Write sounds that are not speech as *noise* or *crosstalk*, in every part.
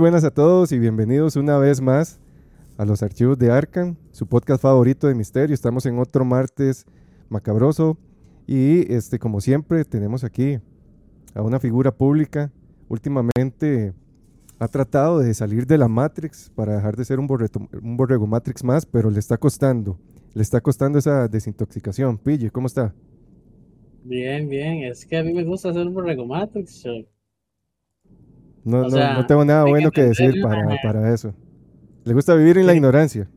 Buenas a todos y bienvenidos una vez más a los archivos de Arkham, su podcast favorito de misterio. Estamos en otro martes macabroso y este como siempre tenemos aquí a una figura pública. Últimamente ha tratado de salir de la Matrix para dejar de ser un, un borrego Matrix más, pero le está costando. Le está costando esa desintoxicación. Pille, ¿cómo está? Bien, bien. Es que a mí me gusta hacer un borrego Matrix. No, no, no, tengo nada bueno que decir para, para, eso. Le gusta vivir en la ignorancia.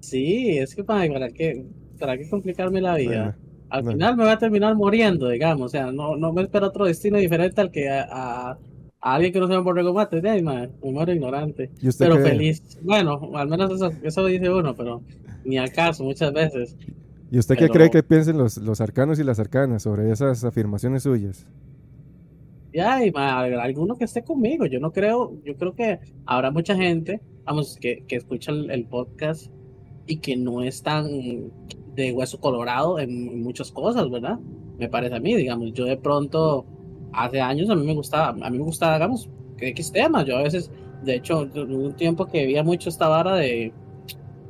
Sí, es que para, para, qué, para qué complicarme la vida. al final me va a terminar muriendo, digamos. O sea, no, no me espera otro destino diferente al que a, alguien que no sea un borrego mate. De ahí, me muero ignorante. Pero feliz. Bueno, al menos eso, eso dice uno, pero ni acaso muchas veces. ¿Y usted qué cree que piensen los, los arcanos y las arcanas sobre esas afirmaciones suyas? Ya, y alguno que esté conmigo. Yo no creo, yo creo que habrá mucha gente, vamos, que, que escucha el, podcast y que no es tan de hueso colorado en, muchas cosas, ¿verdad? Me parece a mí, digamos, yo de pronto, hace años a mí me gustaba, a mí me gustaba, digamos, X temas. Yo a veces, de hecho, un tiempo que veía mucho esta vara de,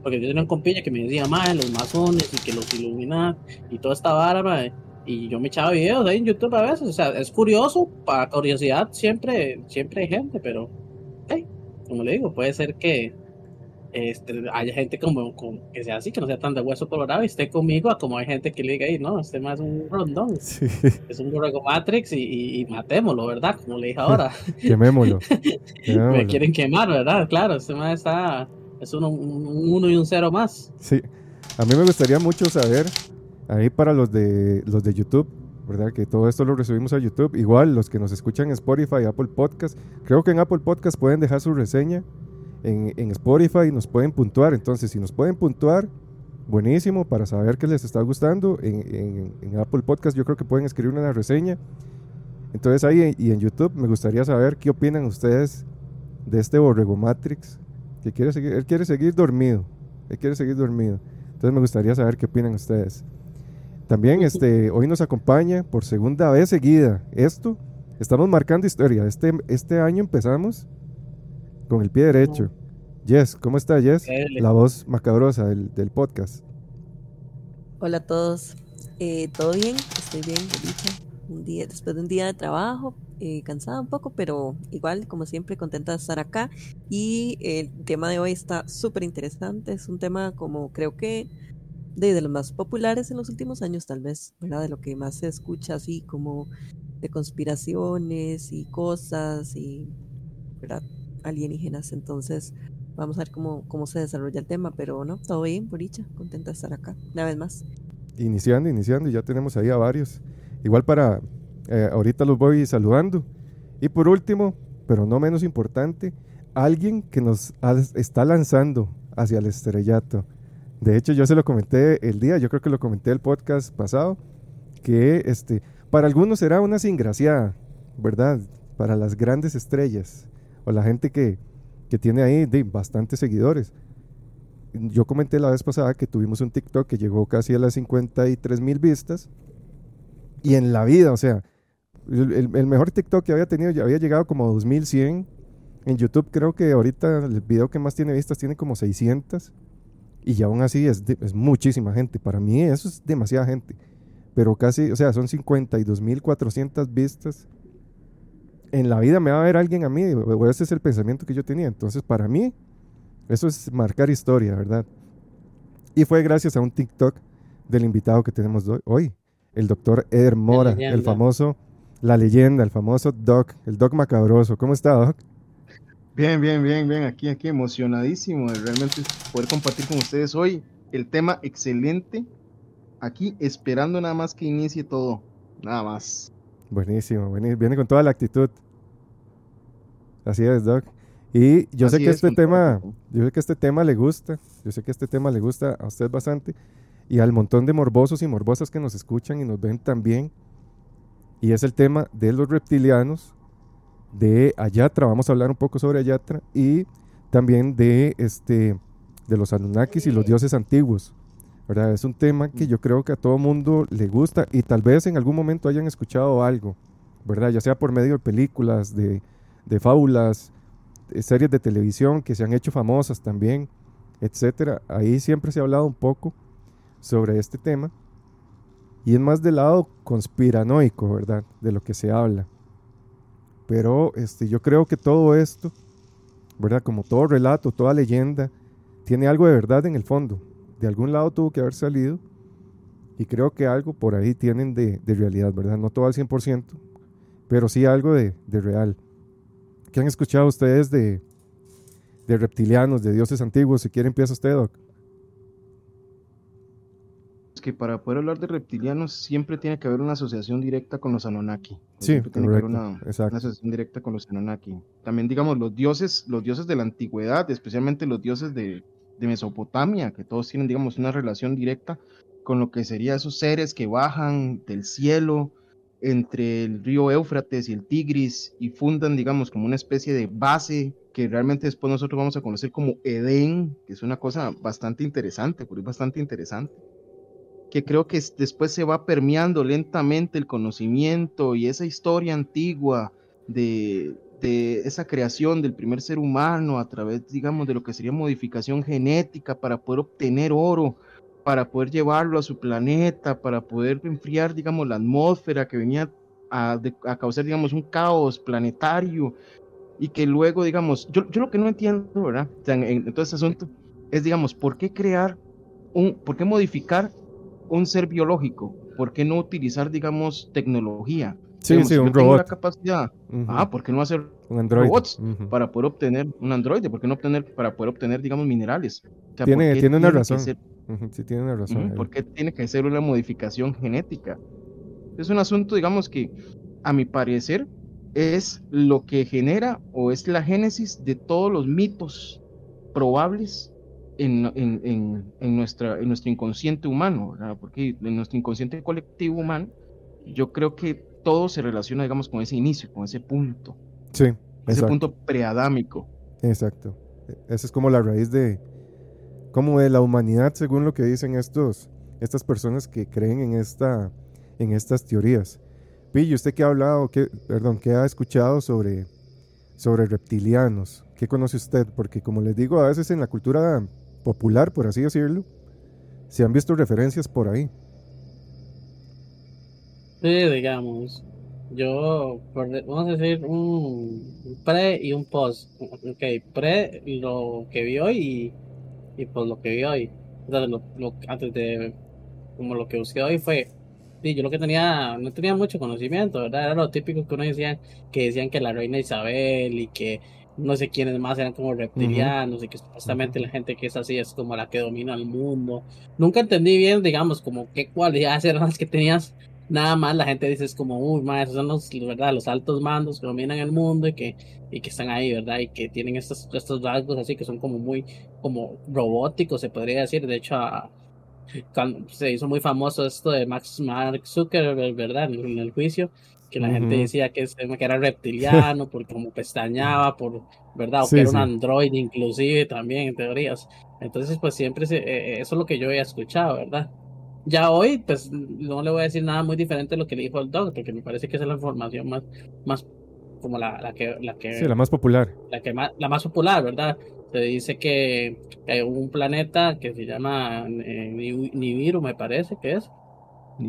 porque yo tenía un compilla que me decía, más los masones y que los iluminan y toda esta vara, madre y yo me echaba videos ahí en YouTube a veces, o sea, es curioso, para curiosidad siempre, siempre hay gente, pero, hey, como le digo, puede ser que este, haya gente como, que sea así, que no sea tan de hueso colorado y esté conmigo, como hay gente que le diga, ahí, no, este más es un rondón, es un Borrego Matrix y, matémoslo, ¿verdad? Como le dije ahora. *laughs* Quemémoslo. *laughs* me quieren quemar, ¿verdad? Claro, este más está, es uno, un uno y un cero más. Sí, a mí me gustaría mucho saber Ahí para los de, los de YouTube, ¿verdad? Que todo esto lo recibimos a YouTube. Igual los que nos escuchan en Spotify, Apple Podcast. Creo que en Apple Podcast pueden dejar su reseña. En, en Spotify nos pueden puntuar. Entonces, si nos pueden puntuar, buenísimo para saber que les está gustando. En, en, Apple Podcast yo creo que pueden escribir una reseña. Entonces ahí y en YouTube me gustaría saber qué opinan ustedes de este Borrego Matrix. Que quiere seguir, él quiere seguir dormido. Él quiere seguir dormido. Entonces me gustaría saber qué opinan ustedes. También este, hoy nos acompaña por segunda vez seguida esto. Estamos marcando historia. Este, este año empezamos con el pie derecho. Jess, ¿cómo está Jess? La voz macabrosa del, del podcast. Hola a todos. Eh, ¿Todo bien? Estoy bien, Un día, después de un día de trabajo, eh, cansada un poco, pero igual, como siempre, contenta de estar acá. Y el tema de hoy está súper interesante. Es un tema como creo que de, los más populares en los últimos años, tal vez, ¿verdad? De lo que más se escucha así como de conspiraciones y cosas y, ¿verdad? Alienígenas. Entonces, vamos a ver cómo, cómo se desarrolla el tema, pero no, todo bien, por dicha, contenta de estar acá, una vez más. Iniciando, iniciando, y ya tenemos ahí a varios. Igual para, eh, ahorita los voy saludando. Y por último, pero no menos importante, alguien que nos está lanzando hacia el estrellato. De hecho, yo se lo comenté el día, yo creo que lo comenté el podcast pasado, que este, para algunos será una singraciada, ¿verdad? Para las grandes estrellas o la gente que, que tiene ahí de, bastantes seguidores. Yo comenté la vez pasada que tuvimos un TikTok que llegó casi a las 53 mil vistas. Y en la vida, o sea, el, mejor TikTok que había tenido ya había llegado como a 2100. En YouTube creo que ahorita el video que más tiene vistas tiene como 600. Y aún así es, es muchísima gente. Para mí eso es demasiada gente. Pero casi, o sea, son 52.400 vistas. En la vida me va a ver alguien a mí. ese es el pensamiento que yo tenía. Entonces, para mí, eso es marcar historia, ¿verdad? Y fue gracias a un TikTok del invitado que tenemos hoy, el doctor Eder Mora, el famoso, la leyenda, el famoso Doc, el Doc macabroso. ¿Cómo está, Doc? Bien, bien, bien, bien, aquí, aquí, emocionadísimo de realmente poder compartir con ustedes hoy el tema excelente. Aquí esperando nada más que inicie todo, nada más. Buenísimo, buenísimo. viene con toda la actitud. Así es, Doc. Y yo sé que este tema, yo sé que este tema le gusta, yo sé que este tema le gusta a usted bastante y al montón de morbosos y morbosas que nos escuchan y nos ven también. Y es el tema de los reptilianos de Ayatra, vamos a hablar un poco sobre Ayatra y también de, este, de los Anunnakis y los dioses antiguos. ¿verdad? Es un tema que yo creo que a todo mundo le gusta y tal vez en algún momento hayan escuchado algo, ¿verdad? Ya sea por medio de películas, de, de fábulas eh, series de televisión que se han hecho famosas también, etcétera. Ahí siempre se ha hablado un poco sobre este tema. Y es más del lado conspiranoico, ¿verdad? De lo que se habla. Pero este, yo creo que todo esto, ¿verdad? Como todo relato, toda leyenda, tiene algo de verdad en el fondo. De algún lado tuvo que haber salido. Y creo que algo por ahí tienen de, de realidad, ¿verdad? No todo al 100%, pero sí algo de, de real. ¿Qué han escuchado ustedes de, de reptilianos, de dioses antiguos? Si quiere, empieza usted, Doc. Que para poder hablar de reptilianos siempre tiene que haber una asociación directa con los Anunnaki. Sí, Siempre tiene que haber una, asociación directa con los Anunnaki. También, digamos, los dioses, los dioses de la antigüedad, especialmente los dioses de, de Mesopotamia, que todos tienen, digamos, una relación directa con lo que serían esos seres que bajan del cielo entre el río Éufrates y el Tigris y fundan, digamos, como una especie de base que realmente después nosotros vamos a conocer como Edén, que es una cosa bastante interesante, porque es bastante interesante, que creo que es- después se va permeando lentamente el conocimiento y esa historia antigua de, de esa creación del primer ser humano a través, digamos, de lo que sería modificación genética para poder obtener oro, para poder llevarlo a su planeta, para poder enfriar, digamos, la atmósfera que venía a, a causar, digamos, un caos planetario y que luego, digamos, yo, yo lo que no entiendo, ¿verdad? En, en todo este asunto es, digamos, ¿por qué crear un, por qué modificar un ser biológico? ¿Por qué no utilizar, digamos, tecnología? Sí, Digamos, sí, un tengo la robot. capacidad, ah, ¿por qué no hacer un androide. robots para poder obtener un androide? ¿Por qué no obtener, para poder obtener, digamos, minerales? O sea, ¿por Tiene, tiene una que razón. ser- sí, tiene una razón. Ahí. ¿Por qué tiene que ser una modificación genética? Es un asunto, digamos, que a mi parecer es lo que genera o es la génesis de todos los mitos probables en, en- en- en nuestra, en nuestro inconsciente humano, ¿verdad? Porque en nuestro inconsciente colectivo humano, yo creo que todo se relaciona, digamos, con ese inicio, con ese punto, Sí, ese exacto. punto preadámico. Exacto. E- Esa es como la raíz de, como de la humanidad, según lo que dicen estos, estas personas que creen en esta, en estas teorías. Pillo, ¿usted qué ha hablado, qué, perdón, qué ha escuchado sobre, sobre reptilianos? ¿Qué conoce usted? Porque como les digo, a veces en la cultura popular, por así decirlo, se han visto referencias por ahí. Sí, digamos. Yo, por vamos a decir, un pre y un post. Ok, pre lo que vi hoy y, y pues lo que vi hoy. Entonces, lo, lo- antes de, como lo que busqué hoy fue, sí, yo lo que tenía, no tenía mucho conocimiento, ¿verdad? Era lo típico que uno decía, que decían que la reina Isabel y que no sé quiénes más eran como reptilianos y que supuestamente la gente que es así es como la que domina el mundo. Nunca entendí bien, digamos, como qué cualidades eran las que tenías Nada más la gente dice es como, uy, ma, esos son los, ¿verdad? los altos mandos que dominan el mundo y que, y que están ahí, ¿verdad? Y que tienen estos, estos rasgos así que son como muy, como robóticos, se podría decir. De hecho, a- cuando se hizo muy famoso esto de Max Mark Zuckerberg, ¿verdad? En el juicio, que la gente Ujú. decía que, que era reptiliano, porque como pestañaba, por, ¿verdad? O Sí, que era sí. un androide inclusive también, en teorías. Entonces, pues siempre se- eh, eso es lo que yo había escuchado, ¿verdad? Ya hoy, pues no le voy a decir nada muy diferente de lo que le dijo el Doc, porque me parece que esa es la información más, más como la, la que, la que, Sí, la más popular. la que más, la más popular, ¿verdad? Se dice que hay un planeta que se llama eh, Nibiru, Nibiru, me parece que es.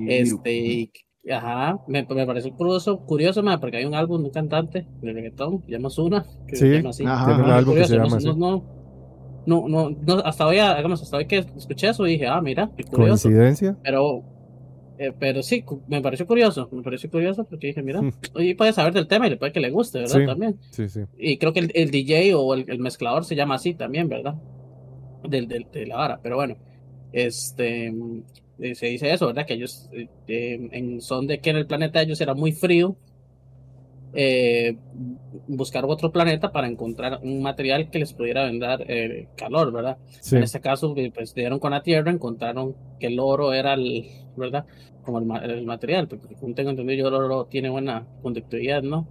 Este, y- ajá, me, me parece curioso, curioso, ma, porque hay un álbum de un cantante de reggaetón, se llama Zuna, que Sí, se llama así. Ajá, un que se Curioso, llama no, así. no, no, no, no, no, hasta hoy, hagamos, hasta hoy que escuché eso dije, ah, mira, qué curioso. ¿Coincidencia? Pero, eh, pero sí, me pareció curioso, me pareció curioso porque dije, mira, Hmm. y puede saber del tema y le puede que le guste, ¿verdad? Sí. También. Sí, sí. Y creo que el, el DJ o el, el mezclador se llama así también, ¿verdad? Del, del, de la vara, pero bueno, este, eh, se dice eso, ¿verdad? Que ellos, eh, eh, en son de que en el planeta de ellos era muy frío, eh, buscaron otro planeta para encontrar un material que les pudiera vender eh, calor, ¿verdad? Sí, En este caso, pues dieron con la Tierra, encontraron que el oro era el, ¿verdad? Como el, el material, porque como tengo entendido, yo el oro tiene buena conductividad, ¿no?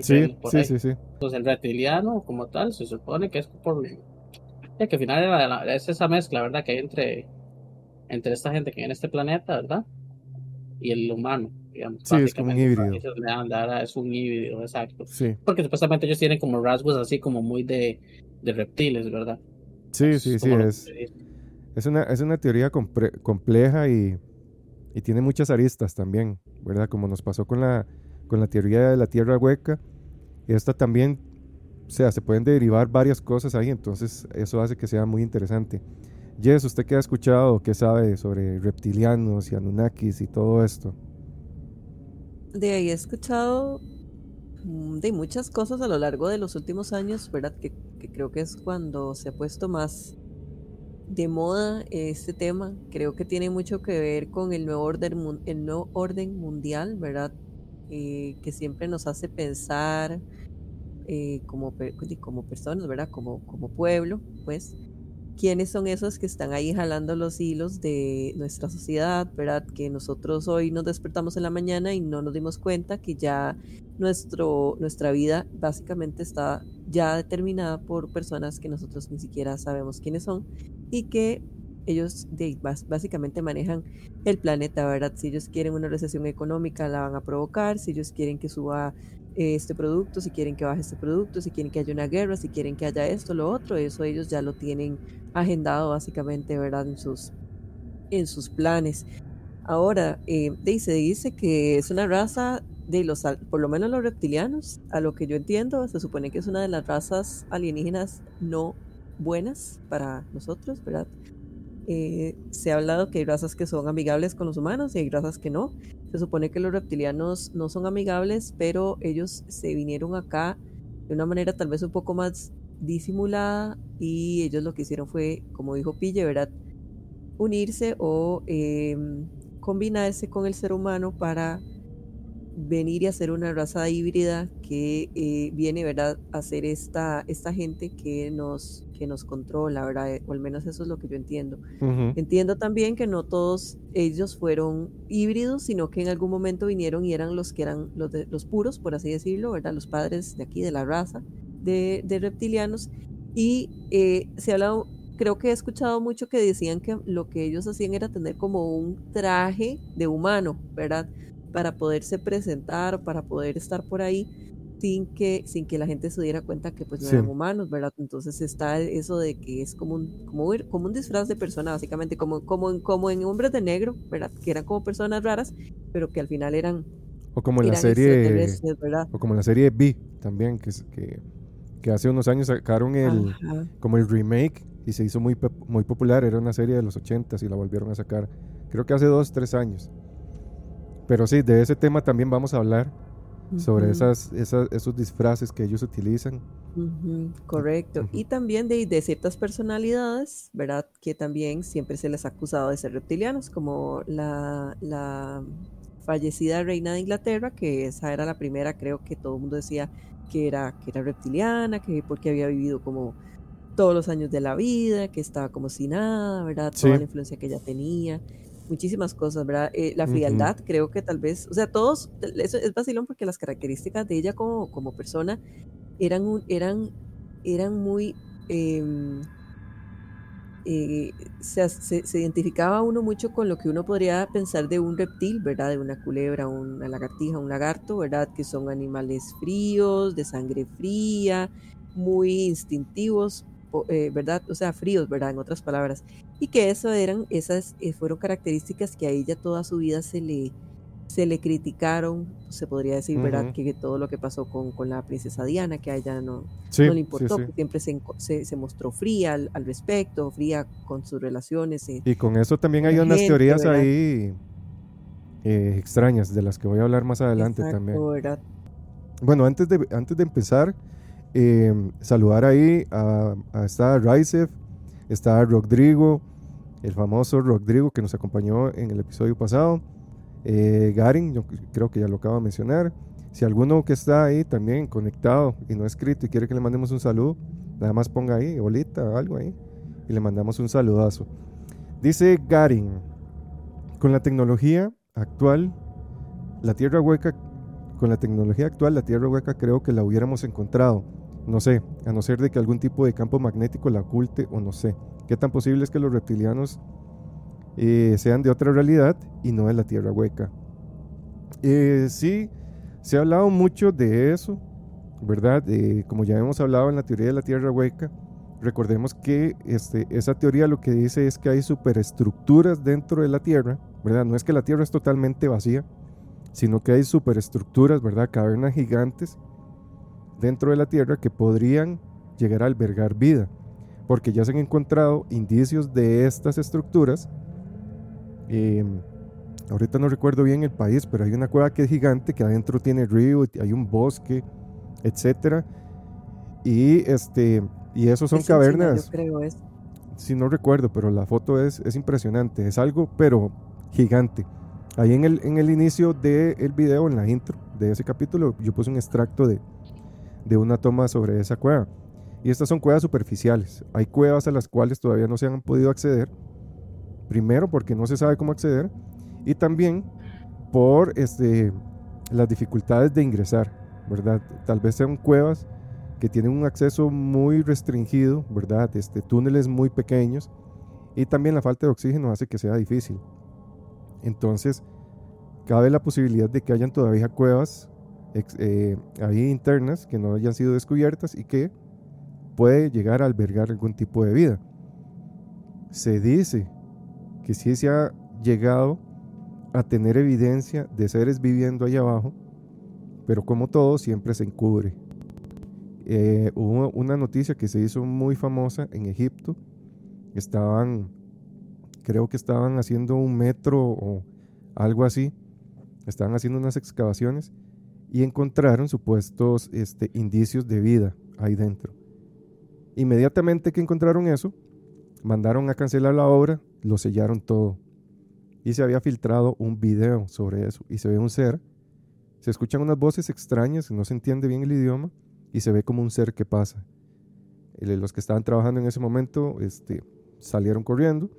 Sí, sí, ahí. sí, sí. Pues el reptiliano, como tal, se supone que es por. ya que al final era la- es esa mezcla, ¿verdad? Que hay entre, entre esta gente que en este planeta, ¿verdad? y el humano, digamos. Sí, es como un híbrido. es un híbrido, exacto. Sí, Porque supuestamente ellos tienen como rasgos así como muy de, de reptiles, ¿verdad? sí, sí, sí, lo es, es, una, es una teoría compre- compleja y, y tiene muchas aristas también, ¿verdad? Como nos pasó con la, con la teoría de la Tierra hueca. Y esta también, o sea, se pueden derivar varias cosas ahí, entonces eso hace que sea muy interesante. Jess, ¿usted qué ha escuchado, qué sabe sobre reptilianos y Anunnakis y todo esto? De ahí he escuchado mm, de muchas cosas a lo largo de los últimos años, ¿verdad? Que, creo que es cuando se ha puesto más de moda este tema. Creo que tiene mucho que ver con el nuevo orden, el mundial, ¿verdad? Eh, que siempre nos hace pensar eh, como, como personas, ¿verdad? Como, como pueblo, pues. ¿Quiénes son esos que están ahí jalando los hilos de nuestra sociedad, verdad? Que nosotros hoy nos despertamos en la mañana y no nos dimos cuenta que ya nuestro, nuestra vida básicamente está ya determinada por personas que nosotros ni siquiera sabemos quiénes son y que ellos básicamente manejan el planeta, ¿verdad? Si ellos quieren una recesión económica, la van a provocar, si ellos quieren que suba este producto, si quieren que baje este producto, si quieren que haya una guerra, si quieren que haya esto, lo otro, eso ellos ya lo tienen agendado básicamente, ¿verdad? En sus, en sus planes. Ahora, eh, se dice que es una raza de los, por lo menos los reptilianos, a lo que yo entiendo, se supone que es una de las razas alienígenas no buenas para nosotros, ¿verdad? Eh, se ha hablado que hay razas que son amigables con los humanos y hay razas que no. Se supone que los reptilianos no son amigables, pero ellos se vinieron acá de una manera tal vez un poco más disimulada y ellos lo que hicieron fue, como dijo Pille, ¿verdad? Unirse o eh, combinarse con el ser humano para venir y hacer una raza híbrida que eh, viene, ¿verdad?, a ser esta, esta gente que nos, que nos controla, ¿verdad? O al menos eso es lo que yo entiendo. Entiendo también que no todos ellos fueron híbridos, sino que en algún momento vinieron y eran los que eran los, de- los puros, por así decirlo, ¿verdad? Los padres de aquí, de la raza de, de reptilianos. Y eh, se ha hablado, creo que he escuchado mucho que decían que lo que ellos hacían era tener como un traje de humano, ¿verdad? Para poderse presentar, para poder estar por ahí sin que, sin que la gente se diera cuenta que pues no Sí. eran humanos, ¿verdad? Entonces está eso de que es como un, como, un disfraz de persona, básicamente, como, como, en, como en Hombres de Negro, ¿verdad? Que eran como personas raras, pero que al final eran, O como en la serie, o como en la serie B también, que, que, que hace unos años sacaron el, Ajá. como el remake y se hizo muy, muy popular. Era una serie de los 80 y la volvieron a sacar. Creo que hace dos, tres años. Pero sí, de ese tema también vamos a hablar, sobre esas, esas, esos disfraces que ellos utilizan. Correcto. Y también de, de ciertas personalidades, ¿verdad? Que también siempre se les ha acusado de ser reptilianos, como la, la fallecida reina de Inglaterra, que esa era la primera, creo que todo el mundo decía que era, que era reptiliana, que porque había vivido como todos los años de la vida, que estaba como sin nada, ¿verdad? Sí. Toda la influencia que ella tenía, muchísimas cosas, ¿verdad? Eh, la frialdad, creo que tal vez, o sea, todos, eso es vacilón porque las características de ella como, como persona eran, un- eran, eran muy... em, eh, se, se- se identificaba uno mucho con lo que uno podría pensar de un reptil, ¿verdad? De una culebra, una lagartija, un lagarto, ¿verdad? Que son animales fríos, de sangre fría, muy instintivos, eh, ¿verdad? O sea, fríos, ¿verdad? En otras palabras. Y que eso eran, esas eh, fueron características que a ella toda su vida se le, se le criticaron, se podría decir, ¿verdad? Ujú. Que, que todo lo que pasó con, con la princesa Diana, que a ella no, Sí, no le sí, importó, sí. que siempre se, se, se mostró fría al, al respecto, fría con sus relaciones. eh, Y con eso también hay unas gente, teorías ¿verdad? ahí eh, extrañas de las que voy a hablar más adelante exacto, también. ¿verdad? Bueno, antes de, antes de empezar, eh, saludar ahí a, a está Raicev, está Rodrigo, el famoso Rodrigo que nos acompañó en el episodio pasado, eh, Garin, yo creo que ya lo acabo de mencionar. Si alguno que está ahí también conectado y no ha escrito y quiere que le mandemos un saludo, nada más ponga ahí, bolita, algo ahí, y le mandamos un saludazo. Dice Garin, con la tecnología actual, la Tierra hueca con la tecnología actual, la Tierra hueca creo que la hubiéramos encontrado. No sé, a no ser de que algún tipo de campo magnético la oculte o no sé. ¿Qué tan posible es que los reptilianos eh, sean de otra realidad y no de la Tierra hueca? Eh, sí, se ha hablado mucho de eso, ¿verdad? Como ya hemos hablado en la teoría de la Tierra hueca, recordemos que este, esa teoría lo que dice es que hay superestructuras dentro de la Tierra, ¿verdad? No es que la Tierra es totalmente vacía, sino que hay superestructuras, ¿verdad? Cavernas gigantes dentro de la Tierra que podrían llegar a albergar vida, porque ya se han encontrado indicios de estas estructuras. Em, ahorita no recuerdo bien el país, pero hay una cueva que es gigante, que adentro tiene río, hay un bosque, etcétera. Y este y esos son cavernas. Si no recuerdo, pero la foto es, es impresionante. Es algo, pero gigante. Ahí en el, en el inicio del video, en la intro de ese capítulo, yo puse un extracto de, de una toma sobre esa cueva. Y estas son cuevas superficiales. Hay cuevas a las cuales todavía no se han podido acceder. Primero porque no se sabe cómo acceder. Y también por este, las dificultades de ingresar. ¿verdad? Tal vez sean cuevas que tienen un acceso muy restringido, ¿verdad? Este, túneles muy pequeños y también la falta de oxígeno hace que sea difícil. Entonces, cabe la posibilidad de que hayan todavía cuevas eh, ahí internas que no hayan sido descubiertas y que puede llegar a albergar algún tipo de vida. Se dice que si se ha llegado a tener evidencia de seres viviendo ahí abajo, pero como todo siempre se encubre. Eh, hubo una noticia que se hizo muy famosa en Egipto. Estaban, creo que estaban haciendo un metro o algo así. Estaban haciendo unas excavaciones y encontraron supuestos este, indicios de vida ahí dentro. Inmediatamente que encontraron eso, mandaron a cancelar la obra, lo sellaron todo. Y se había filtrado un video sobre eso. Y se ve un ser se escuchan unas voces extrañas, no se entiende bien el idioma y se ve como un ser que pasa. Los que estaban trabajando en ese momento este, salieron corriendo,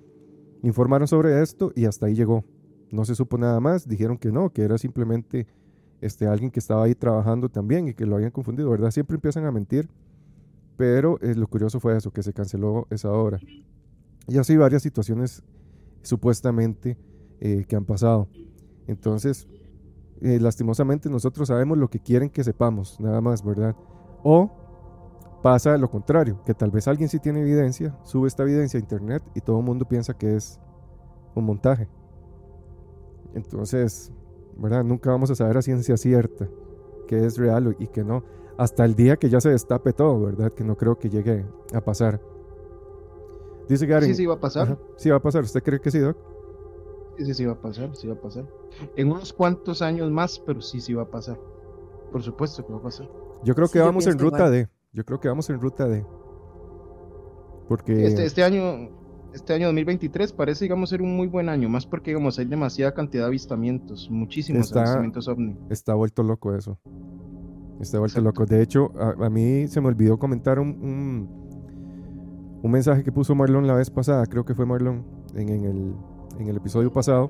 informaron sobre esto y hasta ahí llegó. No se supo nada más, dijeron que no, que era simplemente este, alguien que estaba ahí trabajando también y que lo habían confundido, ¿verdad? Siempre empiezan a mentir, pero eh, lo curioso fue eso, que se canceló esa obra. Y así varias situaciones supuestamente eh, que han pasado. Entonces, eh, lastimosamente nosotros sabemos lo que quieren que sepamos, nada más, ¿verdad? O pasa lo contrario, que tal vez alguien sí tiene evidencia, sube esta evidencia a internet y todo el mundo piensa que es un montaje. Entonces, ¿verdad? Nunca vamos a saber a ciencia cierta que es real y que no. Hasta el día que ya se destape todo, ¿verdad? Que no creo que llegue a pasar. Dice Gary. Sí, sí, va a pasar. sí, va a pasar. ¿Usted cree que sí, Doc? Sí, sí, va a pasar, sí va a pasar. En unos cuantos años más, pero sí, sí va a pasar. Por supuesto que va a pasar. Yo creo que vamos en ruta D. Yo creo que vamos en ruta D. Porque... Este, este año, este año 2023 parece, digamos, ser un muy buen año, más porque, digamos, hay demasiada cantidad de avistamientos, muchísimos avistamientos ovni. Está vuelto loco eso. Está vuelto loco. De hecho, a, mí se me olvidó comentar un, un, mensaje que puso Marlon la vez pasada, creo que fue Marlon, en el en el episodio pasado,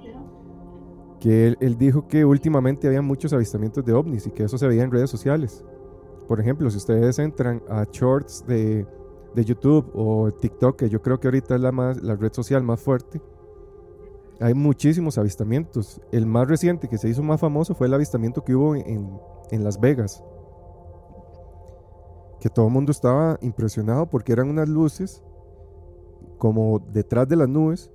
que él, dijo que últimamente había muchos avistamientos de ovnis y que eso se veía en redes sociales. Por ejemplo, si ustedes entran a shorts de, de YouTube o TikTok, que yo creo que ahorita es la, más, la red social más fuerte, hay muchísimos avistamientos. El más reciente que se hizo más famoso fue el avistamiento que hubo en, en Las Vegas. Que todo el mundo estaba impresionado porque eran unas luces como detrás de las nubes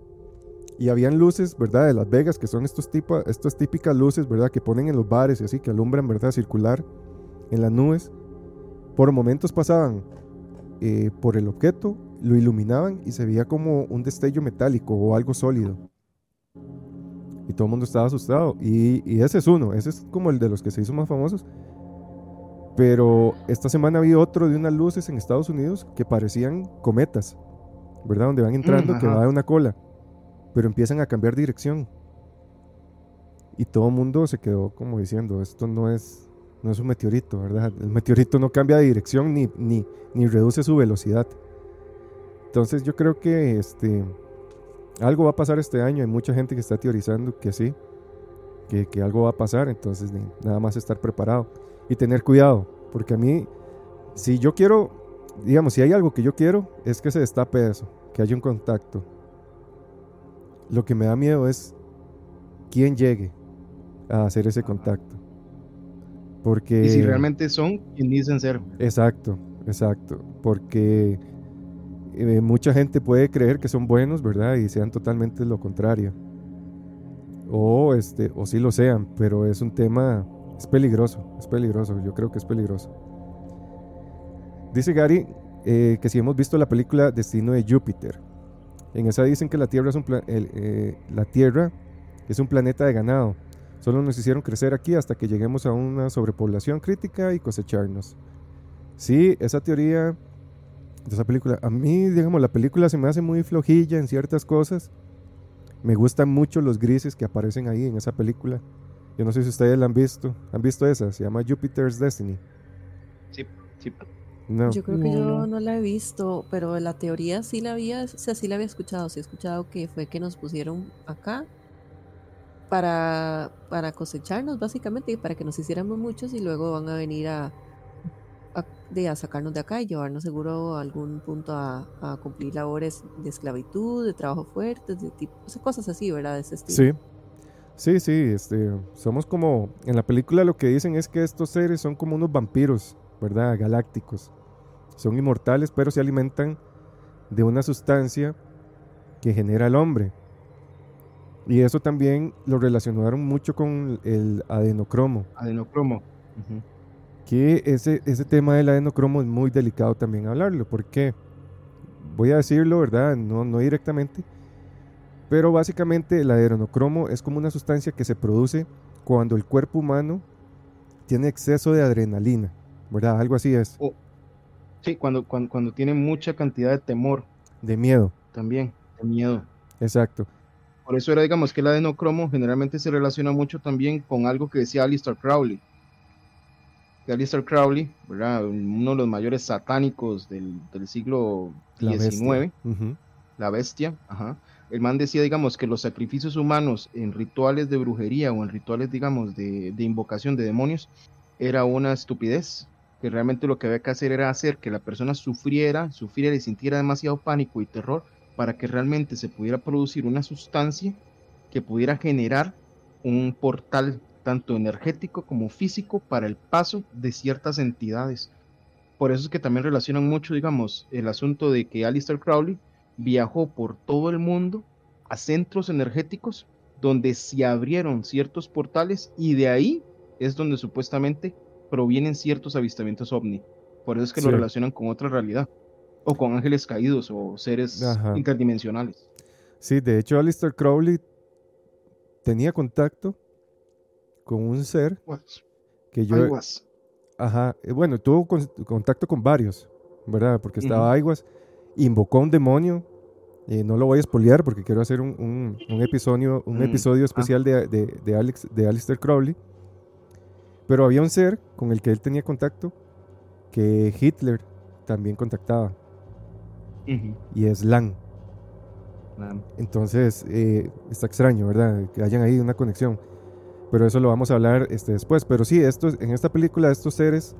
y habían luces, ¿verdad? De Las Vegas, que son estos tipo, estas típicas luces, ¿verdad? Que ponen en los bares y así, que alumbran, ¿verdad? Circular en las nubes. Por momentos pasaban eh, por el objeto, lo iluminaban y se veía como un destello metálico o algo sólido. Y todo el mundo estaba asustado. Y, y ese es uno, ese es como el de los que se hizo más famosos. Pero esta semana había otro de unas luces en Estados Unidos que parecían cometas, ¿verdad? Donde van entrando, que va de una cola pero empiezan a cambiar dirección. Y todo el mundo se quedó como diciendo, esto no es, no es un meteorito, ¿verdad? El meteorito no cambia de dirección ni, ni, ni reduce su velocidad. Entonces yo creo que este, algo va a pasar este año. Hay mucha gente que está teorizando que sí, que, que algo va a pasar. Entonces nada más estar preparado y tener cuidado. Porque a mí, si yo quiero, digamos, si hay algo que yo quiero, es que se destape eso, que haya un contacto lo que me da miedo es quién llegue a hacer ese contacto. Porque... Y si realmente son quien dicen ser. Exacto, exacto. Porque eh, mucha gente puede creer que son buenos, ¿verdad? Y sean totalmente lo contrario. O, este, o sí lo sean, pero es un tema, es peligroso, es peligroso, yo creo que es peligroso. Dice Gary eh, que si hemos visto la película Destino de Júpiter, en esa dicen que la Tierra es un, eh, la Tierra es un planeta de ganado. Solo nos hicieron crecer aquí hasta que lleguemos a una sobrepoblación crítica y cosecharnos. Sí, esa teoría de esa película, a mí, digamos, la película se me hace muy flojilla en ciertas cosas. Me gustan mucho los grises que aparecen ahí en esa película. Yo no sé si ustedes la han visto. ¿Han visto esa? Se llama Jupiter's Destiny. Sí, sí. Yo creo que yo no la he visto, pero la teoría sí la había, o sea, sí la había escuchado, sí he escuchado que fue que nos pusieron acá para, para cosecharnos básicamente y para que nos hiciéramos muchos y luego van a venir a, a, sacarnos de acá y llevarnos seguro a algún punto a, cumplir labores de esclavitud, de trabajo fuerte, de tipo, cosas así, ¿verdad? De ese estilo. Sí. Sí, sí, este, somos como, en la película lo que dicen es que estos seres son como unos vampiros, ¿verdad? Galácticos. Son inmortales, pero se alimentan de una sustancia que genera el hombre. Y eso también lo relacionaron mucho con el adenocromo. Adenocromo. Que ese, ese tema del adenocromo es muy delicado también hablarlo. porque Voy a decirlo, ¿verdad? No, no directamente. Pero básicamente el adenocromo es como una sustancia que se produce cuando el cuerpo humano tiene exceso de adrenalina, ¿verdad? Algo así es. Sí, cuando, cuando, tiene mucha cantidad de temor. De miedo. También, de miedo. Exacto. Por eso era, digamos, que el adenocromo generalmente se relaciona mucho también con algo que decía Alistair Crowley. Que Alistair Crowley, ¿verdad? uno de los mayores satánicos del, siglo XIX, la bestia, ajá. el man decía, digamos, que los sacrificios humanos en rituales de brujería o en rituales, digamos, de, de invocación de demonios, era una estupidez, que realmente lo que había que hacer era hacer que la persona sufriera, sufriera y sintiera demasiado pánico y terror para que realmente se pudiera producir una sustancia que pudiera generar un portal tanto energético como físico para el paso de ciertas entidades. Por eso es que también relacionan mucho, digamos, el asunto de que Alistair Crowley viajó por todo el mundo a centros energéticos donde se abrieron ciertos portales y de ahí es donde supuestamente provienen ciertos avistamientos ovni. Por eso es que lo relacionan con otra realidad. O con ángeles caídos o seres interdimensionales. Sí, de hecho Alistair Crowley tenía contacto con un ser que yo... Ajá, eh, bueno, tuvo contacto con varios, ¿verdad? Porque estaba uh invocó a un demonio, eh, no lo voy a espolear porque quiero hacer un, episodio, un mm, episodio ah. especial de, de, Alex, de Alistair Crowley pero había un ser con el que él tenía contacto que Hitler también contactaba. Y es Lang. Entonces, eh, está extraño, ¿verdad? Que hayan ahí una conexión. Pero eso lo vamos a hablar este, después. Pero sí, estos, en esta película estos seres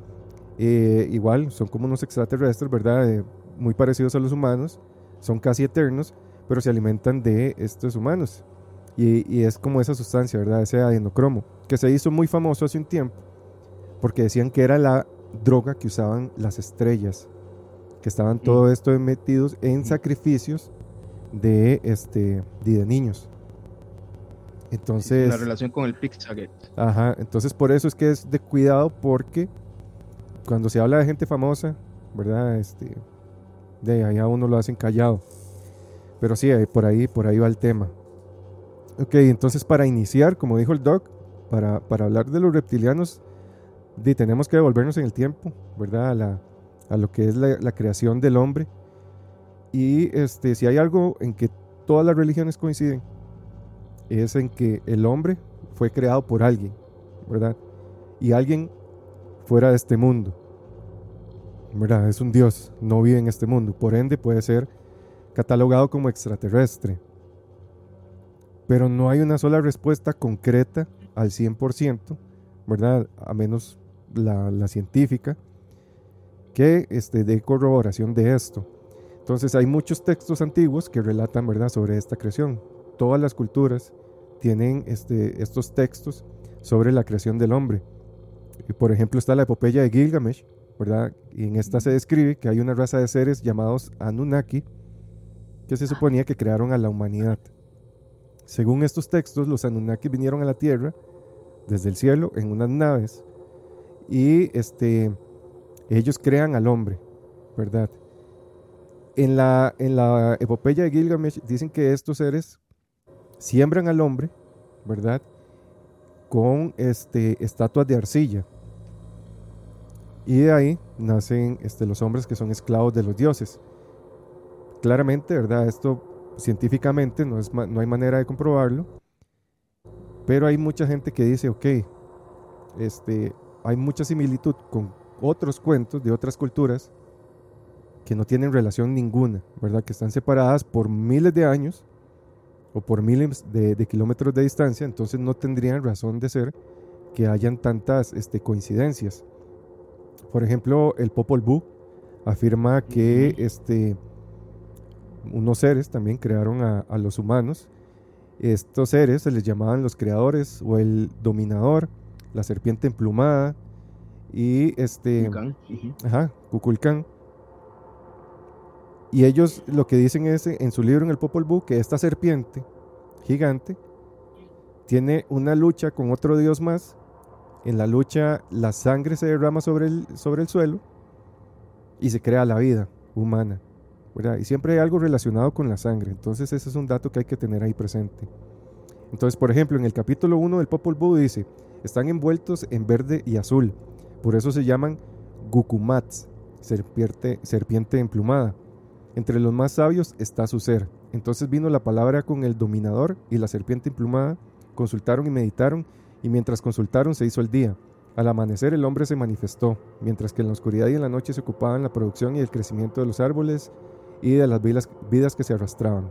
eh, igual son como unos extraterrestres, ¿verdad? Eh, muy parecidos a los humanos. Son casi eternos, pero se alimentan de estos humanos. Y, es como esa sustancia, ¿verdad? Ese adenocromo, que se hizo muy famoso hace un tiempo, porque decían que era la droga que usaban las estrellas, que estaban mm. todo esto metidos en mm. sacrificios de, este, de niños. Entonces... La relación con el Pizzagate. Ajá, entonces por eso es que es de cuidado porque cuando se habla de gente famosa, ¿verdad? Este, de allá uno lo hacen callado. Pero sí, por ahí, por ahí va el tema. Ok, entonces para iniciar, como dijo el doc, para, hablar de los reptilianos, tenemos que devolvernos en el tiempo, ¿verdad? A, lo que es la, creación del hombre. Y este, si hay algo en que todas las religiones coinciden, es en que el hombre fue creado por alguien, ¿verdad? Y alguien fuera de este mundo, ¿verdad? Es un Dios, no vive en este mundo, por ende puede ser catalogado como extraterrestre pero no hay una sola respuesta concreta al 100%, ¿verdad? A menos la, científica, que este, dé corroboración de esto. Entonces hay muchos textos antiguos que relatan, ¿verdad?, sobre esta creación. Todas las culturas tienen este, estos textos sobre la creación del hombre. Y por ejemplo está la epopeya de Gilgamesh, ¿verdad? Y en esta se describe que hay una raza de seres llamados Anunnaki que se suponía que crearon a la humanidad. Según estos textos, los Anunnaki vinieron a la Tierra desde el cielo en unas naves y este, ellos crean al hombre, ¿verdad? En la, en la epopeya de Gilgamesh dicen que estos seres siembran al hombre, ¿verdad? Con este, estatuas de arcilla. Y de ahí nacen este, los hombres que son esclavos de los dioses. Claramente, ¿verdad? Esto científicamente no, es, no hay manera de comprobarlo. Pero hay mucha gente que dice, ok, este, hay mucha similitud con otros cuentos de otras culturas que no tienen relación ninguna, ¿verdad? Que están separadas por miles de años o por miles de, kilómetros de distancia, entonces no tendrían razón de ser que hayan tantas este, coincidencias. Por ejemplo, el Popol Vuh afirma que este, unos seres también crearon a, los humanos. Estos seres se les llamaban los creadores o el dominador, la serpiente emplumada y este... Ajá, Kukulkan. Y ellos lo que dicen es en su libro en el Popol Vuh que esta serpiente gigante tiene una lucha con otro dios más. En la lucha la sangre se derrama sobre el, sobre el suelo y se crea la vida humana. Y siempre hay algo relacionado con la sangre. Entonces ese es un dato que hay que tener ahí presente. Entonces, por ejemplo, en el capítulo 1 del Popol Vuh dice, están envueltos en verde y azul. Por eso se llaman Gukumats, serpiente, serpiente emplumada. Entre los más sabios está su ser. Entonces vino la palabra con el dominador y la serpiente emplumada, consultaron y meditaron, y mientras consultaron se hizo el día. Al amanecer el hombre se manifestó, mientras que en la oscuridad y en la noche se ocupaban la producción y el crecimiento de los árboles y de las vidas, vidas que se arrastraban.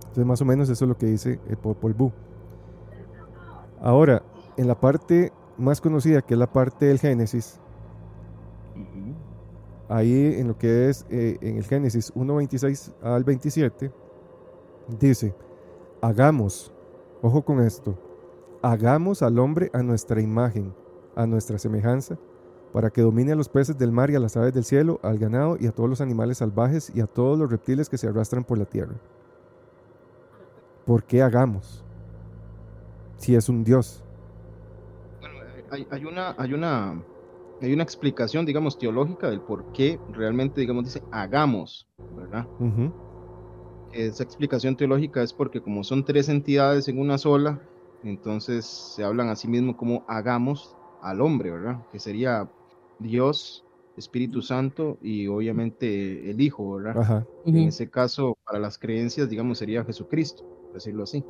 Entonces más o menos eso es lo que dice el Popol Vuh. Ahora, en la parte más conocida, que es la parte del Génesis, ahí en lo que es eh, en el Génesis 1.26 al 27, dice, hagamos, ojo con esto, hagamos al hombre a nuestra imagen, a nuestra semejanza, para que domine a los peces del mar y a las aves del cielo, al ganado y a todos los animales salvajes y a todos los reptiles que se arrastran por la tierra. ¿Por qué hagamos? Si es un Dios. Hay, una, hay, una, hay una explicación, digamos, teológica del por qué realmente, digamos, dice hagamos, ¿verdad? Esa explicación teológica es porque como son tres entidades en una sola, entonces se hablan a sí mismo como hagamos al hombre, ¿verdad? Que sería Dios, Espíritu Santo y obviamente el Hijo, ¿verdad? En ese caso, para las creencias, digamos, sería Jesucristo, por decirlo así.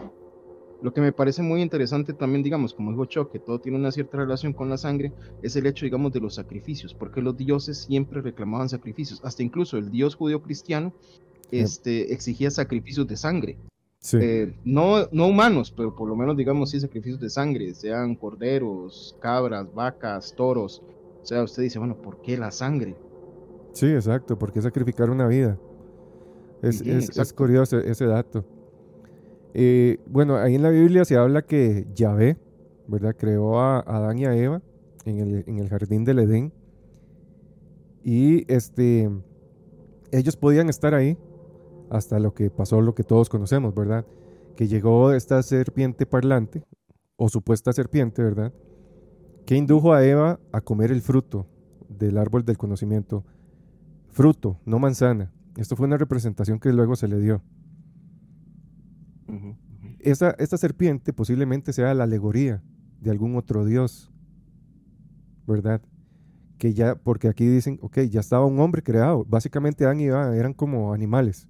Lo que me parece muy interesante también, digamos, como dijo Chuck, que todo tiene una cierta relación con la sangre, es el hecho, digamos, de los sacrificios, porque los dioses siempre reclamaban sacrificios, hasta incluso el dios judío cristiano este, exigía sacrificios de sangre. Eh, no, no humanos, pero por lo menos, digamos, sí, sacrificios de sangre, sean corderos, cabras, vacas, toros, o sea, usted dice, bueno, ¿por qué la sangre? Sí, exacto, ¿por qué sacrificar una vida? Es, es, curioso ese dato. Eh, bueno, ahí en la Biblia se habla que Yahvé, ¿verdad? Creó a Adán y a Eva en el, en el jardín del Edén. Y este, ellos podían estar ahí hasta lo que pasó, lo que todos conocemos, ¿verdad? Que llegó esta serpiente parlante, o supuesta serpiente, ¿verdad? ¿Qué indujo a Eva a comer el fruto del árbol del conocimiento? Fruto, no manzana. Esto fue una representación que luego se le dio. Esta serpiente posiblemente sea la alegoría de algún otro dios, ¿verdad? Que ya, porque aquí dicen, ok, ya estaba un hombre creado. Básicamente Adán y Eva eran como animales.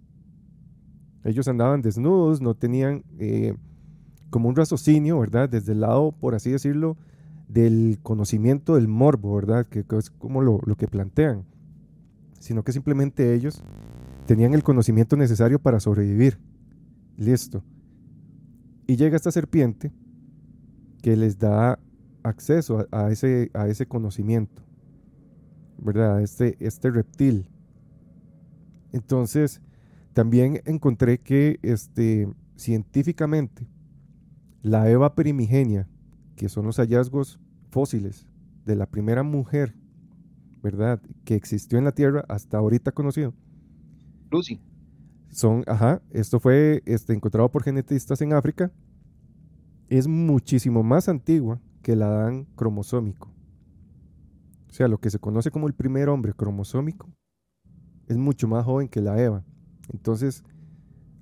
Ellos andaban desnudos, no tenían eh, como un raciocinio, ¿verdad? Desde el lado, por así decirlo, del conocimiento del morbo, ¿verdad? Que, es como lo, que plantean, sino que simplemente ellos tenían el conocimiento necesario para sobrevivir. Listo. Y llega esta serpiente que les da acceso a, ese, a ese conocimiento, ¿verdad? Este, este reptil. Entonces, también encontré que este, científicamente la Eva primigenia que son los hallazgos fósiles de la primera mujer, ¿verdad? Que existió en la Tierra hasta ahorita conocido. Lucy. Son, ajá, esto fue este, encontrado por genetistas en África. Es muchísimo más antigua que el Adán cromosómico. O sea, lo que se conoce como el primer hombre cromosómico es mucho más joven que la Eva. Entonces,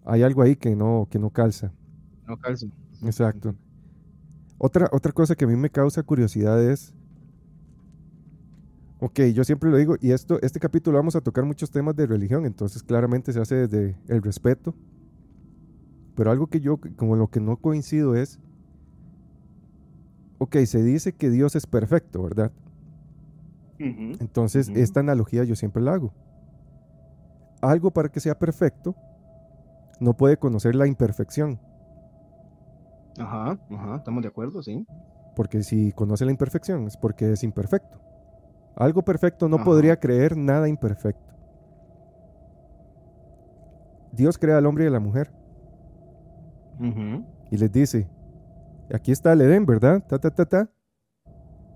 hay algo ahí que no, que no calza. No calza. Exacto. Otra, otra cosa que a mí me causa curiosidad es, ok, yo siempre lo digo, y esto, este capítulo vamos a tocar muchos temas de religión, entonces claramente se hace desde el respeto, pero algo que yo, como lo que no coincido es, ok, se dice que Dios es perfecto, ¿verdad? Entonces, esta analogía yo siempre la hago. Algo para que sea perfecto no puede conocer la imperfección, Ajá, ajá, estamos de acuerdo, sí. porque si conoce la imperfección es porque es imperfecto. Algo perfecto no Ajá. podría creer nada imperfecto. Dios crea al hombre y a la mujer y les dice, aquí está el Edén, ¿verdad? Ta, ta, ta, ta.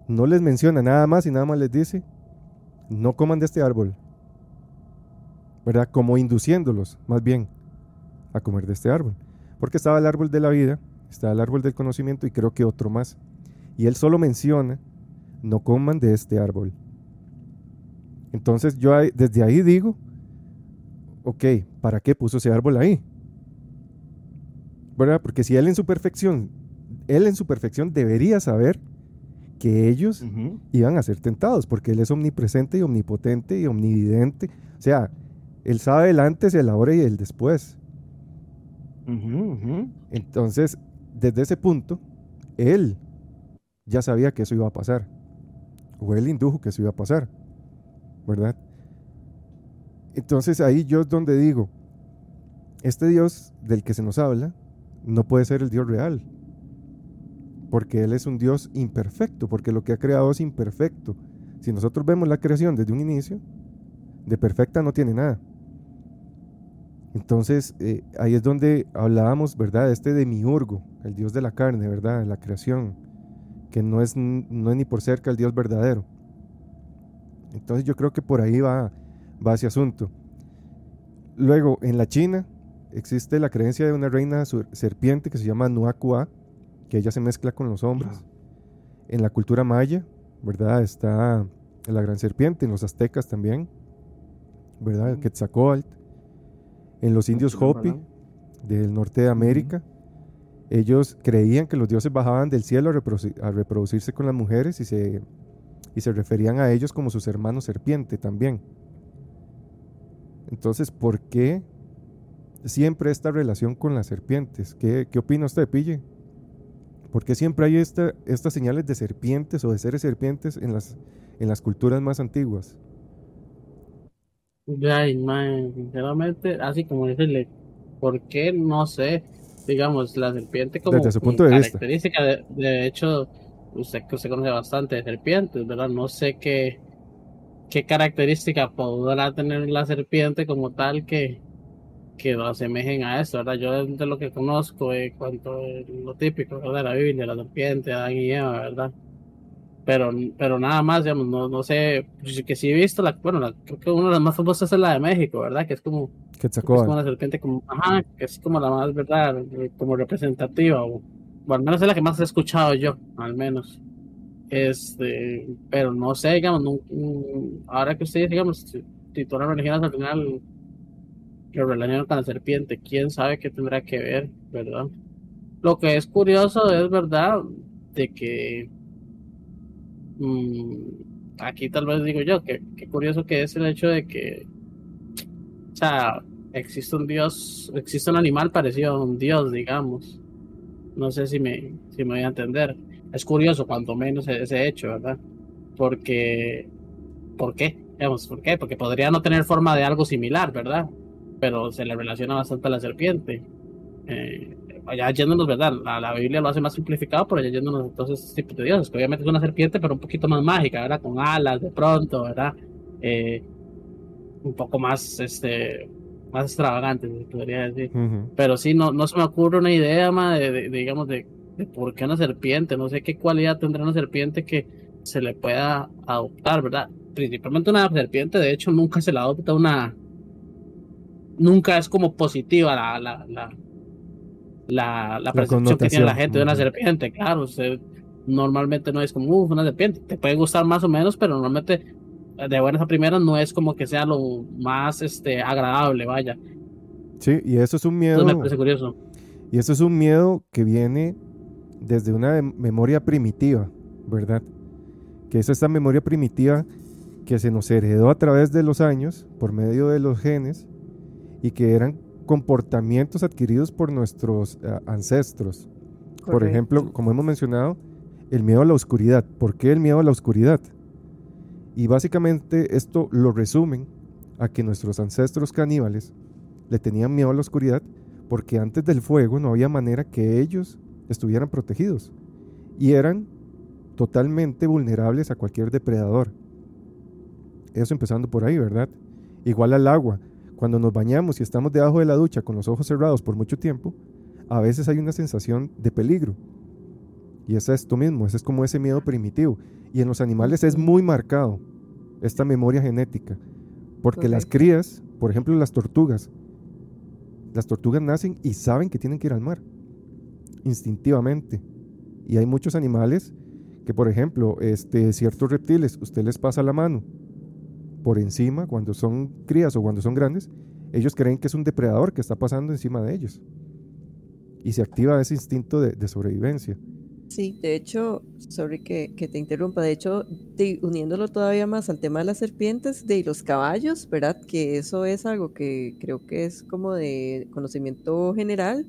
No les menciona nada más y nada más les dice, no coman de este árbol. ¿Verdad? Como induciéndolos, más bien, a comer de este árbol. Porque estaba el árbol de la vida, estaba el árbol del conocimiento y creo que otro más. Y él solo menciona, no coman de este árbol. Entonces yo desde ahí digo, ok, ¿para qué puso ese árbol ahí? ¿Verdad? Porque si él en su perfección, él en su perfección debería saber que ellos iban a ser tentados, porque él es omnipresente y omnipotente y omnividente. O sea, él sabe el antes, el ahora y el después. Entonces, desde ese punto, él ya sabía que eso iba a pasar. O él indujo que eso iba a pasar. ¿Verdad? Entonces ahí yo es donde digo, este Dios del que se nos habla no puede ser el Dios real. Porque Él es un Dios imperfecto, porque lo que ha creado es imperfecto. Si nosotros vemos la creación desde un inicio, de perfecta no tiene nada. Entonces, eh, ahí es donde hablábamos, ¿verdad? Este demiurgo, el Dios de la carne, ¿verdad? La creación, que no es, no es ni por cerca el Dios verdadero. Entonces yo creo que por ahí va, va ese asunto. Luego, en la China existe la creencia de una reina serpiente que se llama Nuakua, que ella se mezcla con los hombres. En la cultura maya, ¿verdad? Está la gran serpiente, en los aztecas también, ¿verdad? El Ujú. Quetzalcóatl. En los indios Hopi, del norte de América, ellos creían que los dioses bajaban del cielo a reproducirse con las mujeres y se, y se referían a ellos como sus hermanos serpiente también. Entonces, ¿por qué siempre esta relación con las serpientes? ¿Qué, qué opina usted, Pille? ¿Por qué siempre hay esta, estas señales de serpientes o de seres serpientes en las, en las culturas más antiguas? Man, sinceramente, así como decirle, ¿por qué? No sé, digamos, la serpiente como, Desde su punto de vista. característica, de, de hecho, usted que usted conoce bastante de serpientes, ¿verdad? No sé qué, qué característica podrá tener la serpiente como tal que, que lo asemejen a eso, ¿verdad? Yo de lo que conozco en cuanto a lo típico. De la Biblia, la serpiente, Adán y Eva, ¿verdad? Pero, pero nada más, digamos, no, no sé, pues, que sí he visto, la, bueno, la- creo que una de las más famosas es la de México, ¿verdad? Que es como, que es como una serpiente como, ajá, que es como la más, ¿verdad? Como representativa, o, o al menos es la que más he escuchado yo, al menos. Este, pero no sé, digamos, mm, ahora que ustedes, digamos, las religiones al final lo relacionan con la serpiente, quién sabe qué tendrá que ver, ¿verdad? Lo que es curioso es, ¿verdad? De que mm, aquí tal vez digo yo, que, que curioso que es el hecho de que, o sea, existe un dios, existe un animal parecido a un dios, digamos. No sé si me, si me voy a entender. Es curioso, cuanto menos ese hecho, ¿verdad? Porque, ¿por qué? Digamos, ¿por qué? Porque podría no tener forma de algo similar, ¿verdad? Pero se le relaciona bastante a la serpiente. Eh, allá yéndonos, ¿verdad? La, la Biblia lo hace más simplificado, pero ya yéndonos entonces a ese tipo de dioses, que obviamente es una serpiente, pero un poquito más mágica, ¿verdad? Con alas de pronto, ¿verdad? Eh, un poco más, este, más extravagante, se podría decir. Pero sí, no, no se me ocurre una idea más de, de- de, digamos, de de por qué una serpiente, no sé qué cualidad tendrá una serpiente que se le pueda adoptar, ¿verdad? Principalmente una serpiente, de hecho, nunca se la adopta una. Nunca es como positiva la, la, la, la, la percepción que tiene la gente de una serpiente, claro. Usted normalmente no es como, uff, una serpiente. Te puede gustar más o menos, pero normalmente de buenas a primeras no es como que sea lo más este, agradable, vaya. Sí, y eso es un miedo. Entonces me parece curioso. Y eso es un miedo que viene desde una memoria primitiva, ¿verdad? Que es esta memoria primitiva que se nos heredó a través de los años por medio de los genes y que eran comportamientos adquiridos por nuestros eh, ancestros. Por ejemplo, como hemos mencionado, el miedo a la oscuridad. ¿Por qué el miedo a la oscuridad? Y básicamente esto lo resumen a que nuestros ancestros caníbales le tenían miedo a la oscuridad porque antes del fuego no había manera que ellos estuvieran protegidos y eran totalmente vulnerables a cualquier depredador. Eso empezando por ahí, ¿verdad? Igual al agua. Cuando nos bañamos y estamos debajo de la ducha con los ojos cerrados por mucho tiempo, a veces hay una sensación de peligro. Y es esto mismo, ese es como ese miedo primitivo. Y en los animales es muy marcado esta memoria genética. Porque las crías, por ejemplo las tortugas, las tortugas nacen y saben que tienen que ir al mar, instintivamente. Y hay muchos animales que, por ejemplo, este, ciertos reptiles, usted les pasa la mano por encima cuando son crías o cuando son grandes, ellos creen que es un depredador que está pasando encima de ellos. Y se activa ese instinto de sobrevivencia. Sí, de hecho, sorry que, te interrumpa, de hecho, uniéndolo todavía más al tema de las serpientes, de los caballos, ¿verdad? Que eso es algo que creo que es como de conocimiento general.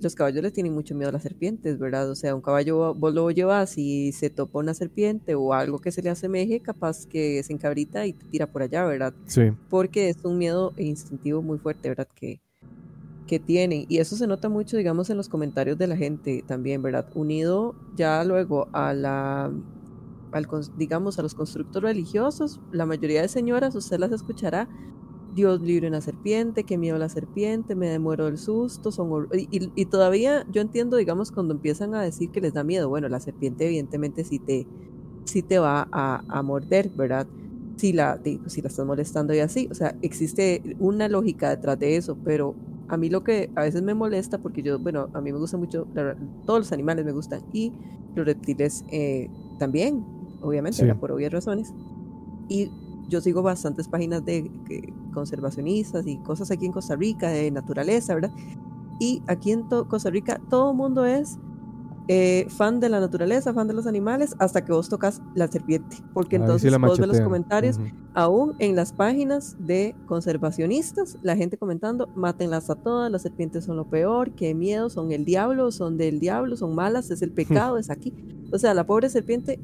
Los caballos les tienen mucho miedo a las serpientes, ¿verdad? O sea, un caballo vos lo llevas y se topa una serpiente o algo que se le asemeje, capaz que se encabrita y te tira por allá, ¿verdad? Sí. Porque es un miedo instintivo muy fuerte, ¿verdad? Que, que tienen. Y eso se nota mucho, digamos, en los comentarios de la gente también, ¿verdad? Unido ya luego a la, al, digamos, a los constructos religiosos, la mayoría de señoras, usted las escuchará, Dios libre una serpiente, qué miedo la serpiente, me muero del susto, son y, y, todavía yo entiendo, digamos, cuando empiezan a decir que les da miedo, bueno, la serpiente evidentemente sí te, sí te va a, morder, ¿verdad? Si la, si la estás molestando y así, o sea, existe una lógica detrás de eso, pero a mí lo que a veces me molesta, porque yo, bueno, a mí me gusta mucho, todos los animales me gustan y los reptiles eh, también, obviamente, por obvias razones. Y yo sigo bastantes páginas de conservacionistas y cosas aquí en Costa Rica, de naturaleza, ¿verdad? Y aquí en Costa Rica todo el mundo es eh, fan de la naturaleza, fan de los animales, hasta que vos tocas la serpiente. Porque entonces vos ves los comentarios, aún en las páginas de conservacionistas, la gente comentando, mátenlas a todas, las serpientes son lo peor, qué miedo, son el diablo, son del diablo, son malas, es el *laughs* pecado, es aquí. O sea, la pobre serpiente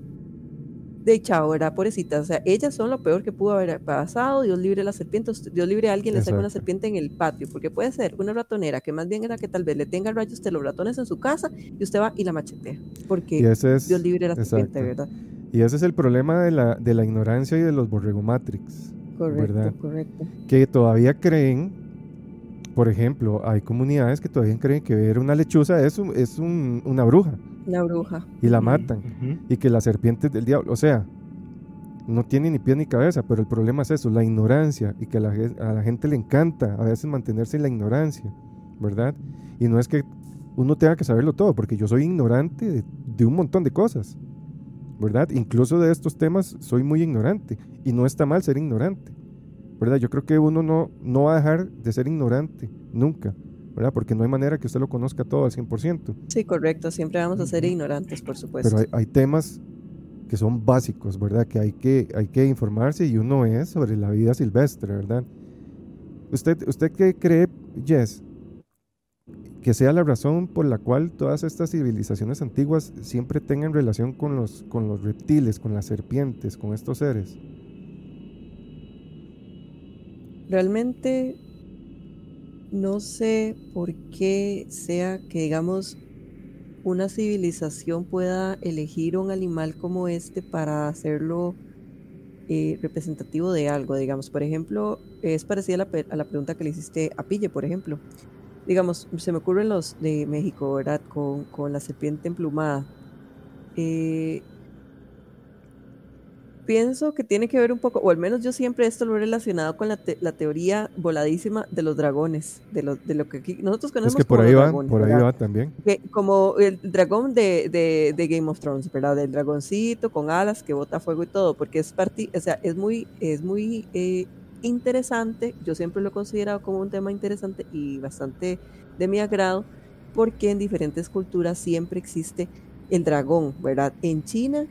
de chao, ¿verdad? Pobrecita. O sea, ellas son lo peor que pudo haber pasado. Dios libre a las serpientes. Dios libre a alguien le saca una serpiente en el patio. Porque puede ser una ratonera que más bien era que tal vez le tenga rayos de los ratones en su casa y usted va y la machetea. Porque Dios libre a la serpiente, ¿verdad? Y ese es el problema de la, de la ignorancia y de los borregomatrix. Correcto, ¿verdad? correcto. Que todavía creen, por ejemplo, hay comunidades que todavía creen que ver una lechuza es, es una bruja. Una bruja. Y la matan. Y que la serpiente es del diablo. O sea, no tiene ni pie ni cabeza, pero el problema es eso, la ignorancia. Y que a la, a la gente le encanta a veces mantenerse en la ignorancia, ¿verdad? Y no es que uno tenga que saberlo todo, porque yo soy ignorante de, un montón de cosas, ¿verdad? Incluso de estos temas soy muy ignorante. Y no está mal ser ignorante, ¿verdad? Yo creo que uno no, no va a dejar de ser ignorante, nunca. ¿verdad? Porque no hay manera que usted lo conozca todo al 100%. Sí, correcto, siempre vamos a ser ignorantes, por supuesto. Pero hay, temas que son básicos, ¿verdad? Que hay, que hay que informarse y uno es sobre la vida silvestre, ¿verdad? ¿Usted, usted qué cree, Jess? Que sea la razón por la cual todas estas civilizaciones antiguas siempre tengan relación con los, con los reptiles, con las serpientes, con estos seres. Realmente no sé por qué sea que, digamos, una civilización pueda elegir un animal como este para hacerlo eh, representativo de algo, digamos. Por ejemplo, es parecida a la, pregunta que le hiciste a Pille, por ejemplo. digamos, se me ocurren los de México, ¿verdad? Con, con la serpiente emplumada. Eh, pienso que tiene que ver un poco, o al menos yo siempre esto lo he relacionado con la, te- la teoría voladísima de los dragones, de lo, de lo que aquí nosotros conocemos Es que por como ahí va, dragones, por ahí ¿verdad? va también. Que- como el dragón de, de- de Game of Thrones, ¿verdad? Del dragoncito con alas que bota fuego y todo, porque es parti, o sea, es muy, es muy eh, interesante. Yo siempre lo he considerado como un tema interesante y bastante de mi agrado, porque en diferentes culturas siempre existe el dragón, ¿verdad? En China,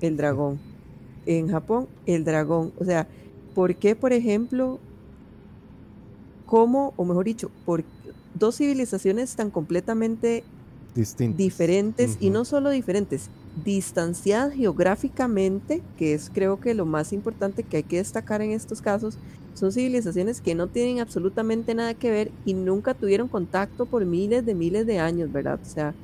el dragón. En Japón, el dragón. O sea, ¿por qué, por ejemplo, cómo, o mejor dicho, por dos civilizaciones tan completamente Distinto. diferentes y no solo diferentes, distanciadas geográficamente, que es creo que lo más importante que hay que destacar en estos casos, son civilizaciones que no tienen absolutamente nada que ver y nunca tuvieron contacto por miles de miles de años, ¿verdad? O sea,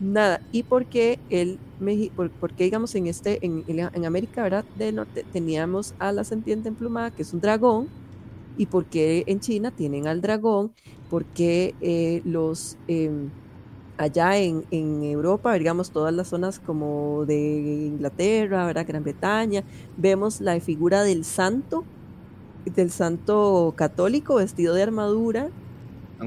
nada. ¿Y por qué el Meji- por, por qué, digamos en este en, en- América, ¿verdad? del norte teníamos a la serpiente emplumada, que es un dragón, y por qué en China tienen al dragón, por qué eh, los em, allá en, en Europa, digamos, todas las zonas como de Inglaterra, ¿verdad? Gran Bretaña, vemos la figura del santo, del santo católico vestido de armadura,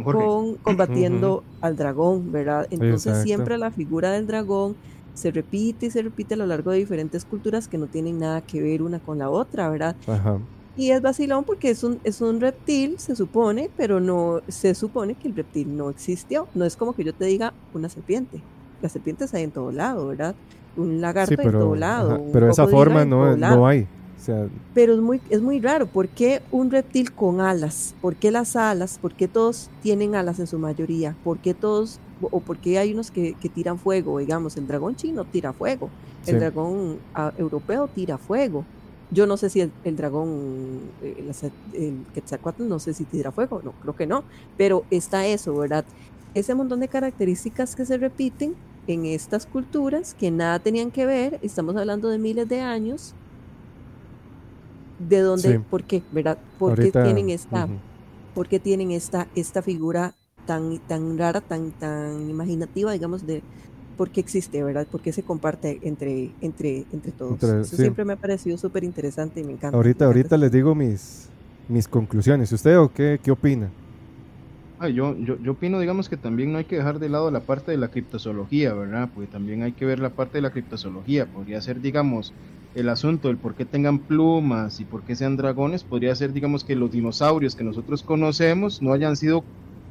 Con, combatiendo al dragón, ¿verdad? Entonces Exacto. siempre la figura del dragón se repite y se repite a lo largo de diferentes culturas que no tienen nada que ver una con la otra, ¿verdad? Ajá. Y es vacilón porque es un, es un reptil, se supone, pero no se supone que el reptil no existió. No es como que yo te diga una serpiente. Las serpientes hay en todo lado, ¿verdad? Un lagarto Sí, hay en todo pero, lado. ajá, pero esa forma no, no hay. O sea, Pero es muy, es muy raro. ¿Por qué un reptil con alas? ¿Por qué las alas? ¿Por qué todos tienen alas en su mayoría? ¿Por qué todos, o por qué hay unos que, que tiran fuego? Digamos, el dragón chino tira fuego. El Sí. dragón ah, europeo tira fuego. Yo no sé si el, el dragón, eh, el, el Quetzalcóatl, no sé si tira fuego. No, creo que no. Pero está eso, ¿verdad? Ese montón de características que se repiten en estas culturas que nada tenían que ver. Estamos hablando de miles de años de dónde, Sí. por qué, ¿verdad? ¿Por ahorita. qué tienen esta, ujú. por qué tienen esta, esta figura tan, tan rara, tan, tan imaginativa, digamos, de por qué existe, ¿verdad? ¿Por qué se comparte entre, entre, entre todos? Entre- Eso sí. siempre me ha parecido súper interesante y me encanta. Ahorita, me ahorita les digo mis, mis conclusiones. ¿Usted o qué, qué opina? Ah, yo, yo, yo opino, digamos, que también no hay que dejar de lado la parte de la criptozoología, ¿verdad? Porque también hay que ver la parte de la criptozoología. Podría ser, digamos, el asunto del por qué tengan plumas y por qué sean dragones. Podría ser, digamos, que los dinosaurios que nosotros conocemos no hayan sido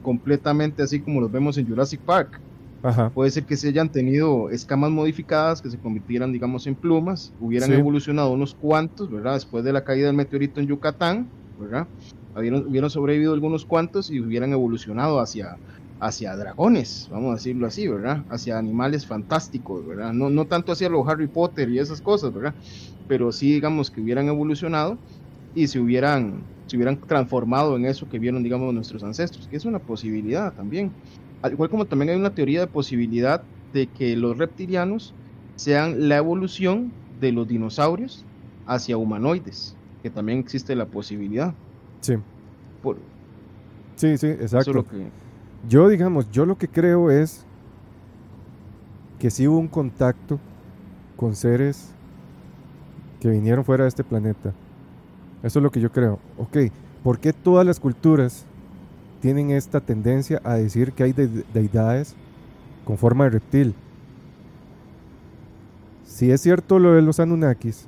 completamente así como los vemos en Jurassic Park. Ajá. Puede ser que se hayan tenido escamas modificadas que se convirtieran, digamos, en plumas, hubieran Sí. evolucionado unos cuantos, ¿verdad? Después de la caída del meteorito en Yucatán, ¿verdad? Hubieran, hubieran sobrevivido algunos cuantos y hubieran evolucionado hacia, hacia dragones, vamos a decirlo así, ¿verdad? Hacia animales fantásticos, ¿verdad? No, no tanto hacia los Harry Potter y esas cosas, ¿verdad? Pero sí, digamos, que hubieran evolucionado y se hubieran, se hubieran transformado en eso que vieron, digamos, nuestros ancestros, que es una posibilidad también. Al igual como también hay una teoría de posibilidad de que los reptilianos sean la evolución de los dinosaurios hacia humanoides, que también existe la posibilidad. Sí. Por, Sí, sí, eso es exacto. lo que, Yo, digamos, yo lo que creo es que sí hubo un contacto con seres que vinieron fuera de este planeta. Eso es lo que yo creo. Ok, ¿por qué todas las culturas tienen esta tendencia a decir que hay de- deidades con forma de reptil? Si es cierto lo de los Anunnakis,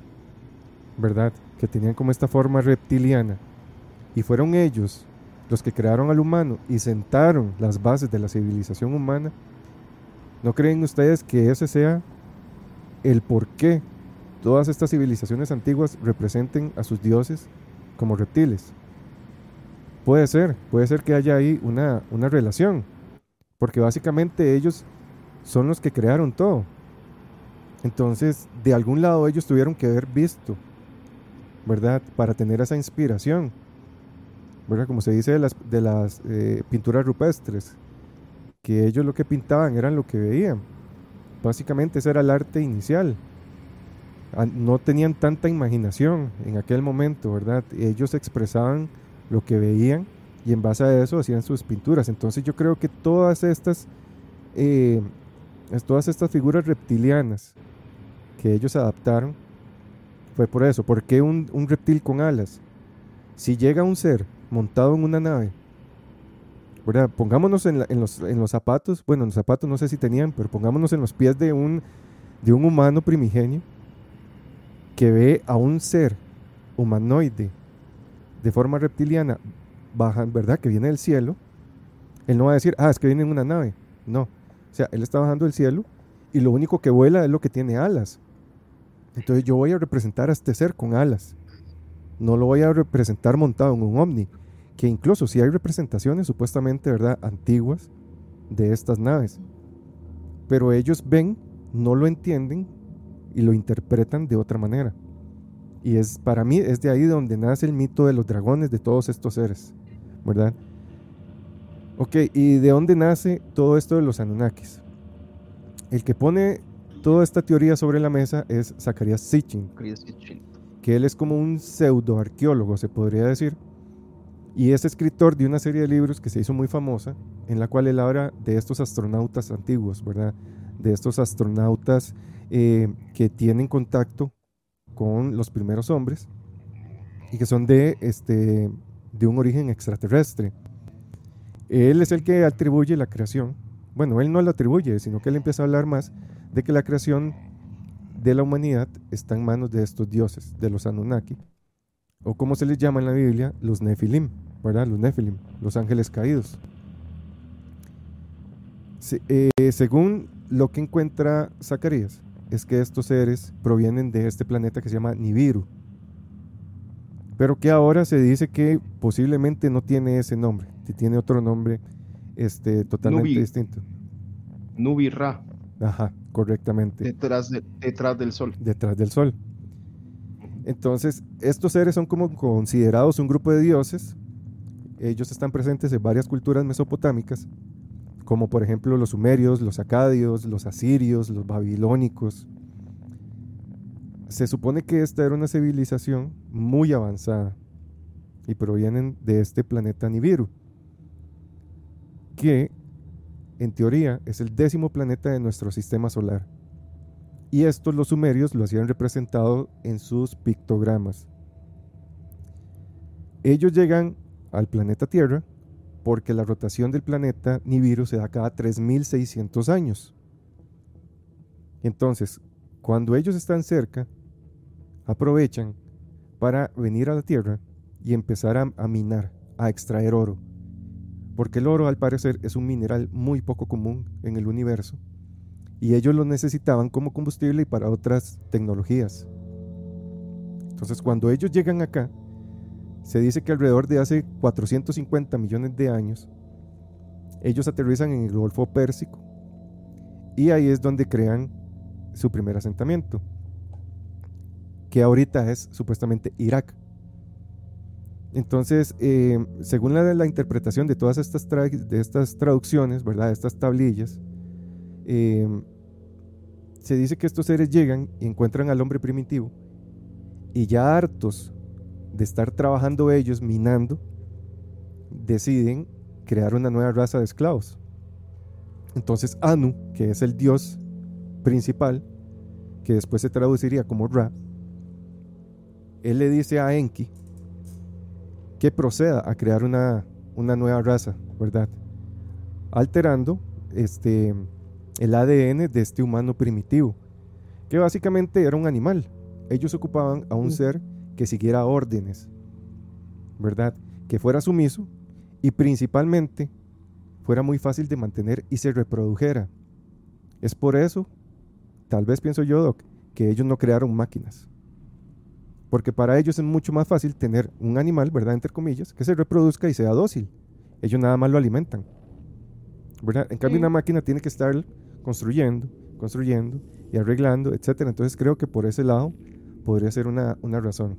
¿verdad? Que tenían como esta forma reptiliana, y fueron ellos los que crearon al humano y sentaron las bases de la civilización humana, ¿no creen ustedes que ese sea el por qué todas estas civilizaciones antiguas representen a sus dioses como reptiles? Puede ser, puede ser que haya ahí una, una relación, porque básicamente ellos son los que crearon todo. Entonces, de algún lado ellos tuvieron que haber visto, ¿verdad? Para tener esa inspiración. Como se dice de las, de las eh, pinturas rupestres, que ellos lo que pintaban eran lo que veían. Básicamente ese era el arte inicial. No tenían tanta imaginación en aquel momento, ¿verdad? Ellos expresaban lo que veían y en base a eso hacían sus pinturas. Entonces yo creo que todas estas, eh, todas estas figuras reptilianas que ellos adaptaron fue por eso. ¿Por qué un, un reptil con alas? Si llega un ser montado en una nave, ¿verdad? pongámonos en, los, zapatos, bueno, en los zapatos no sé si tenían, pero pongámonos en los pies de un, de un humano primigenio que ve a un ser humanoide de forma reptiliana baja, ¿verdad? Que viene del cielo, él no va a decir, ah, es que viene en una nave. No. O sea, él está bajando del cielo y lo único que vuela es lo que tiene alas. Entonces yo voy a representar a este ser con alas. No lo voy a representar montado en un ovni. Que incluso si hay representaciones supuestamente, ¿verdad? Antiguas de estas naves. Pero ellos ven, no lo entienden y lo interpretan de otra manera. Y es para mí es de ahí donde nace el mito de los dragones, de todos estos seres, ¿verdad? Ok, ¿y de dónde nace todo esto de los Anunnakis? El que pone toda esta teoría sobre la mesa es Zacarías Sitchin, que él es como un pseudo arqueólogo, se podría decir, y es escritor de una serie de libros que se hizo muy famosa, en la cual él habla de estos astronautas antiguos, ¿verdad? De estos astronautas eh, que tienen contacto con los primeros hombres y que son de, este, de un origen extraterrestre. Él es el que atribuye la creación. Bueno, él no lo atribuye, sino que él empieza a hablar más de que la creación de la humanidad está en manos de estos dioses, de los Anunnaki, o como se les llama en la Biblia, los Nefilim, ¿verdad? Los Nefilim, los ángeles caídos. Eh, según lo que encuentra Zacarías, es que estos seres provienen de este planeta que se llama Nibiru, pero que ahora se dice que posiblemente no tiene ese nombre, que tiene otro nombre este, totalmente distinto. Nubirra. Ajá, correctamente. Detrás, detrás del sol. Detrás del sol. Entonces, estos seres son como considerados un grupo de dioses. Ellos están presentes en varias culturas mesopotámicas como por ejemplo los sumerios, los acadios, los asirios, los babilónicos. Se supone que esta era una civilización muy avanzada y provienen de este planeta Nibiru, que en teoría es el décimo planeta de nuestro sistema solar. Y estos los sumerios lo hacían representado en sus pictogramas. Ellos llegan al planeta Tierra porque la rotación del planeta Nibiru se da cada 3.600 años. Entonces, cuando ellos están cerca, aprovechan para venir a la Tierra y empezar a, minar, a extraer oro. Porque el oro, al parecer, es un mineral muy poco común en el universo. Y ellos lo necesitaban como combustible y para otras tecnologías. Entonces, cuando ellos llegan acá, se dice que alrededor de hace 450 millones de años, ellos aterrizan en el Golfo Pérsico y ahí es donde crean su primer asentamiento, que ahorita es supuestamente Irak. Entonces, eh, según la, interpretación de todas estas, de estas traducciones, ¿verdad? estas tablillas, eh, se dice que estos seres llegan y encuentran al hombre primitivo y ya hartos de estar trabajando ellos minando, deciden crear una nueva raza de esclavos. Entonces Anu, que es el dios principal, que después se traduciría como Ra, él le dice a Enki que proceda a crear una, una nueva raza, ¿verdad? Alterando este, el ADN de este humano primitivo, que básicamente era un animal. Ellos ocupaban a un mm. ser que siguiera órdenes, ¿verdad? Que fuera sumiso y principalmente fuera muy fácil de mantener y se reprodujera. Es por eso, tal vez pienso yo, Doc, que ellos no crearon máquinas. Porque para ellos es mucho más fácil tener un animal, ¿verdad? Entre comillas, que se reproduzca y sea dócil. Ellos nada más lo alimentan. ¿verdad? En cambio, una máquina tiene que estar construyendo, construyendo y arreglando, etc. Entonces creo que por ese lado podría ser una, una razón.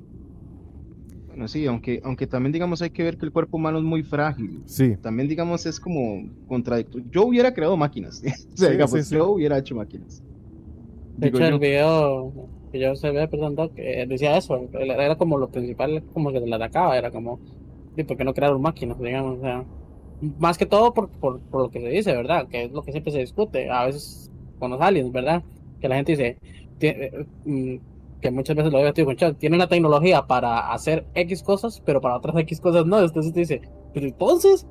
Bueno, sí, aunque, aunque también digamos hay que ver que el cuerpo humano es muy frágil. Sí. También digamos es como contradictorio. Yo hubiera creado máquinas. *laughs* o sea, digamos, yo hubiera hecho máquinas. De hecho, el video que yo se ve, perdón, Doc, decía eso. Era como lo principal, como que la atacaba. Era como ¿Y por qué no crearon máquinas, digamos? O sea, más que todo por, por, por lo que se dice, ¿verdad? Que es lo que siempre se discute, a veces con los aliens, ¿verdad? Que la gente dice, eh, mm, que muchas veces lo he con Chuck, tienen la tecnología para hacer X cosas, pero para otras X cosas no. Entonces te dice, pero entonces,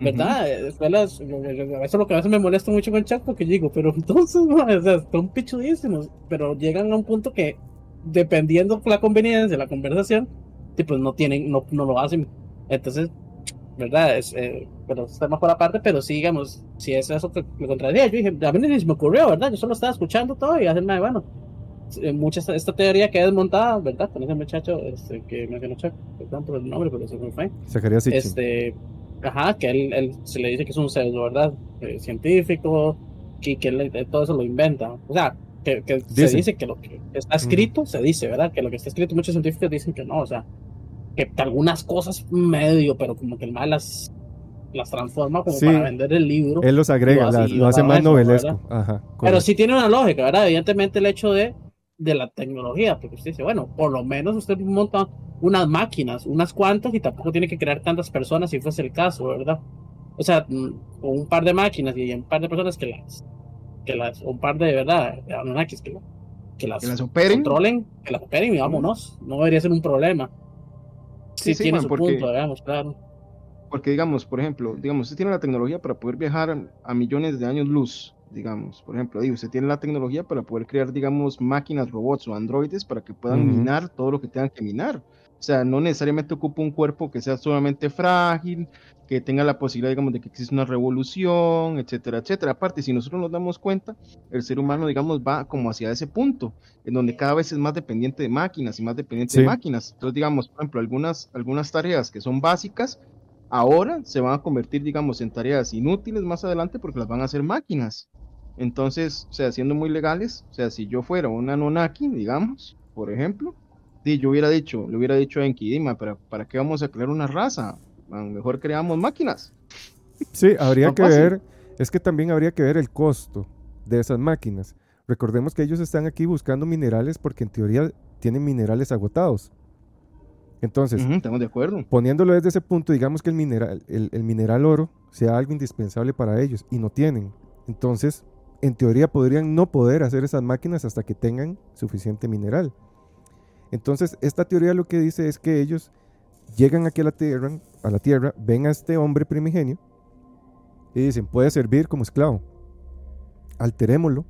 ¿verdad? Eh, después las- Eso es lo que a veces me molesta mucho con Chuck, porque digo, pero entonces, *laughs* o sea, están pichudísimos, pero llegan a un punto que, dependiendo la conveniencia de la conversación, pues no tienen, no, no lo hacen. Entonces, ¿verdad? Es, eh, pero está más por aparte, pero sí, digamos, si es eso que me contradía, yo dije, a mí ni se me ocurrió, ¿verdad? Yo solo estaba escuchando todo y hacerme, bueno, eh, mucha esta, esta teoría que es desmontada, ¿verdad? Con ese muchacho este, que mencionó Chuck, perdón por el nombre, pero se me fue. Este, ajá, que él, él se le dice que es un pseudo, ¿verdad? Eh, científico, y que él eh, todo eso lo inventa. O sea, que, que se Dice. dice que lo que está escrito, se dice, ¿verdad? Que lo que está escrito, muchos científicos dicen que no, o sea, que, que algunas cosas medio, pero como que el mal las, las transforma como Sí. para vender el libro. Él los agrega, lo hace- las- lo hace más eso, novelesco. Ajá, Pero sí tiene una lógica, ¿verdad? Evidentemente el hecho de, de la tecnología, porque usted dice, bueno, por lo menos usted monta unas máquinas, unas cuantas, y tampoco tiene que crear tantas personas si fuese el caso, ¿verdad? O sea, mm, un par de máquinas y un par de personas que las, que las, un par de, ¿verdad? Anunnakis que, que las, Que las operen. controlen, que las operen y vámonos. No debería ser un problema. Sí, Sí, sí, tiene man, su porque- punto, digamos, claro. Porque, digamos, por ejemplo, digamos, usted tiene la tecnología para poder viajar a millones de años luz, digamos. Por ejemplo, digo, usted tiene la tecnología para poder crear, digamos, máquinas, robots o androides para que puedan Ujú. minar todo lo que tengan que minar. O sea, no necesariamente ocupa un cuerpo que sea sumamente frágil, que tenga la posibilidad, digamos, de que exista una revolución, etcétera, etcétera. Aparte, si nosotros nos damos cuenta, el ser humano, digamos, va como hacia ese punto, en donde cada vez es más dependiente de máquinas y más dependiente Sí. de máquinas. Entonces, digamos, por ejemplo, algunas, algunas tareas que son básicas, ahora se van a convertir, digamos, en tareas inútiles más adelante porque las van a hacer máquinas. Entonces, o sea, siendo muy legales, o sea, si yo fuera un Anunnaki, digamos, por ejemplo, y yo hubiera dicho, le hubiera dicho a Enki, "Dima, ¿para, ¿para qué vamos a crear una raza? Man, Mejor creamos máquinas. Sí, habría que fácil. ver, es que también habría que ver el costo de esas máquinas. Recordemos que ellos están aquí buscando minerales porque en teoría tienen minerales agotados. Entonces, estamos de acuerdo. poniéndolo desde ese punto, digamos que el mineral, el, el mineral oro sea algo indispensable para ellos y no tienen. Entonces, en teoría podrían no poder hacer esas máquinas hasta que tengan suficiente mineral. Entonces, esta teoría lo que dice es que ellos llegan aquí a la tierra, a la tierra, ven a este hombre primigenio y dicen, puede servir como esclavo. Alterémoslo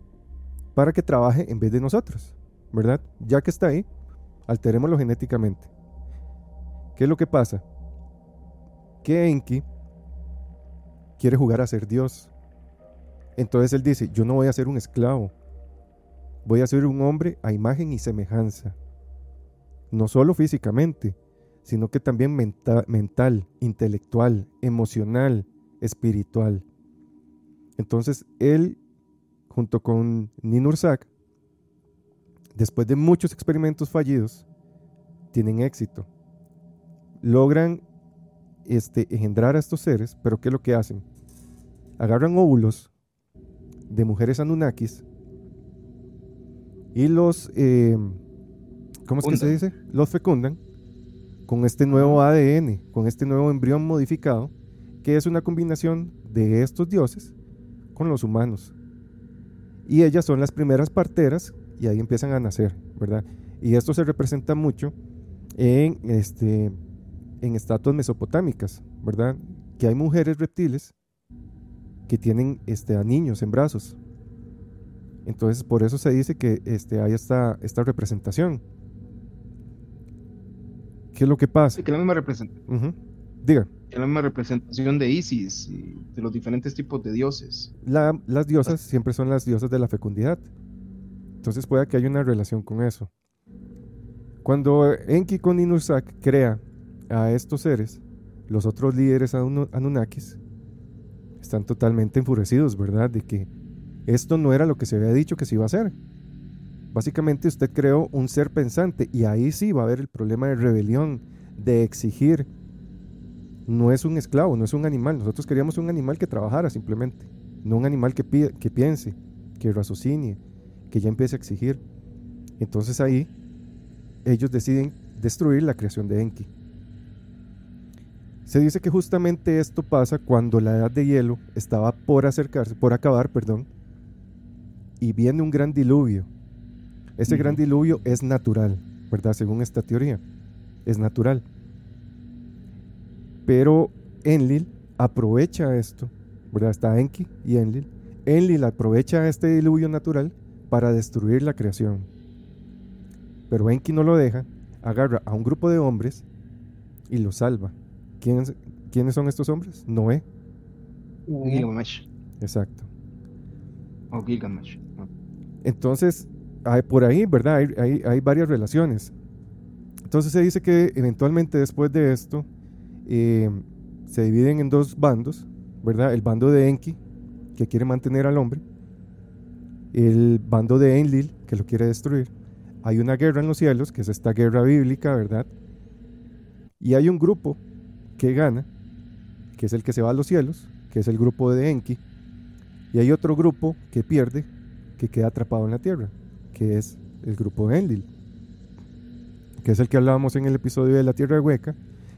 para que trabaje en vez de nosotros, ¿verdad? Ya que está ahí, alterémoslo genéticamente. ¿Qué es lo que pasa? Que Enki quiere jugar a ser Dios. Entonces él dice, yo no voy a ser un esclavo. Voy a ser un hombre a imagen y semejanza. No solo físicamente, sino que también menta- mental, intelectual, emocional, espiritual. Entonces él, junto con Ninursak, después de muchos experimentos fallidos, tienen éxito. Logran este, engendrar a estos seres, pero ¿qué es lo que hacen? Agarran óvulos de mujeres anunnakis y los, eh, ¿cómo es que se dice? Los fecundan con este nuevo ADN, con este nuevo embrión modificado, que es una combinación de estos dioses con los humanos. Y ellas son las primeras parteras y ahí empiezan a nacer, ¿verdad? Y esto se representa mucho en, este, en estatuas mesopotámicas, ¿verdad? Que hay mujeres reptiles que tienen este, a niños en brazos. Entonces, por eso se dice que este, hay esta, esta representación. ¿Qué es lo que pasa? Que la misma represent- Ujú. Diga, que la misma representación de Isis y de los diferentes tipos de dioses. la- las diosas siempre son las diosas de la fecundidad. Entonces puede que haya una relación con eso. Cuando Enki con Inusak crea a estos seres, los otros líderes Anu- Anunnakis están totalmente enfurecidos, ¿verdad? De que esto no era lo que se había dicho que se iba a hacer. Básicamente usted creó un ser pensante y ahí sí va a haber el problema de rebelión, de exigir. No es un esclavo, no es un animal. Nosotros queríamos un animal que trabajara simplemente, no un animal que, que piense, que raciocine, que ya empiece a exigir. Entonces ahí ellos deciden destruir la creación de Enki. Se dice que justamente esto pasa cuando la edad de hielo estaba por acercarse, por acabar, perdón, y viene un gran diluvio. Ese gran diluvio es natural, ¿verdad? Según esta teoría, es natural. Pero Enlil aprovecha esto, ¿verdad? Está Enki y Enlil. Enlil aprovecha este diluvio natural para destruir la creación. Pero Enki no lo deja, agarra a un grupo de hombres y los salva. ¿Quiénes, ¿quiénes son estos hombres? Noé, Gilgamesh. exacto. O Gilgamesh. Entonces, por ahí, ¿verdad? Hay varias relaciones. Entonces se dice que eventualmente después de esto eh, se dividen en dos bandos, ¿verdad? El bando de Enki, que quiere mantener al hombre, el bando de Enlil, que lo quiere destruir. Hay una guerra en los cielos, que es esta guerra bíblica, ¿verdad? Y hay un grupo que gana, que es el que se va a los cielos, que es el grupo de Enki. Y hay otro grupo que pierde, que queda atrapado en la tierra, que es el grupo de Enlil, que es el que hablábamos en el episodio de la Tierra Hueca,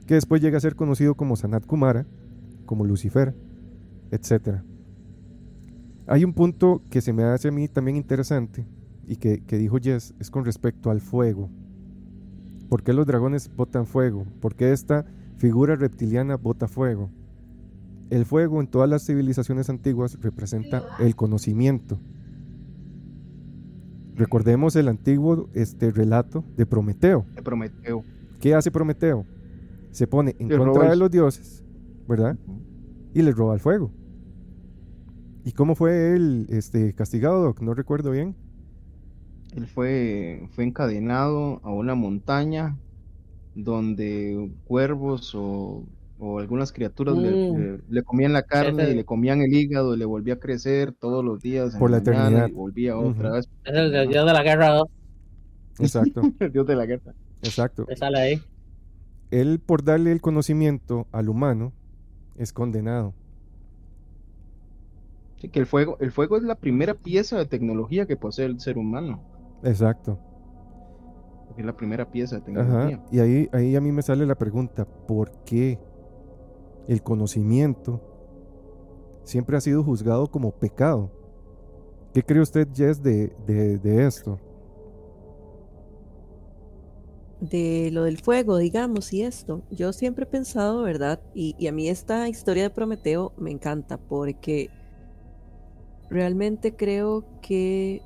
que después llega a ser conocido como Sanat Kumara, como Lucifer, etc. Hay un punto que se me hace a mí también interesante y que, que dijo Jess, es con respecto al fuego. ¿Por qué los dragones botan fuego? ¿Por qué esta figura reptiliana bota fuego? El fuego en todas las civilizaciones antiguas representa el conocimiento. Recordemos el antiguo este, relato de Prometeo. De Prometeo. ¿Qué hace Prometeo? Se pone en Le contra de los dioses, ¿verdad? Y les roba el fuego. ¿Y cómo fue él este, castigado, Doc? No recuerdo bien. Él fue, fue encadenado a una montaña donde cuervos o, o algunas criaturas le, Mm. le- le comían la carne y le comían el hígado y le volvía a crecer todos los días en Por la mañana eternidad. y volvía otra vez. Es el dios de la guerra 2 Exacto, *laughs* El dios de la guerra. exacto. sale ahí. Él, por darle el conocimiento al humano, es condenado. Sí, que el fuego, el fuego es la primera pieza de tecnología que posee el ser humano. Exacto. Es la primera pieza de tecnología. Ajá. Y ahí, ahí a mí me sale la pregunta, ¿por qué el conocimiento siempre ha sido juzgado como pecado? ¿Qué cree usted, Jess, de, de, esto? de lo del fuego, digamos, y esto. Yo siempre he pensado, ¿verdad? Y a mí esta historia de Prometeo me encanta porque realmente creo que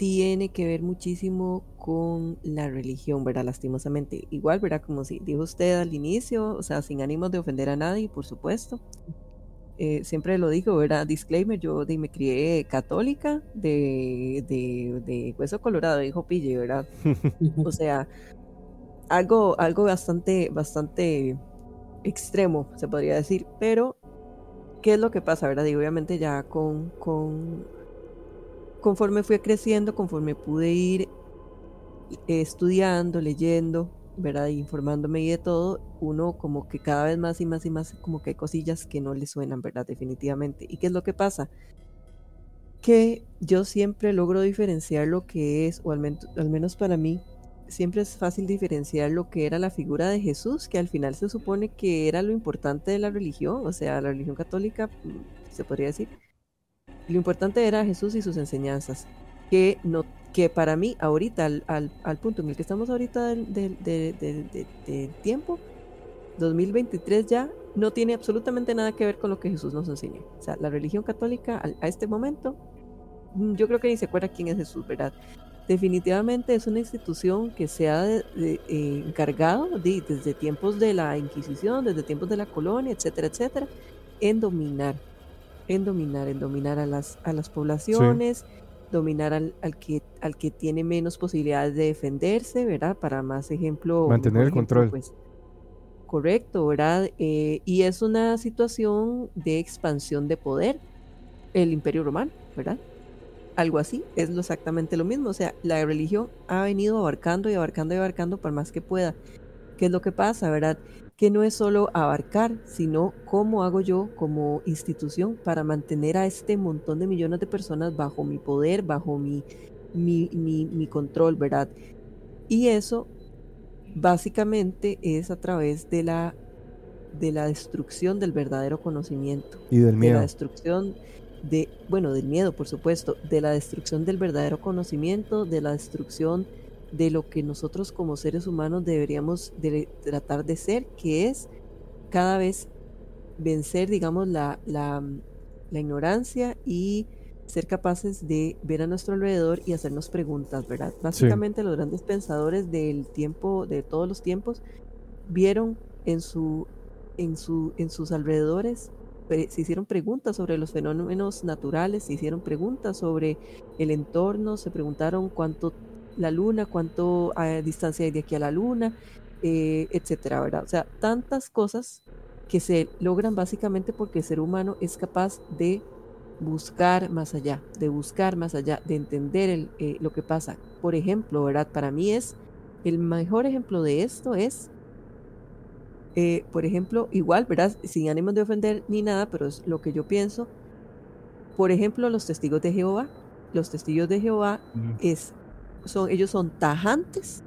tiene que ver muchísimo con la religión, ¿verdad? Lastimosamente. Igual, ¿verdad? Como si dijo usted al inicio, o sea, sin ánimos de ofender a nadie, por supuesto. Eh, siempre lo digo, ¿verdad? Disclaimer, yo de- me crié católica de, de, de hueso colorado, dijo Pille, ¿verdad? *laughs* O sea, algo, algo bastante, bastante extremo, se podría decir. Pero, ¿qué es lo que pasa, verdad? Y obviamente ya con, con conforme fui creciendo, conforme pude ir eh, estudiando, leyendo, ¿verdad? Informándome y de todo, uno como que cada vez más y más y más como que hay cosillas que no le suenan, ¿verdad? Definitivamente. ¿Y qué es lo que pasa? Que yo siempre logro diferenciar lo que es, o al, al menos para mí, siempre es fácil diferenciar lo que era la figura de Jesús, que al final se supone que era lo importante de la religión, o sea, la religión católica, mm, se podría decir. Lo importante era Jesús y sus enseñanzas, que, no, que para mí, ahorita, al, al- al punto en el que estamos ahorita del, del- del- tiempo, 2023 ya, no tiene absolutamente nada que ver con lo que Jesús nos enseñó. O sea, la religión católica a este momento, mm, yo creo que ni se acuerda quién es Jesús, ¿verdad? Definitivamente es una institución que se ha eh, encargado de- desde tiempos de la Inquisición, desde tiempos de la colonia, etcétera, etcétera, en dominar, en dominar, en dominar a las, a las poblaciones, dominar al, al que, al que tiene menos posibilidades de defenderse, ¿verdad? Para más ejemplo. Mantener el control. pues, correcto, ¿verdad? Eh, y es una situación de expansión de poder, el imperio romano, ¿verdad? Algo así, es lo exactamente lo mismo. O sea, la religión ha venido abarcando y abarcando y abarcando por más que pueda. ¿Qué es lo que pasa, verdad? Que no es solo abarcar, sino cómo hago yo como institución para mantener a este montón de millones de personas bajo mi poder, bajo mi, mi, mi, mi control, ¿verdad? Y eso básicamente es a través de la de la destrucción del verdadero conocimiento. Y del De miedo. la destrucción de, bueno, del miedo, por supuesto, de la destrucción del verdadero conocimiento, de la destrucción de lo que nosotros como seres humanos deberíamos de tratar de ser, que es cada vez vencer, digamos, la, la, la ignorancia y ser capaces de ver a nuestro alrededor y hacernos preguntas, ¿verdad? Básicamente los grandes pensadores del tiempo, de todos los tiempos, vieron en su, en su, en sus alrededores, se hicieron preguntas sobre los fenómenos naturales, se hicieron preguntas sobre el entorno, se preguntaron cuánto la luna, cuánto a distancia hay de aquí a la luna, eh, etcétera, ¿verdad? O sea, tantas cosas que se logran básicamente porque el ser humano es capaz de buscar más allá, de buscar más allá, de entender el, eh, lo que pasa. Por ejemplo, ¿verdad? Para mí es, el mejor ejemplo de esto es, eh, por ejemplo, igual, ¿verdad? Sin ánimo de ofender ni nada, pero es lo que yo pienso. Por ejemplo, los testigos de Jehová. Los testigos de Jehová es, son, ellos son tajantes,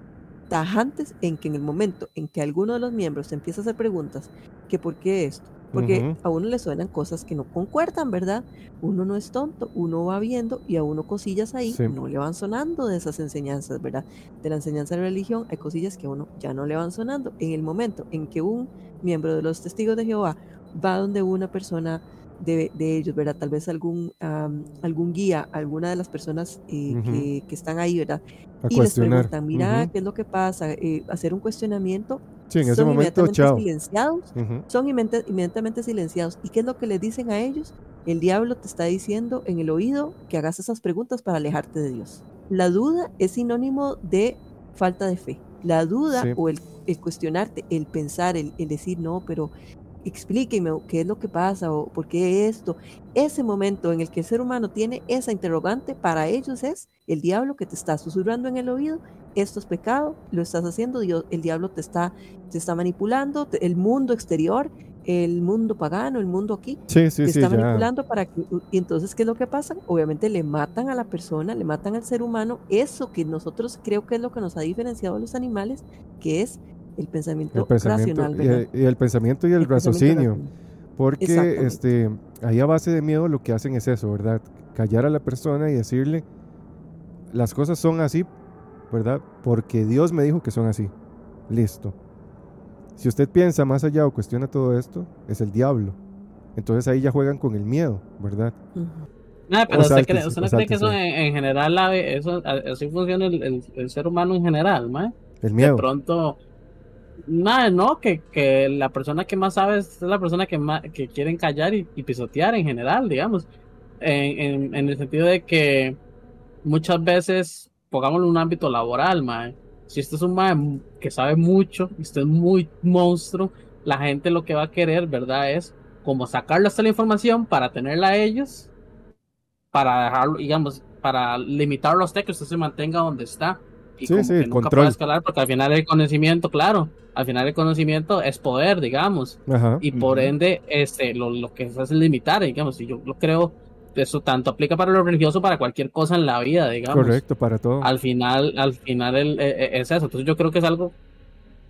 tajantes en que en el momento en que alguno de los miembros empieza a hacer preguntas, que por qué esto, porque a uno le suenan cosas que no concuerdan, ¿verdad? Uno no es tonto, uno va viendo y a uno cosillas ahí Sí. no le van sonando de esas enseñanzas, ¿verdad? De la enseñanza de religión hay cosillas que a uno ya no le van sonando. En el momento en que un miembro de los testigos de Jehová va donde una persona de, de ellos, ¿verdad? Tal vez algún, am, algún guía, alguna de las personas eh, Ujú. que, que están ahí, ¿verdad? A y les preguntan, mira, Ujú. ¿qué es lo que pasa? Eh, hacer un cuestionamiento, Sí, en ese son momento, inmediatamente chao. silenciados Ujú. son inmediata- inmediatamente silenciados. ¿Y qué es lo que les dicen a ellos? El diablo te está diciendo en el oído que hagas esas preguntas para alejarte de Dios. La duda es sinónimo de falta de fe. La duda Sí. o el, el cuestionarte, el pensar, el, el decir, no, pero explíqueme qué es lo que pasa o por qué esto. Ese momento en el que el ser humano tiene esa interrogante, para ellos es el diablo que te está susurrando en el oído, esto es pecado, lo estás haciendo, Dios, el diablo te está, te está manipulando, el mundo exterior, el mundo pagano, el mundo aquí, Sí, sí, te sí, está ya. manipulando para que... Y entonces, ¿qué es lo que pasa? Obviamente le matan a la persona, le matan al ser humano, eso que nosotros creo que es lo que nos ha diferenciado a los animales, que es el pensamiento, El pensamiento, racional, y, el, y el pensamiento y el, El raciocinio. Porque este, ahí a base de miedo lo que hacen es eso, ¿verdad? Callar a la persona y decirle, las cosas son así, ¿verdad? Porque Dios me dijo que son así. Listo. Si usted piensa más allá o cuestiona todo esto, es el diablo. Entonces ahí ya juegan con el miedo, ¿verdad? Ujú. Nah, pero O usted, sáltese, cree- usted no cree que eso en, en general, la- eso, así funciona el, el- el ser humano en general, mae? El De miedo. pronto, nada, no, que, que la persona que más sabe es la persona que más que quieren callar y, pisotear en general, digamos, en, en, en el sentido de que muchas veces, pongámoslo en un ámbito laboral, mae, si usted es un mae que sabe mucho, y usted es muy monstruo, la gente lo que va a querer, ¿verdad? Es como sacarle hasta la información para tenerla a ellos, para dejarlo, digamos, para limitarlo a usted, que usted se mantenga donde está. Y Sí, como sí, que nunca pueda escalar, porque al final el conocimiento, claro, al final el conocimiento es poder, digamos, Ajá. y por Ujú. ende, este, lo, lo que se hace es limitar, digamos, y yo lo creo, eso tanto aplica para lo religioso, para cualquier cosa en la vida, digamos. Correcto, para todo. Al final, al final el- eh, eh, es eso. Entonces yo creo que es algo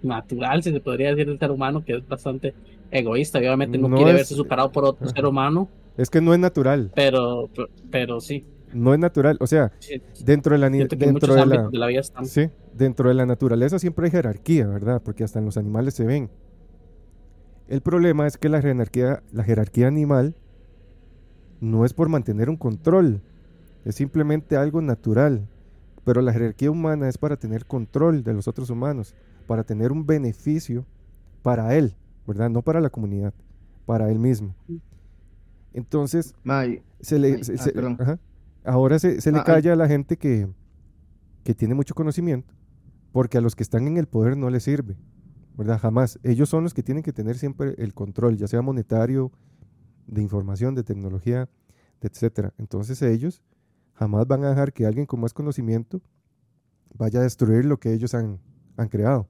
natural, si se podría decir, del ser humano, que es bastante egoísta. y Obviamente no, No quiere es- verse superado por otro Ajá. ser humano, Es que no es natural. pero, pero, pero sí. No es natural. O sea, sí, dentro de la, dentro de la, ámbitos de la vida están. Sí, dentro de la naturaleza siempre hay jerarquía, ¿verdad? Porque hasta en los animales se ven. El problema es que la jerarquía, la jerarquía animal no es por mantener un control, es simplemente algo natural. Pero la jerarquía humana es para tener control de los otros humanos, para tener un beneficio para él, ¿verdad? No para la comunidad, para él mismo. Entonces, Mae, se le, se- ah, se- perdón. ajá. Ahora se, se le Ah, ah. calla a la gente que, que tiene mucho conocimiento, porque a los que están en el poder no les sirve, ¿verdad? Jamás. Ellos son los que tienen que tener siempre el control, ya sea monetario, de información, de tecnología, etcétera. Entonces ellos jamás van a dejar que alguien con más conocimiento vaya a destruir lo que ellos han, han creado.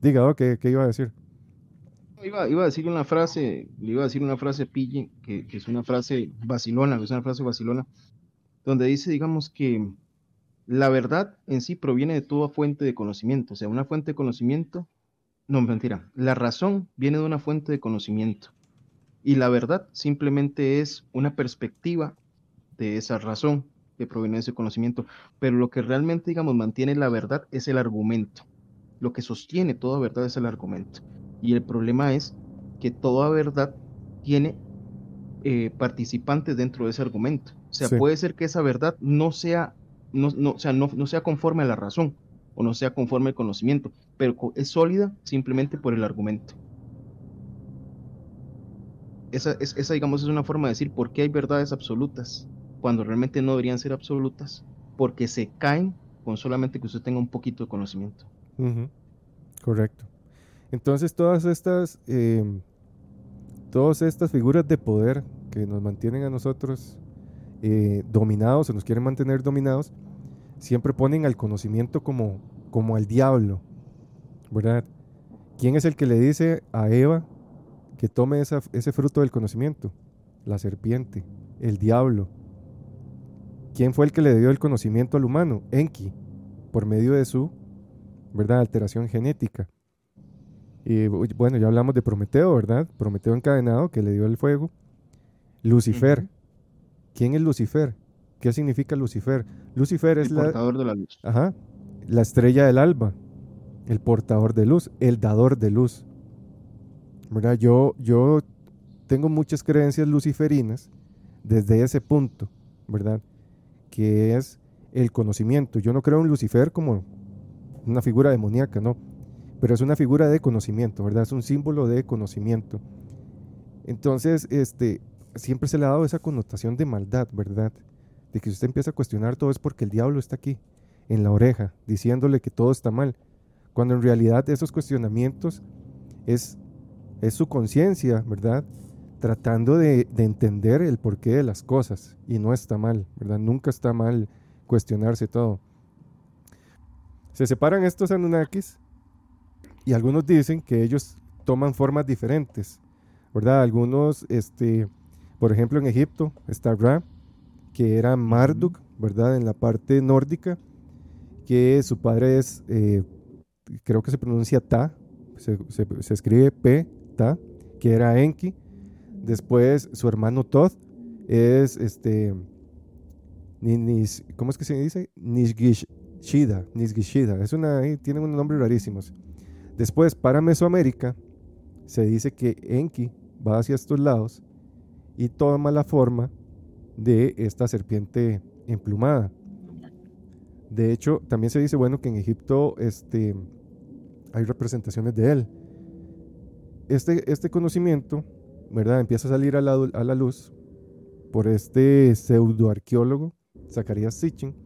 Diga, oh, ¿qué, qué iba a decir? Iba, iba a decir una frase, le iba a decir una frase pille, que, que es una frase vacilona, que es una frase vacilona, donde dice, digamos, que la verdad en sí proviene de toda fuente de conocimiento, o sea, una fuente de conocimiento No, mentira. La razón viene de una fuente de conocimiento. Y la verdad simplemente es una perspectiva de esa razón que proviene de ese conocimiento. Pero lo que realmente, digamos, mantiene la verdad es el argumento. Lo que sostiene toda verdad es el argumento. Y el problema es que toda verdad tiene eh, participantes dentro de ese argumento. O sea, Sí. puede ser que esa verdad no sea, no, no, o sea, no, no sea conforme a la razón o no sea conforme al conocimiento, pero es sólida simplemente por el argumento. Esa, es, esa, digamos, es una forma de decir por qué hay verdades absolutas cuando realmente no deberían ser absolutas, porque se caen con solamente que usted tenga un poquito de conocimiento. Correcto. Entonces todas estas, eh, todas estas figuras de poder que nos mantienen a nosotros eh, dominados o nos quieren mantener dominados, siempre ponen al conocimiento como, como al diablo, ¿verdad? ¿Quién es el que le dice a Eva que tome ese fruto del conocimiento? La serpiente, el diablo. ¿Quién fue el que le dio el conocimiento al humano? Enki, por medio de su ¿verdad? Alteración genética. Y bu- bueno, ya hablamos de Prometeo, ¿verdad? Prometeo encadenado que le dio el fuego. Lucifer. ¿Quién es Lucifer? ¿Qué significa Lucifer? Lucifer es El la, portador de la luz. ajá, la estrella del alba, el portador de luz, el dador de luz. ¿Verdad? Yo, yo tengo muchas creencias luciferinas desde ese punto, ¿verdad? Que es el conocimiento. Yo no creo en Lucifer como una figura demoníaca, no. Pero es una figura de conocimiento, ¿verdad? Es un símbolo de conocimiento. Entonces, este, siempre se le ha dado esa connotación de maldad, ¿verdad? De que usted empieza a cuestionar todo es porque el diablo está aquí, en la oreja, diciéndole que todo está mal. Cuando en realidad esos cuestionamientos es, es su conciencia, ¿verdad? Tratando de, de entender el porqué de las cosas. Y no está mal, ¿verdad? Nunca está mal cuestionarse todo. Se separan estos Anunnakis y algunos dicen que ellos toman formas diferentes, ¿verdad? Algunos, este, por ejemplo, en Egipto está Ra, que era Marduk, ¿verdad? En la parte nórdica, que su padre es, eh, creo que se pronuncia Ta, se, se- se escribe P, Ta, que era Enki. Después su hermano Thoth es, este, Ni- Nis- ¿cómo es que se dice? Nisgishida, Nisgishida. Es una, ahí tienen unos nombres rarísimos. Después, para Mesoamérica, se dice que Enki va hacia estos lados y toma la forma de esta serpiente emplumada. De hecho, también se dice, bueno, que en Egipto este, hay representaciones de él. Este, este conocimiento, ¿verdad? Empieza a salir a la, a la luz por este pseudoarqueólogo, Zacarías Sitchin,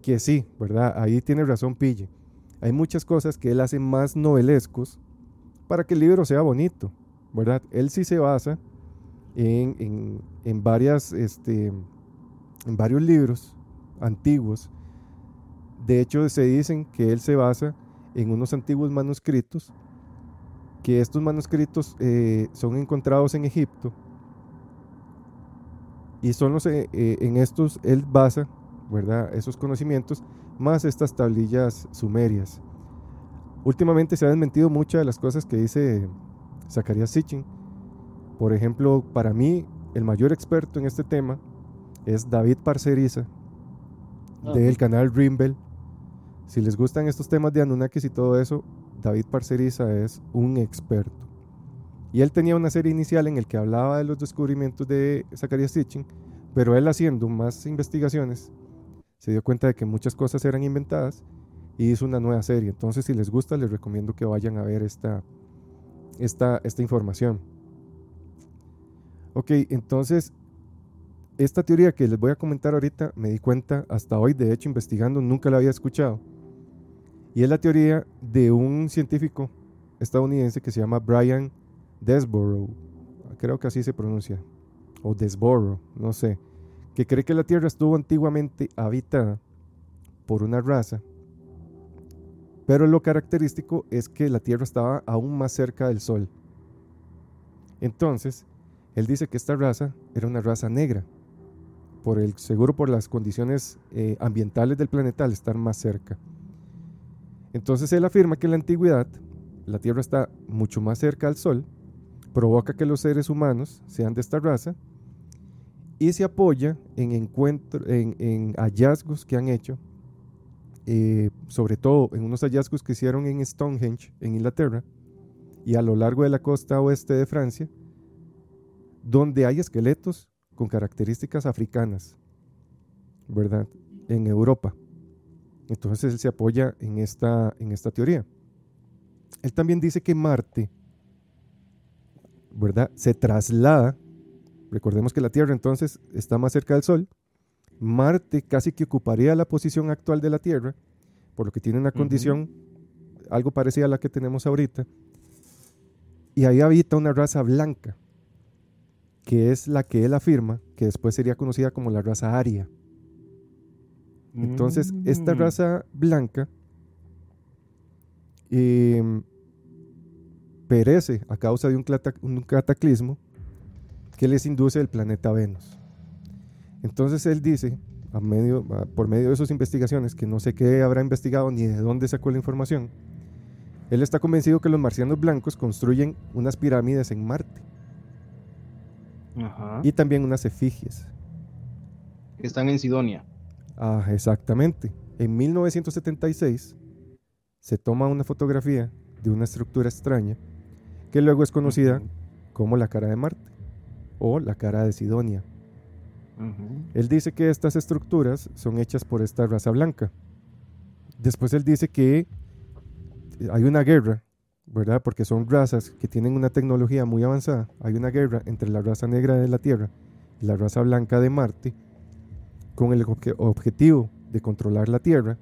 que sí, ¿verdad? Ahí tiene razón Pille. Hay muchas cosas que él hace más novelescos para que el libro sea bonito, ¿verdad? Él sí se basa en, en, en varias, este, en varios libros antiguos. De hecho, se dicen que él se basa en unos antiguos manuscritos, que estos manuscritos eh, son encontrados en Egipto. Y son los, eh, eh, en estos él basa, ¿verdad? Esos conocimientos, más estas tablillas sumerias. Últimamente se han desmentido muchas de las cosas que dice Zacarías Sitchin. Por ejemplo, para mí, el mayor experto en este tema es David Parceriza, del canal Rimbel. Si les gustan estos temas de Anunnakis y todo eso, David Parceriza es un experto. Y él tenía una serie inicial en el que hablaba de los descubrimientos de Zacarías Sitchin, pero él haciendo más investigaciones se dio cuenta de que muchas cosas eran inventadas y hizo una nueva serie. Entonces, si les gusta, les recomiendo que vayan a ver esta, esta, esta información. Ok, entonces, esta teoría que les voy a comentar ahorita, me di cuenta hasta hoy, de hecho, investigando, nunca la había escuchado. Y es la teoría de un científico estadounidense que se llama Brian Desborough, creo que así se pronuncia, o Desborough, no sé, que cree que la Tierra estuvo antiguamente habitada por una raza, pero lo característico es que la Tierra estaba aún más cerca del Sol. Entonces, él dice que esta raza era una raza negra, por el, seguro por las condiciones eh, ambientales del planeta al estar más cerca. Entonces él afirma que en la antigüedad la Tierra está mucho más cerca al Sol, provoca que los seres humanos sean de esta raza y se apoya en, encuentro, en, hallazgos que han hecho, eh, sobre todo en unos hallazgos que hicieron en Stonehenge, en Inglaterra, y a lo largo de la costa oeste de Francia, donde hay esqueletos con características africanas, ¿verdad? En Europa. Entonces él se apoya en esta, en esta teoría. Él también dice que Marte, ¿verdad? Se traslada, recordemos que la Tierra entonces está más cerca del Sol, Marte casi que ocuparía la posición actual de la Tierra, por lo que tiene una condición algo parecida a la que tenemos ahorita, y ahí habita una raza blanca, que es la que él afirma que después sería conocida como la raza aria. Entonces, esta Mm. raza blanca em, perece a causa de un, cataclismo que les induce el planeta Venus. Entonces él dice, a medio, a- por medio de sus investigaciones, que no sé qué habrá investigado ni de dónde sacó la información, él está convencido que los marcianos blancos construyen unas pirámides en Marte Ajá. y también unas efigies. Que están en Sidonia. Ah, exactamente. En 1976 se toma una fotografía de una estructura extraña que luego es conocida como la cara de Marte o la cara de Sidonia. Él dice que estas estructuras son hechas por esta raza blanca. Después él dice que hay una guerra, ¿verdad? Porque son razas que tienen una tecnología muy avanzada. Hay una guerra entre la raza negra de la Tierra y la raza blanca de Marte con el obje- objetivo de controlar la Tierra.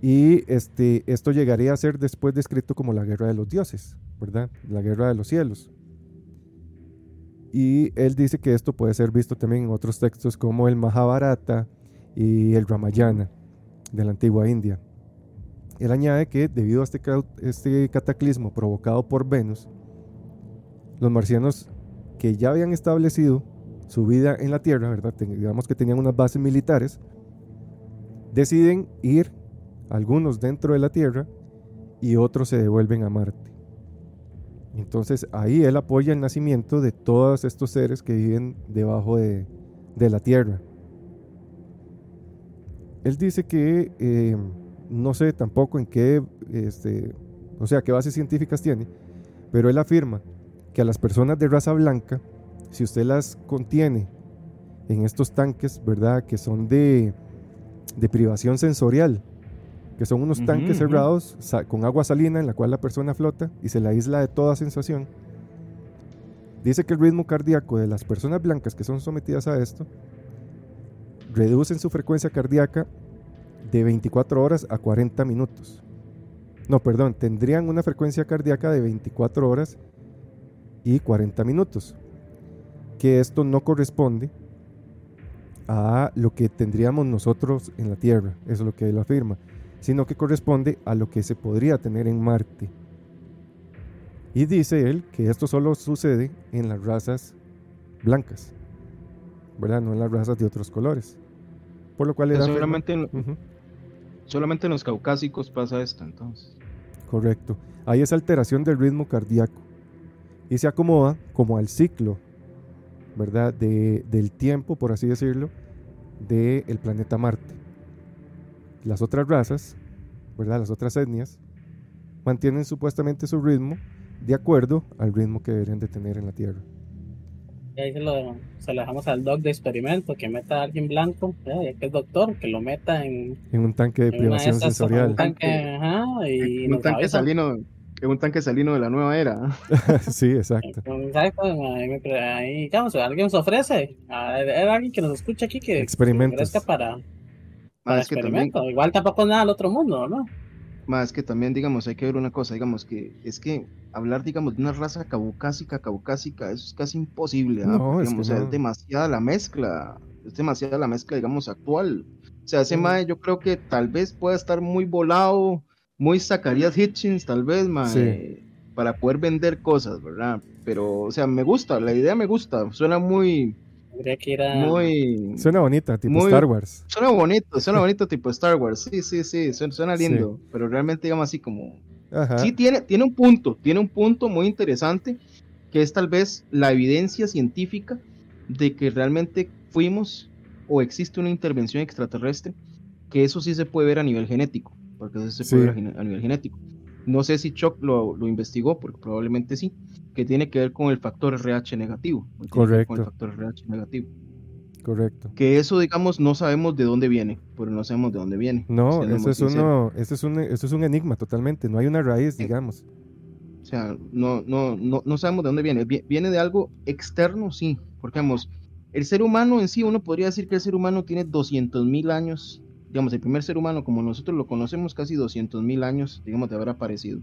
Y este, esto llegaría a ser después descrito como la guerra de los dioses, ¿verdad? La guerra de los cielos. Y él dice que esto puede ser visto también en otros textos como el Mahabharata y el Ramayana de la antigua India. Él añade que debido a este, este cataclismo provocado por Venus, los marcianos que ya habían establecido su vida en la Tierra, ¿verdad? Digamos que tenían unas bases militares, deciden ir algunos dentro de la Tierra y otros se devuelven a Marte. Entonces ahí él apoya el nacimiento de todos estos seres que viven debajo de, de la Tierra. Él dice que eh, no sé tampoco en qué, este, o sea, qué bases científicas tiene, pero él afirma que a las personas de raza blanca, si usted las contiene en estos tanques, ¿verdad? Que son de, de privación sensorial, que son unos tanques cerrados con agua salina en la cual la persona flota y se la aísla de toda sensación. Dice que el ritmo cardíaco de las personas blancas que son sometidas a esto reducen su frecuencia cardíaca de 24 horas a 40 minutos. No, perdón, tendrían una frecuencia cardíaca de 24 horas y 40 minutos. Que esto no corresponde a lo que tendríamos nosotros en la Tierra, eso es lo que él afirma, sino que corresponde a lo que se podría tener en Marte. Y dice él que esto solo sucede en las razas blancas, ¿verdad? No en las razas de otros colores. Por lo cual él afirma- Ujú, solamente en los caucásicos pasa esto, entonces. correcto. Hay esa alteración del ritmo cardíaco y se acomoda como al ciclo, ¿verdad? De- del tiempo, por así decirlo, del planeta Marte. Las otras razas, ¿verdad? Las otras etnias mantienen supuestamente su ritmo de acuerdo al ritmo que deberían de tener en la Tierra. Y ahí se lo, se lo dejamos al doc de experimento, que meta a alguien blanco, ya ya que es doctor, que lo meta en, En un tanque de privación esas, sensorial. un tanque, ajá, y un nos tanque avisa. salino, en un tanque salino de la nueva era. *laughs* sí, exacto. Exacto, ahí, digamos, alguien se ofrece, a- era alguien que nos escucha aquí que que se ofrezca para, para que también, experimento. Igual tampoco es nada al otro mundo, ¿no? Más que también, digamos, hay que ver una cosa, digamos, que es que hablar, digamos, de una raza caucásica, caucásica, eso es casi imposible, ¿ah? No, es Digamos, que o sea, es demasiada la mezcla, es demasiada la mezcla, digamos, actual. O sea, ese Mm. mae yo creo que tal vez pueda estar muy volado, muy Zacarías Hitchens, tal vez, mae, Sí. para poder vender cosas, ¿verdad? Pero, o sea, me gusta, la idea me gusta, suena muy, Tendría que ir a... muy... Suena bonita, tipo Muy- Star Wars. Suena bonito, suena bonito tipo Star Wars, sí, sí, sí, suena, suena Sí. lindo, pero realmente digamos así como Ajá. Sí tiene, tiene un punto, tiene un punto muy interesante, que es tal vez la evidencia científica de que realmente fuimos o existe una intervención extraterrestre, que eso sí se puede ver a nivel genético, porque eso se puede Sí. ver a a nivel genético. No sé si Chuck lo, lo investigó, porque probablemente sí, que tiene que ver con el factor RH negativo. o tiene que ver Con el Correcto. factor RH negativo. Correcto. Que eso, digamos, no sabemos de dónde viene, pero no sabemos de dónde viene. No, eso es, uno, eso, es un, eso es un enigma totalmente. No hay una raíz, digamos. O sea, no, no, no, no sabemos de dónde viene. Vi- Viene de algo externo, sí. Porque, digamos, el ser humano en sí, uno podría decir que el ser humano tiene 200 mil años. Digamos, el primer ser humano, como nosotros lo conocemos, casi 200 mil años, digamos, de haber aparecido.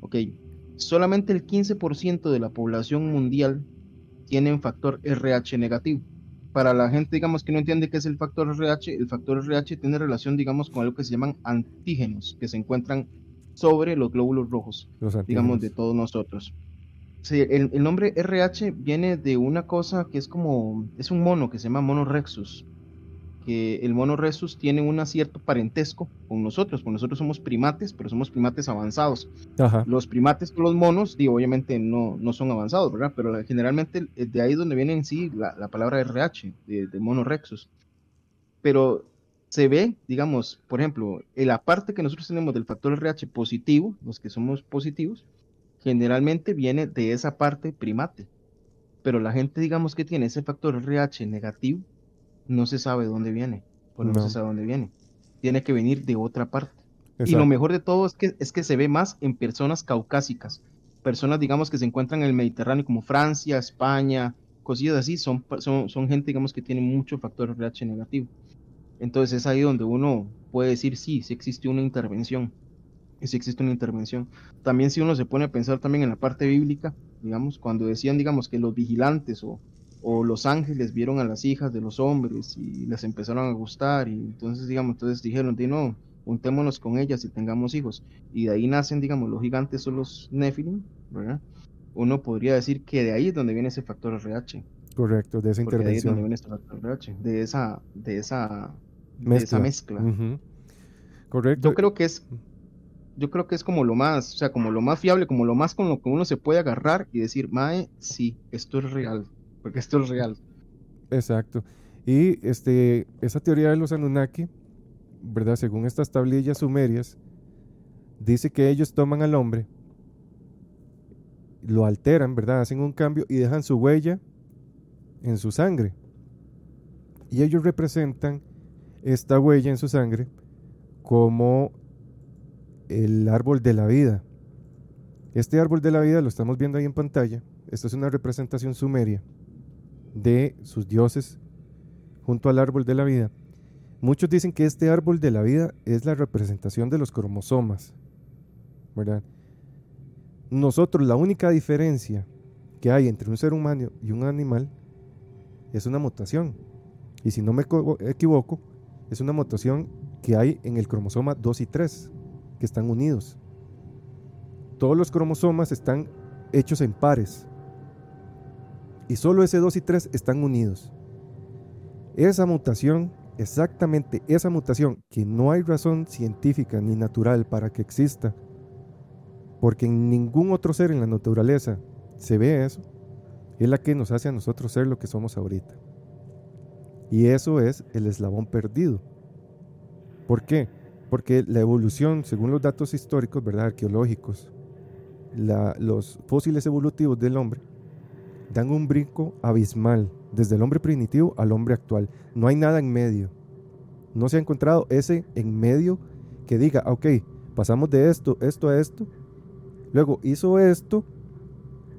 Ok. Solamente el 15% de la población mundial tiene un factor RH negativo. Para la gente, digamos, que no entiende qué es el factor RH, el factor RH tiene relación, digamos, con algo que se llaman antígenos, que se encuentran sobre los glóbulos rojos Los digamos, de todos nosotros. Sí, el, el nombre RH viene de una cosa que es como, es un mono que se llama mono rexus, que el mono rexus tiene un cierto parentesco con nosotros, porque nosotros somos primates, pero somos primates avanzados. Ajá. Los primates con los monos, digo, obviamente no, no son avanzados, ¿verdad? Pero generalmente eh, de ahí es donde viene en sí la, la palabra RH, de, de mono rexus. Pero se ve, digamos, por ejemplo, en la parte que nosotros tenemos del factor RH positivo, los que somos positivos, generalmente viene de esa parte primate. Pero la gente, digamos, que tiene ese factor RH negativo, no se sabe de dónde viene. O no, No. se sabe dónde viene. Tiene que venir de otra parte. Y lo mejor de todo es que, es que se ve más en personas caucásicas. Personas, digamos, que se encuentran en el Mediterráneo, como Francia, España, cosillas así, son, son, son gente, digamos, que tiene mucho factor RH negativo. Entonces es ahí donde uno puede decir, sí, sí existe una intervención. Y sí existe una intervención. También si uno se pone a pensar también en la parte bíblica, digamos, cuando decían, digamos, que los vigilantes o, o los ángeles vieron a las hijas de los hombres y les empezaron a gustar y entonces, digamos, entonces dijeron, di no, juntémonos con ellas y tengamos hijos. Y de ahí nacen, digamos, los gigantes o los Nephilim, ¿verdad? Uno podría decir que de ahí es donde viene ese factor RH. Correcto, de esa Porque de ahí es donde intervención. viene ese factor RH, de esa, de esa, de esa Mezcla. mezcla. Correcto. Yo creo que es, yo creo que es como lo más, o sea, como lo más fiable, como lo más con lo que uno se puede agarrar y decir, Mae, sí, esto es real, porque esto es real. Exacto. Y este, esa teoría de los Anunnaki, ¿verdad? Según estas tablillas sumerias, dice que ellos toman al hombre, lo alteran, ¿verdad? Hacen un cambio y dejan su huella en su sangre. Y ellos representan esta huella en su sangre como el árbol de la vida. Este árbol de la vida lo estamos viendo ahí en pantalla. Esta es una representación sumeria de sus dioses junto al árbol de la vida. Muchos dicen que este árbol de la vida es la representación de los cromosomas, ¿verdad? Nosotros la única diferencia que hay entre un ser humano y un animal es una mutación. Y si no me co- equivoco, es una mutación que hay en el cromosoma 2 y 3, que están unidos. Todos los cromosomas están hechos en pares. Y solo ese 2 y 3 están unidos. Esa mutación, exactamente esa mutación, que no hay razón científica ni natural para que exista, porque en ningún otro ser en la naturaleza se ve eso, es la que nos hace a nosotros ser lo que somos ahorita. Y eso es el eslabón perdido. ¿Por qué? Porque la evolución, según los datos históricos, ¿verdad? arqueológicos, los fósiles evolutivos del hombre, dan un brinco abismal desde el hombre primitivo al hombre actual. No hay nada en medio. No se ha encontrado ese en medio que diga, "Ah, ok, pasamos de esto, esto a esto, luego hizo esto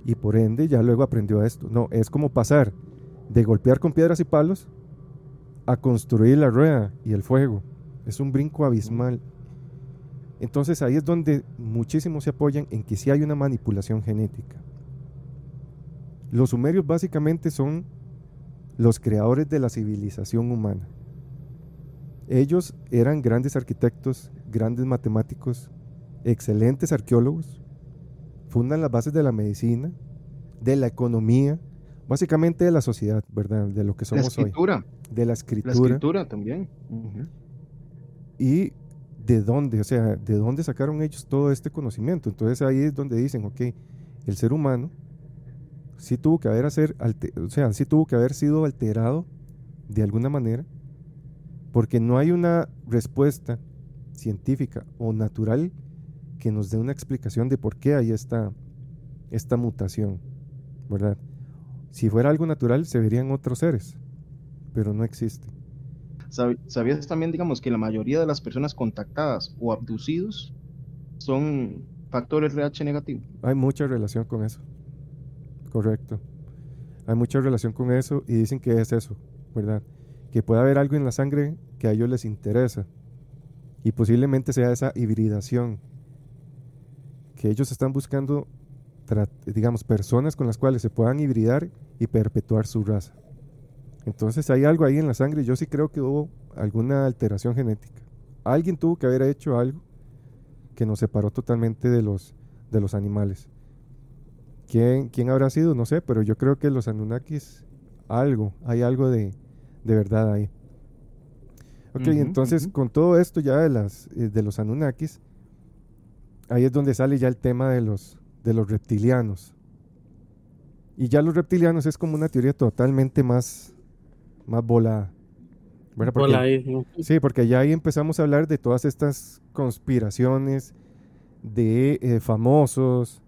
y por ende ya luego aprendió esto. No, es como pasar de golpear con piedras y palos a construir la rueda y el fuego. Es un brinco abismal. Entonces ahí es donde muchísimos se apoyan en que sí hay una manipulación genética. Los sumerios básicamente son los creadores de la civilización humana. Ellos eran grandes arquitectos, grandes matemáticos, excelentes arqueólogos, fundan las bases de la medicina, de la economía, básicamente de la sociedad, ¿verdad? De lo que La somos hoy, escritura, de la la escritura. escritura también. Y de dónde, o sea, de dónde sacaron ellos todo este conocimiento. Entonces ahí es donde dicen, ok, el ser humano sí tuvo que haber hacer, o sea, sí tuvo que haber sido alterado de alguna manera, porque no hay una respuesta científica o natural que nos dé una explicación de por qué hay esta, esta mutación, ¿verdad? Si fuera algo natural, se verían otros seres, pero no existe. ¿Sabías también, digamos, que la mayoría de las personas contactadas o abducidos son factores RH negativo? Hay mucha relación con eso. Correcto. Hay mucha relación con eso y dicen que es eso, ¿verdad? Que puede haber algo en la sangre que a ellos les interesa y posiblemente sea esa hibridación que ellos están buscando, digamos, personas con las cuales se puedan hibridar y perpetuar su raza. Entonces hay algo ahí en la sangre. Yo sí creo que hubo alguna alteración genética. Alguien tuvo que haber hecho algo que nos separó totalmente de los, de los animales. ¿Quién, ¿Quién habrá sido? No sé, pero yo creo que los Anunnakis, algo, hay algo de, verdad ahí. Ok, entonces con todo esto ya de, las, eh, de los Anunnakis, ahí es donde sale ya el tema de los, de los reptilianos. Y ya los reptilianos es como una teoría totalmente más, más volada. Bueno, sí, porque ya ahí empezamos a hablar de todas estas conspiraciones de eh, famosos,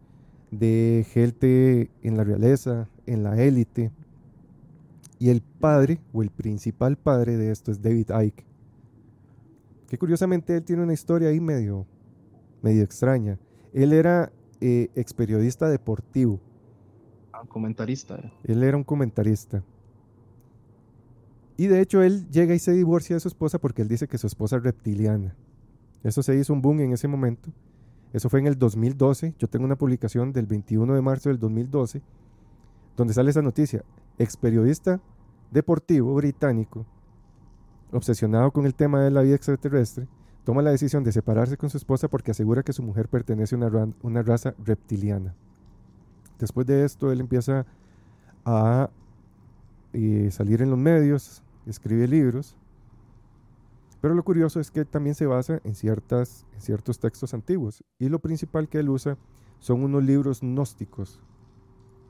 de gente en la realeza, en la élite. Y el padre, o el principal padre de esto es David Icke. Que curiosamente él tiene una historia ahí medio, medio extraña. Él era eh, ex periodista deportivo. Ah, comentarista. Él era un comentarista. Y de hecho él llega y se divorcia de su esposa porque él dice que su esposa es reptiliana. Eso se hizo un boom en ese momento. Eso fue en el 2012. Yo tengo una publicación del 21 de marzo del 2012 donde sale esa noticia. Ex periodista deportivo británico, obsesionado con el tema de la vida extraterrestre, toma la decisión de separarse con su esposa porque asegura que su mujer pertenece a una, raza reptiliana. Después de esto, él empieza a eh, salir en los medios, escribe libros, pero lo curioso es que también se basa en, ciertas, en ciertos textos antiguos y lo principal que él usa son unos libros gnósticos,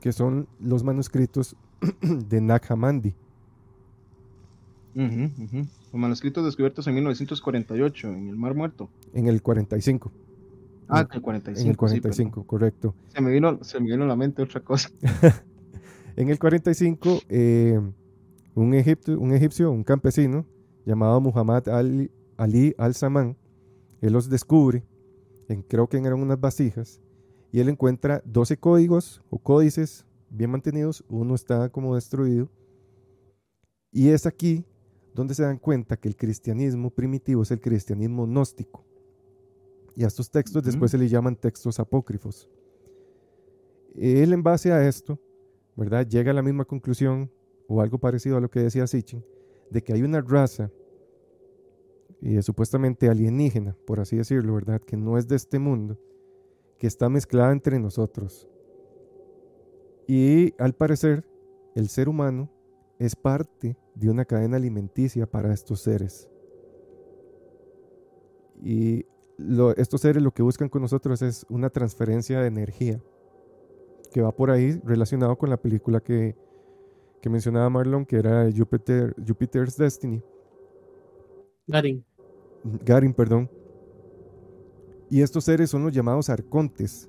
que son los manuscritos *clears throat* de Nag Hammadi. Los manuscritos descubiertos en 1948 en el Mar Muerto. En el 45. Ah, en el 45. En el 45, correcto. Se me, vino, se me vino a la mente otra cosa. *laughs* En el 45, eh, un, un egipcio, un campesino, llamado Muhammad Ali, al-Saman, él los descubre, en, creo que eran unas vasijas, y él encuentra 12 códigos o códices bien mantenidos, uno está como destruido, y es aquí donde se dan cuenta que el cristianismo primitivo es el cristianismo gnóstico. Y a estos textos después se le llaman textos apócrifos. Él en base a esto ¿verdad? Llega a la misma conclusión, o algo parecido a lo que decía Sitchin, de que hay una raza y supuestamente alienígena, por así decirlo, ¿verdad? Que no es de este mundo, que está mezclada entre nosotros. Y al parecer, el ser humano es parte de una cadena alimenticia para estos seres. Y estos seres lo que buscan con nosotros es una transferencia de energía que va por ahí relacionado con la película que, mencionaba Marlon, que era Jupiter, Jupiter's Destiny. Garin. Garin, perdón. Y estos seres son los llamados arcontes.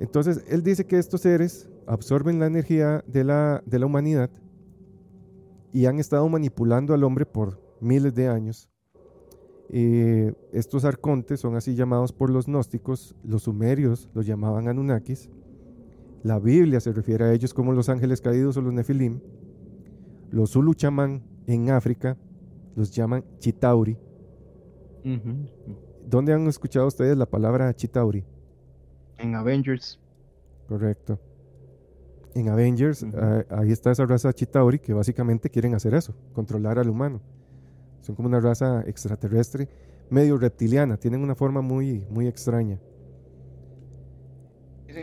Entonces, él dice que estos seres absorben la energía de la, de la humanidad y han estado manipulando al hombre por miles de años eh, estos arcontes son así llamados por los gnósticos, los sumerios los llamaban Anunnakis, la Biblia se refiere a ellos como los ángeles caídos o los Nefilim, los Zulu chamán en África los llaman Chitauri. ¿Dónde han escuchado ustedes la palabra Chitauri? En Avengers. Correcto. En Avengers, ah, ahí está esa raza Chitauri que básicamente quieren hacer eso, controlar al humano. Son como una raza extraterrestre, medio reptiliana, tienen una forma muy, muy extraña.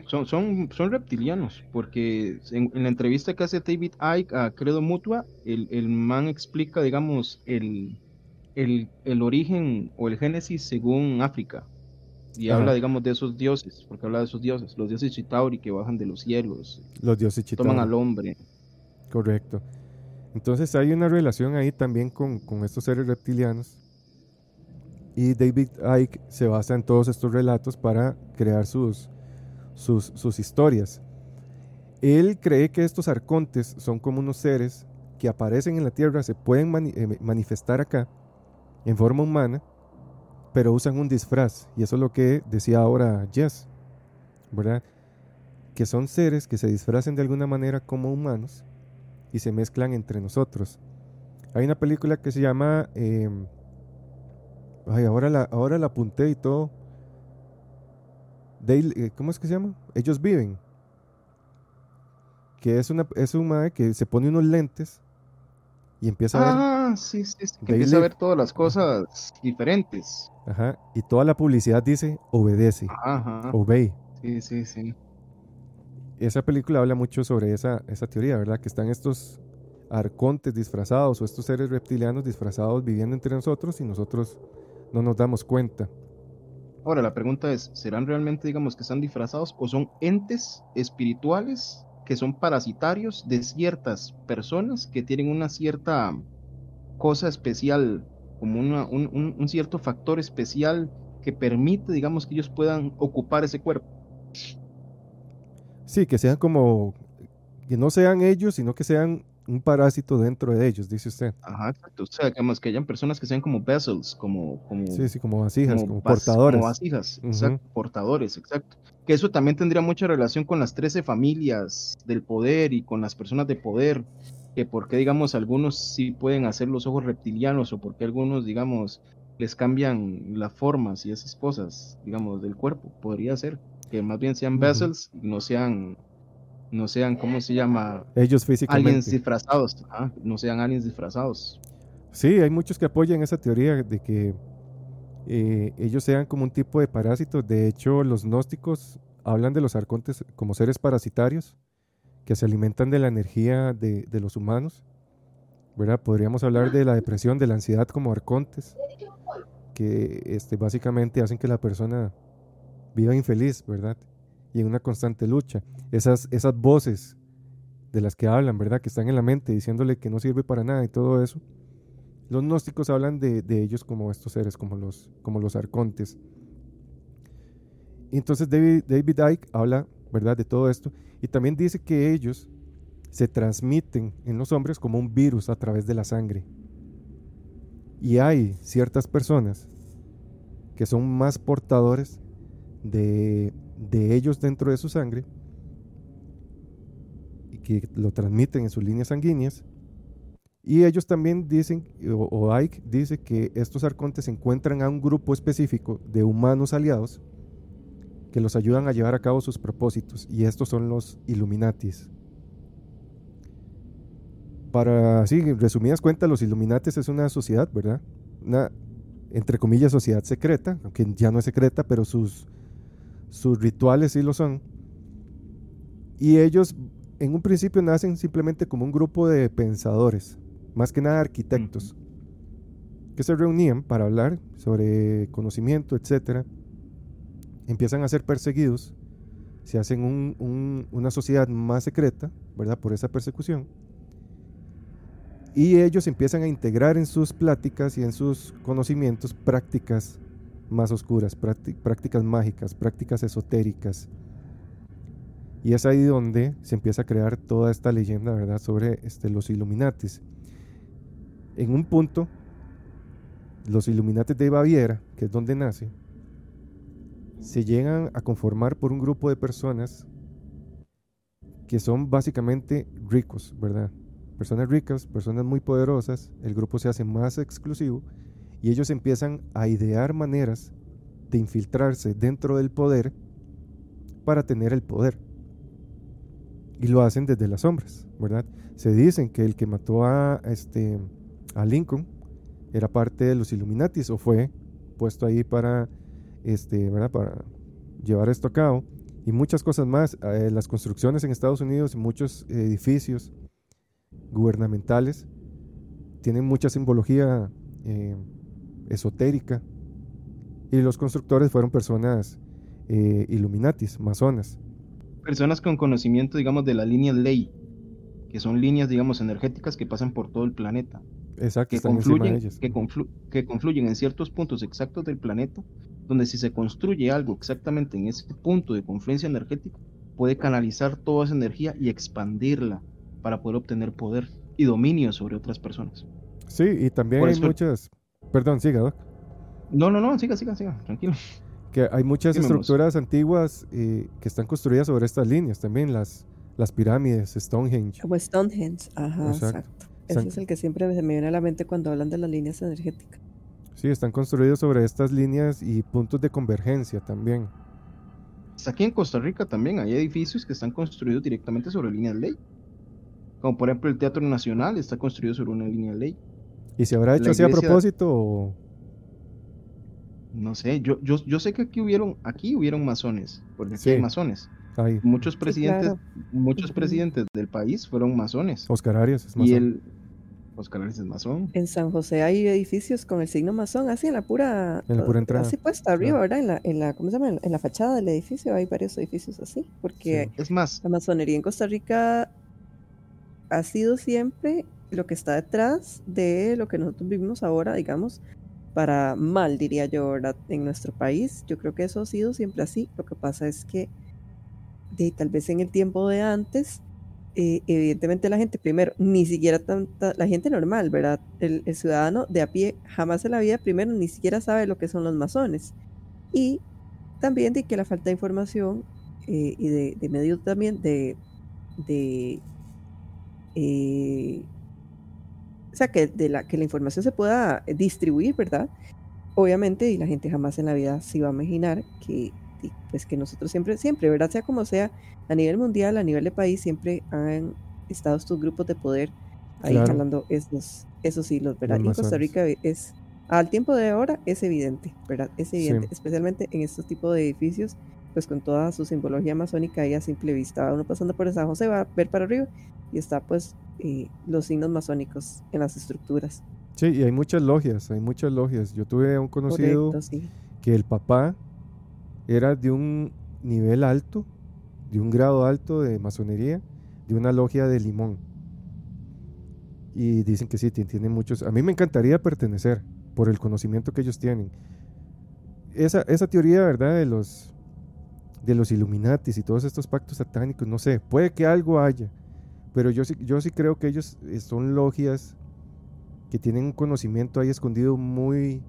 Son, son, son reptilianos, porque en, la entrevista que hace David Icke a Credo Mutua, el, el man explica, digamos, el, el, el origen o el génesis según África. Y Ajá. habla, digamos, de esos dioses, porque habla de esos dioses, los dioses Chitauri que bajan de los cielos, Los dioses toman Chitauri. al hombre. Correcto. Entonces hay una relación ahí también con, con estos seres reptilianos. Y David Icke se basa en todos estos relatos para crear sus, sus, sus historias. Él cree que estos arcontes son como unos seres que aparecen en la Tierra, se pueden eh, manifestar acá en forma humana, pero usan un disfraz. Y eso es lo que decía ahora Jess, ¿verdad? Que son seres que se disfrazan de alguna manera como humanos y se mezclan entre nosotros. Hay una película que se llama... eh, ay, ahora la, ahora la apunté y todo. Eh, ¿Cómo es que se llama? Ellos viven. Que es, una, es un mae que se pone unos lentes y empieza a ver... Ah, sí, sí, sí, que empieza a ver todas las cosas diferentes. Ajá, y toda la publicidad dice obedece, Ajá, obey. sí, sí, sí. esa película habla mucho sobre esa, esa teoría, ¿verdad? Que están estos arcontes disfrazados o estos seres reptilianos disfrazados viviendo entre nosotros y nosotros no nos damos cuenta. Ahora, la pregunta es, ¿serán realmente, digamos, que están disfrazados o son entes espirituales que son parasitarios de ciertas personas que tienen una cierta cosa especial, como una- un, un- un cierto factor especial que permite, digamos, que ellos puedan ocupar ese cuerpo? Sí, que sean como, que no sean ellos, sino que sean un parásito dentro de ellos, dice usted. Ajá, exacto. O sea, digamos, que hayan personas que sean como vessels, como, como, Sí, sí, como vasijas, como, portadores. como vasijas, Ujú. exacto, portadores, exacto. Que eso también tendría mucha relación con las 13 familias del poder y con las personas de poder, que por qué, digamos, algunos sí pueden hacer los ojos reptilianos o por qué algunos, digamos, les cambian las formas y esas cosas, digamos, del cuerpo. Podría ser que más bien sean vessels, y no sean, no sean, ¿cómo se llama? Ellos Aliens físicamente. disfrazados, ajá, no sean aliens disfrazados. Sí, hay muchos que apoyan esa teoría de que eh, ellos sean como un tipo de parásitos. De hecho, los gnósticos hablan de los arcontes como seres parasitarios que se alimentan de la energía de, de los humanos. ¿verdad? Podríamos hablar de la depresión, de la ansiedad como arcontes, que este, básicamente hacen que la persona viva infeliz, ¿verdad? Y en una constante lucha. Esas, esas voces de las que hablan, ¿verdad? Que están en la mente diciéndole que no sirve para nada y todo eso. Los gnósticos hablan de, de ellos como estos seres, como los, como los arcontes. Entonces David, David Icke habla, ¿verdad?, de todo esto. Y también dice que ellos se transmiten en los hombres como un virus a través de la sangre. Y hay ciertas personas que son más portadores de, de ellos dentro de su sangre y que lo transmiten en sus líneas sanguíneas. Y ellos también dicen, o, o Ike dice que estos arcontes encuentran a un grupo específico de humanos aliados que los ayudan a llevar a cabo sus propósitos. Y estos son los Illuminatis. Para, así, resumidas cuentas, los Illuminatis es una sociedad, ¿verdad? Una, entre comillas, sociedad secreta, aunque ya no es secreta, pero sus, sus rituales sí lo son. Y ellos en un principio nacen simplemente como un grupo de pensadores, más que nada arquitectos, que se reunían para hablar sobre conocimiento, etcétera. Empiezan a ser perseguidos, se hacen un- un- una sociedad más secreta, ¿verdad? Por esa persecución. Y ellos empiezan a integrar en sus pláticas y en sus conocimientos prácticas más oscuras, prácti- prácticas mágicas, prácticas esotéricas. Y es ahí donde se empieza a crear toda esta leyenda, ¿verdad?, sobre este, los Illuminatis. En un punto, los Illuminatis de Baviera, que es donde nace, se llegan a conformar por un grupo de personas que son básicamente ricos, ¿verdad? Personas ricas, personas muy poderosas, el grupo se hace más exclusivo y ellos empiezan a idear maneras de infiltrarse dentro del poder para tener el poder. Y lo hacen desde las sombras, ¿verdad? Se dicen que el que mató a, este, a Lincoln era parte de los Illuminatis o fue puesto ahí para, este, ¿verdad? para llevar esto a cabo. Y muchas cosas más. Eh, las construcciones en Estados Unidos, muchos edificios gubernamentales, tienen mucha simbología eh, esotérica. Y los constructores fueron personas eh, illuminatis, masonas. Personas con conocimiento, digamos, de la línea ley, que son líneas, digamos, energéticas que pasan por todo el planeta. Exacto, que confluyen, ellas. que, conflu- que confluyen en ciertos puntos exactos del planeta, donde si se construye algo exactamente en ese punto de confluencia energética, puede canalizar toda esa energía y expandirla para poder obtener poder y dominio sobre otras personas. Sí, y también Por hay eso- muchas, perdón, siga, Doc, No, no, no, siga, siga, siga, tranquilo. que hay muchas estructuras antiguas eh, que están construidas sobre estas líneas también, las, las pirámides, Stonehenge. Como Stonehenge. Ajá, Exacto. exacto. Ese es el que siempre se me viene a la mente cuando hablan de las líneas energéticas. Sí, están construidos sobre estas líneas y puntos de convergencia también. Hasta Aquí en Costa Rica también hay edificios que están construidos directamente sobre líneas ley. Como por ejemplo el Teatro Nacional está construido sobre una línea ley. ¿Y se habrá hecho así a propósito o...? No sé, yo, yo, yo sé que aquí hubieron, aquí hubieron masones, porque aquí Sí. hay masones. Muchos presidentes, claro. muchos presidentes del país fueron masones. Oscar Arias es y masón. el Oscar Arias es masón. En San José hay edificios con el signo masón, así en la pura, En la pura entrada, así puesta arriba, claro. ¿verdad? En la, en la, ¿cómo se llama? En la fachada del edificio hay varios edificios así, porque Es más, la masonería en Costa Rica ha sido siempre lo que está detrás de lo que nosotros vivimos ahora, digamos, para mal, diría yo, ¿verdad? En nuestro país. Yo creo que eso ha sido siempre así. Lo que pasa es que de, tal vez en el tiempo de antes, eh, evidentemente la gente, primero, ni siquiera tanta, la gente normal, ¿verdad? El, el ciudadano de a pie jamás en la vida, primero, ni siquiera sabe lo que son los masones. Y también de que la falta de información eh, y de, de medios también de, de eh, o sea, que, de la, que la información se pueda distribuir, ¿verdad? Obviamente, y la gente jamás en la vida se iba a imaginar que, pues, que nosotros siempre, siempre, ¿verdad? Sea como sea, a nivel mundial, a nivel de país, siempre han estado estos grupos de poder ahí Claro. jalando esos, esos hilos, ¿verdad? Los y Costa. Rica es, al tiempo de ahora, es evidente, ¿verdad? Es evidente, Sí. especialmente en estos tipos de edificios, pues con toda su simbología masónica ahí a simple vista. Uno pasando por San José va a ver para arriba y está pues eh, los signos masónicos en las estructuras. Sí, y hay muchas logias, hay muchas logias. Yo tuve a un conocido Correcto, sí. que el papá era de un nivel alto, de un grado alto de masonería, de una logia de limón. Y dicen que sí, tien- tiene muchos... A mí me encantaría pertenecer por el conocimiento que ellos tienen. Esa, esa teoría, ¿verdad? De los, de los Illuminatis y todos estos pactos satánicos, no sé, puede que algo haya, pero yo sí, yo sí creo que ellos eh, son logias que tienen un conocimiento ahí escondido muy,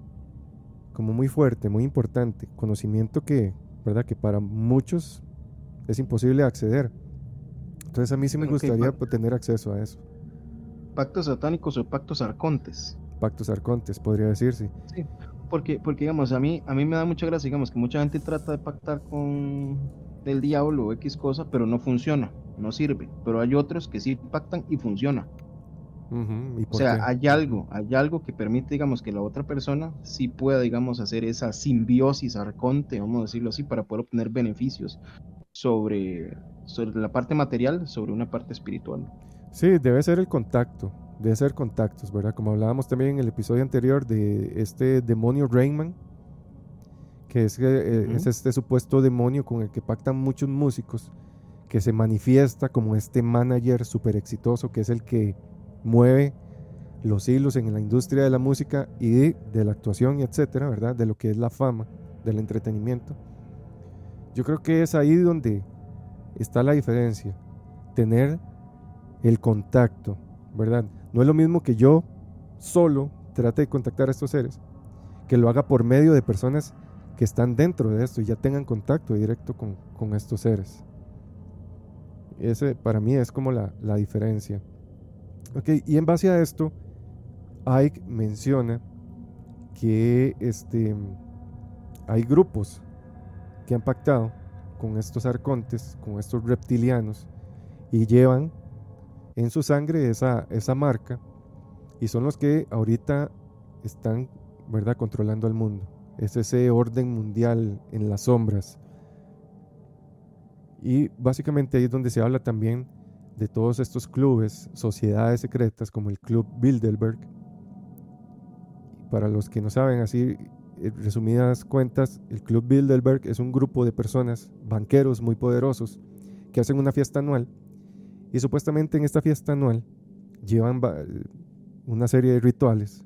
como muy fuerte, muy importante, conocimiento que, ¿verdad? Que para muchos es imposible acceder. Entonces a mí sí me Bueno, gustaría pues, tener acceso a eso. pactos satánicos o pactos arcontes. Pactos arcontes, podría decirse. Porque, porque digamos, a mí, a mí me da mucha gracia, digamos, que mucha gente trata de pactar con el diablo o X cosa, pero no funciona, no sirve. Pero hay otros que sí pactan y funciona. Ujú, ¿y O sea, qué? hay algo, hay algo que permite, digamos, que la otra persona sí pueda, digamos, hacer esa simbiosis arconte, vamos a decirlo así, para poder obtener beneficios sobre, sobre la parte material, sobre una parte espiritual. Sí, debe ser el contacto, debe ser contactos, ¿verdad? Como hablábamos también en el episodio anterior de este demonio Rainman, que es, es este supuesto demonio con el que pactan muchos músicos, que se manifiesta como este manager súper exitoso, que es el que mueve los hilos en la industria de la música y de, de la actuación y etcétera, ¿verdad? De lo que es la fama, del entretenimiento. Yo creo que es ahí donde está la diferencia. Tener el contacto, ¿verdad? No es lo mismo que yo solo trate de contactar a estos seres, que lo haga por medio de personas que están dentro de esto y ya tengan contacto directo con, con estos seres. Ese para mí es como la, la diferencia. Ok, y en base a esto, Ike menciona que este, hay grupos que han pactado con estos arcontes, con estos reptilianos, y llevan en su sangre esa, esa marca, y son los que ahorita están, ¿verdad?, controlando al mundo. Es ese orden mundial en las sombras. Y básicamente ahí es donde se habla también de todos estos clubes, sociedades secretas como el Club Bilderberg, para los que no saben, así en resumidas cuentas, el Club Bilderberg es un grupo de personas, banqueros muy poderosos, que hacen una fiesta anual. Y supuestamente en esta fiesta anual llevan una serie de rituales,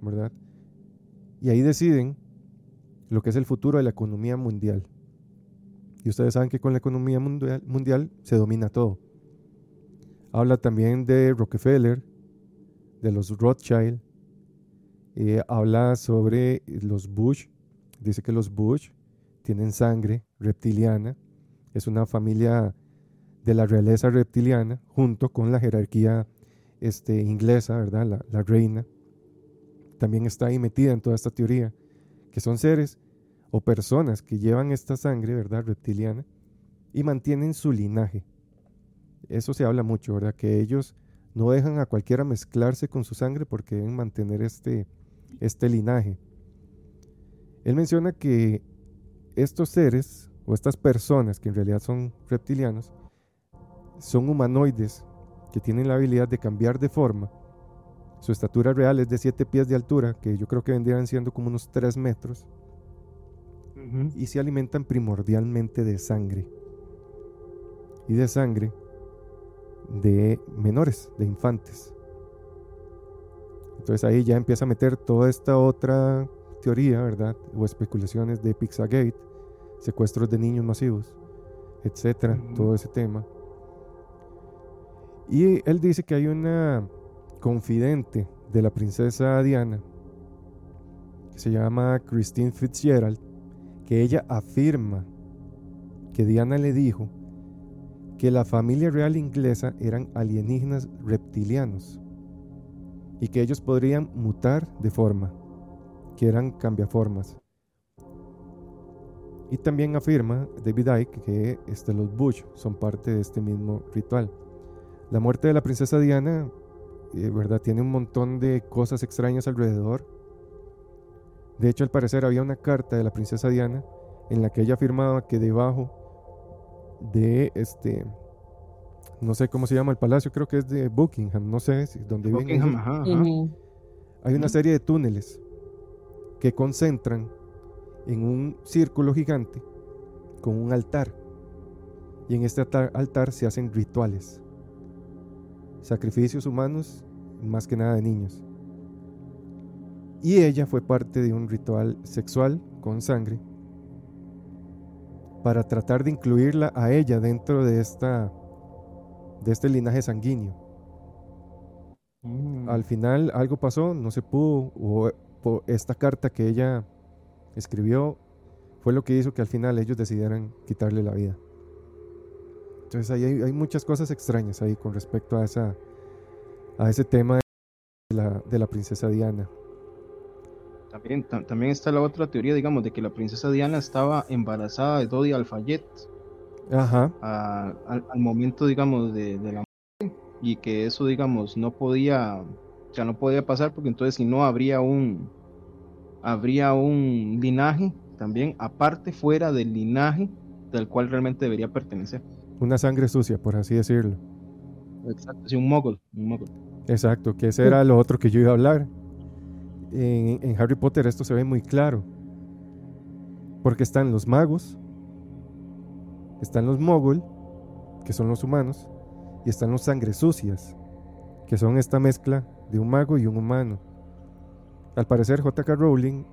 ¿verdad? Y ahí deciden lo que es el futuro de la economía mundial. Y ustedes saben que con la economía mundial, mundial se domina todo. Habla también de Rockefeller, de los Rothschild, eh, habla sobre los Bush, dice que los Bush tienen sangre reptiliana, es una familia de la realeza reptiliana junto con la jerarquía este, inglesa, ¿verdad? La, reina. También está ahí metida en toda esta teoría, que son seres o personas que llevan esta sangre, ¿verdad? Reptiliana y mantienen su linaje. Eso se habla mucho, ¿verdad? Que ellos no dejan a cualquiera mezclarse con su sangre porque deben mantener este, este linaje. Él menciona que estos seres o estas personas que en realidad son reptilianos son humanoides que tienen la habilidad de cambiar de forma. Su estatura real es de 7 pies de altura, que yo creo que vendrían siendo como unos 3 metros. Y se alimentan primordialmente de sangre. Y de sangre de menores, de infantes. Entonces ahí ya empieza a meter toda esta otra teoría, ¿verdad? O especulaciones de Pizzagate, secuestros de niños masivos, etcétera, todo ese tema. Y él dice que hay una confidente de la princesa Diana, que se llama Christine Fitzgerald, que ella afirma que Diana le dijo que la familia real inglesa eran alienígenas reptilianos y que ellos podrían mutar de forma, que eran cambiaformas. Y también afirma David Icke que este, los Bush son parte de este mismo ritual. La muerte de la princesa Diana, eh, ¿verdad? Tiene un montón de cosas extrañas alrededor. De hecho, al parecer había una carta de la princesa Diana en la que ella afirmaba que debajo de este no sé cómo se llama el palacio, creo que es de Buckingham, no sé si donde Buckingham, Hay una serie de túneles que concentran en un círculo gigante con un altar. Y en este altar, se hacen rituales, sacrificios humanos, más que nada de niños. Y ella fue parte de un ritual sexual con sangre para tratar de incluirla a ella dentro de esta de este linaje sanguíneo. Mm. Al final algo pasó, no se pudo, o, esta carta que ella escribió fue lo que hizo que al final ellos decidieran quitarle la vida. Entonces ahí hay, muchas cosas extrañas ahí con respecto a, esa, a ese tema de la, de la princesa Diana. También, también está la otra teoría, digamos, de que la princesa Diana estaba embarazada de Dodi Alfayet, Ajá. al, momento, digamos, de, la muerte y que eso, digamos, no podía, ya no podía pasar porque entonces si no habría un, habría un linaje también aparte fuera del linaje del cual realmente debería pertenecer. Una sangre sucia, por así decirlo. Exacto, sí, un mogul, un Exacto, que ese era lo otro que yo iba a hablar. En, en Harry Potter esto se ve muy claro. Porque están los magos, están los mogul, que son los humanos, y están los sangre sucias, que son esta mezcla de un mago y un humano. Al parecer J.K. Rowling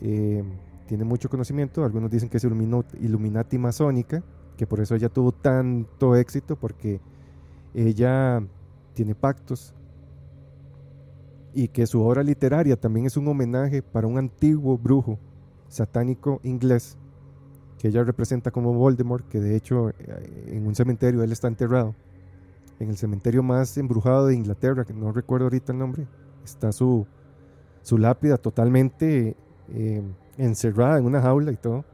eh, tiene mucho conocimiento, algunos dicen que es Illuminati masónica, que por eso ella tuvo tanto éxito, porque ella tiene pactos y que su obra literaria también es un homenaje para un antiguo brujo satánico inglés que ella representa como Voldemort, que de hecho eh, en un cementerio él está enterrado. En el cementerio más embrujado de Inglaterra, que no recuerdo ahorita el nombre, está su, su lápida totalmente eh, encerrada en una jaula y todo.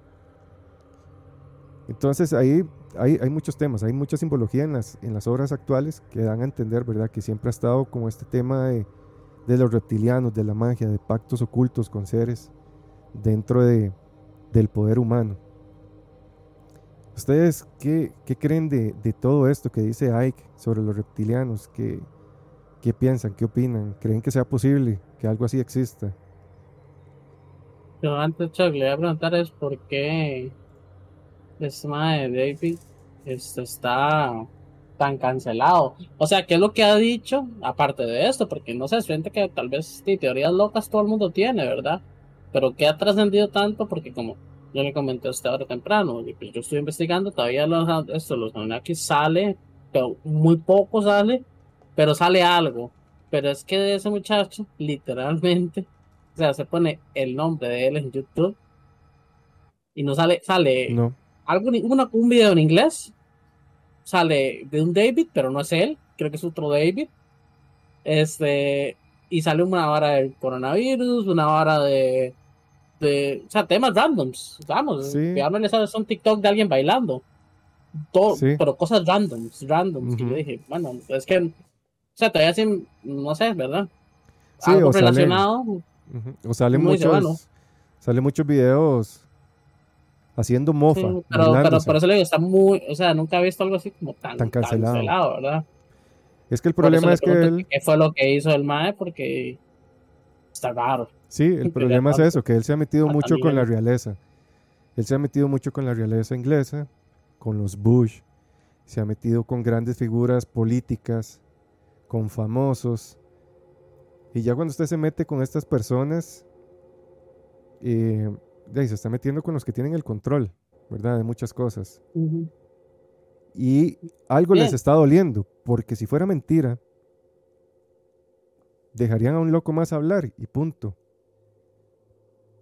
Entonces ahí hay, hay, muchos temas, hay mucha simbología en las, en las obras actuales que dan a entender, ¿verdad? Que siempre ha estado como este tema de, de los reptilianos, de la magia, de pactos ocultos con seres dentro de, del poder humano. ¿Ustedes qué, creen de, todo esto que dice Ike sobre los reptilianos? ¿Qué, ¿Qué piensan? ¿Qué opinan? ¿Creen que sea posible que algo así exista? Yo antes, le voy a preguntar es por qué este mae David este, está tan cancelado. O sea, ¿qué es lo que ha dicho? Aparte de esto, porque no sé, siente que tal vez teorías locas todo el mundo tiene, ¿verdad? Pero ¿qué ha trascendido tanto? Porque como yo le comenté a usted ahora temprano, pues yo estoy investigando, todavía los, esto, los Anunnaki sale, pero muy poco sale, pero sale algo. Pero es que ese muchacho, literalmente, o sea, se pone el nombre de él en YouTube y no sale, sale No. Algo, una- un video en inglés, sale de un David, pero no es él, creo que es otro David. Este, y sale una vara del coronavirus, una vara de, de o sea, temas randoms, vamos, Sí. de son TikTok de alguien bailando. Todo, Sí. pero cosas randoms, randoms, que yo Ujú. dije, bueno, es que, o sea, todavía sin, no sé, ¿verdad? Sí, Algo o sale- relacionado, Ujú. O salen muchos, salen muchos videos haciendo mofa, Sí, pero, pero burlándose. por eso le digo, está muy, o sea, nunca he visto algo así como tan, Tan cancelado. ¿verdad? Es que el problema le es que él, ¿Qué fue lo que hizo el MAE? Porque está raro. sí, el *laughs* Pero problema es eso, que él se ha metido a mucho con la realeza. Él se ha metido mucho con la realeza inglesa, con los Bush, se ha metido con grandes figuras políticas, con famosos. Y ya cuando usted se mete con estas personas, eh, de ahí se está metiendo con los que tienen el control, ¿verdad? De muchas cosas. Y algo les está doliendo, porque si fuera mentira, dejarían a un loco más hablar y punto.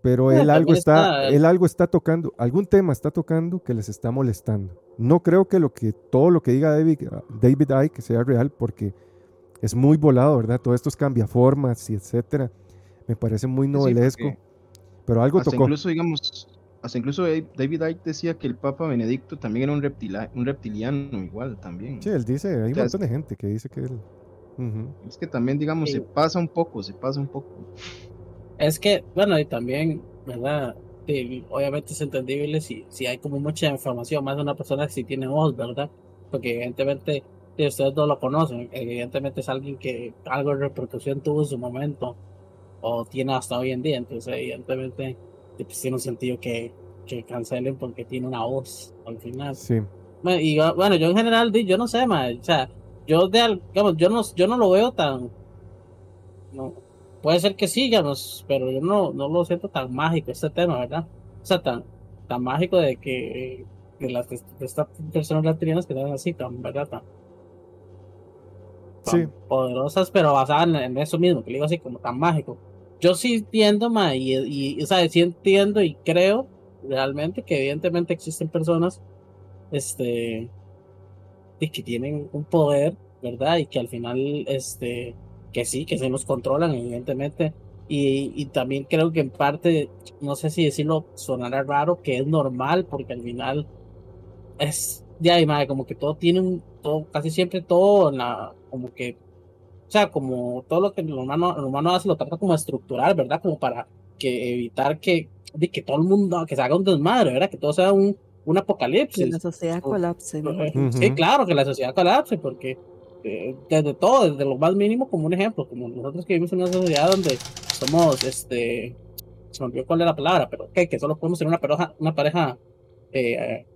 Pero Eh, él algo está, él algo está tocando, algún tema está tocando que les está molestando. No creo que lo que todo lo que diga David, David Icke sea real, porque es muy volado, ¿verdad? Todos estos cambiaformas y etcétera. Me parece muy novelesco. Pero algo hasta tocó. incluso, digamos, hasta incluso David Icke decía que el Papa Benedicto también era un, reptila- un reptiliano igual también. Sí, él dice, hay un O sea, montón de gente que dice que él. Ujú. Es que también, digamos, Sí. se pasa un poco, se pasa un poco. Es que, bueno, y también, ¿verdad? Sí, obviamente es entendible si, si hay como mucha información, más de una persona que sí tiene voz, ¿verdad? Porque evidentemente, si ustedes no lo conocen, evidentemente es alguien que algo de repercusión tuvo en su momento, o tiene hasta hoy en día, entonces evidentemente tiene un sentido que, que cancelen porque tiene una voz al final. Sí. Bueno, y yo, bueno, yo en general, yo no sé, ma, o sea, yo de, digamos, yo no, yo no lo veo tan, no, puede ser que sí, digamos, pero yo no, no lo siento tan mágico este tema, ¿verdad? O sea, tan, tan mágico de que, de las, de estas personas reptilianas que están así, tan, ¿verdad? Tan, tan Sí. poderosas, pero basadas en, en eso mismo, que digo así, como tan mágico. Yo sí entiendo, ma, y, y, o sea, sí entiendo y creo realmente que evidentemente existen personas este y que tienen un poder, ¿verdad? Y que al final, este, que sí, que se nos controlan, evidentemente. Y, y también creo que en parte, no sé si decirlo, sonará raro, que es normal, porque al final es, ya, y como que todo tiene un, todo, casi siempre todo en la, como que, o sea, como todo lo que el humano, el humano hace lo trata como estructural, ¿verdad? Como para que evitar que, de que todo el mundo, que se haga un desmadre, ¿verdad? Que todo sea un, un Que apocalipsis. la sociedad colapse. ¿no? Sí, claro, que la sociedad colapse, porque eh, desde todo, desde lo más mínimo, como un ejemplo, como nosotros que vivimos en una sociedad donde somos, este, se me olvidó cuál era la palabra, pero ok, que solo podemos tener una pareja, una pareja, eh,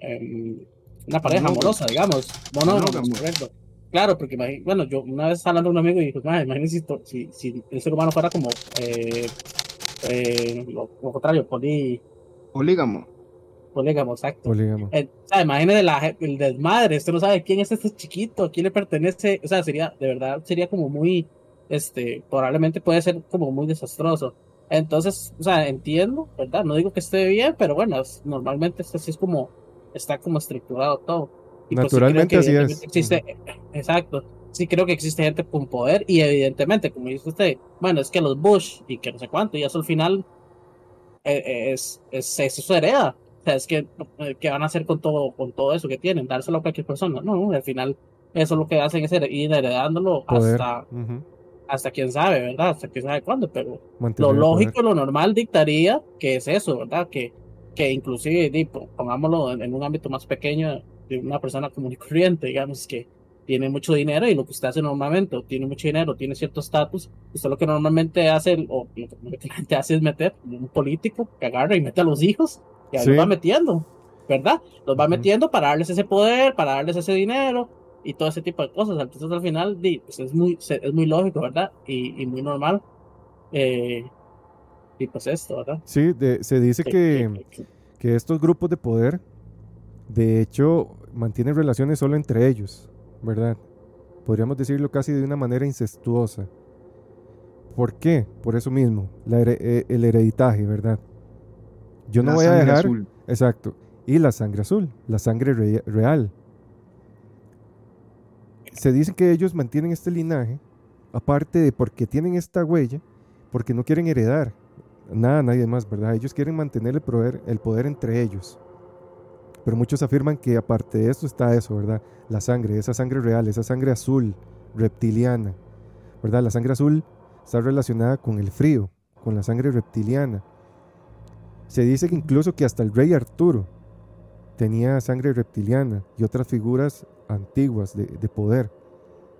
em, una pareja amorosa, digamos, monógama, correcto. Claro, porque bueno, yo una vez hablando con un amigo y dije, "Mae, imagínense si, si, si el ser humano fuera como eh, eh, lo, lo contrario, poli, Polígamo. polígamo, exacto. Polígamo. Eh, o sea, imagínese la- el desmadre, usted no sabe quién es este chiquito, a quién le pertenece, o sea, sería, de verdad, sería como muy, este, probablemente puede ser como muy desastroso. Entonces, o sea, entiendo, ¿verdad? No digo que esté bien, pero bueno, es- normalmente esto sí es como, está como estructurado todo. Y pues sí creo Naturalmente que así es. Existe, exacto. Sí creo que existe gente con poder y evidentemente, como dice usted, bueno, es que los Bush y que no sé cuánto, y eso al final eh, es, es, eso se hereda. O sea, es que, eh, ¿qué van a hacer con todo, con todo eso que tienen? ¿Dárselo a cualquier persona? No, no, al final eso lo que hacen es ir heredándolo Poder. hasta, Ujú. hasta quién sabe, ¿verdad? Hasta quién sabe cuándo, pero Mantener lo poder. lógico, lo normal dictaría que es eso, ¿verdad? Que, que inclusive, di, po- pongámoslo en, en un ámbito más pequeño de una persona común y corriente, digamos, que, tiene mucho dinero y lo que usted hace normalmente, o tiene mucho dinero, tiene cierto estatus, usted lo que normalmente hace, o lo que la gente hace es meter un político que agarra y mete a los hijos y ahí Sí. los va metiendo, ¿verdad? Los va metiendo para darles ese poder, para darles ese dinero y todo ese tipo de cosas. Entonces al final pues, es, muy, se- es muy lógico, ¿verdad? Y, y muy normal. Eh, y pues esto, ¿verdad? Sí, de- se dice que, que- que estos grupos de poder, de hecho, mantienen relaciones solo entre ellos, ¿verdad? Podríamos decirlo casi de una manera incestuosa. ¿Por qué? Por eso mismo, la here- eh, el hereditaje, ¿verdad? Yo no La voy a dejar... azul. Exacto. Y la sangre azul, la sangre re- real. Se dice que ellos mantienen este linaje, aparte de porque tienen esta huella, porque no quieren heredar nada a nadie más, ¿verdad? Ellos quieren mantener el poder, el poder entre ellos. Pero muchos afirman que aparte de esto está eso, ¿verdad? La sangre, esa sangre real, esa sangre azul, reptiliana, ¿verdad? La sangre azul está relacionada con el frío, con la sangre reptiliana. Se dice que incluso que hasta el rey Arturo tenía sangre reptiliana y otras figuras antiguas de, de poder.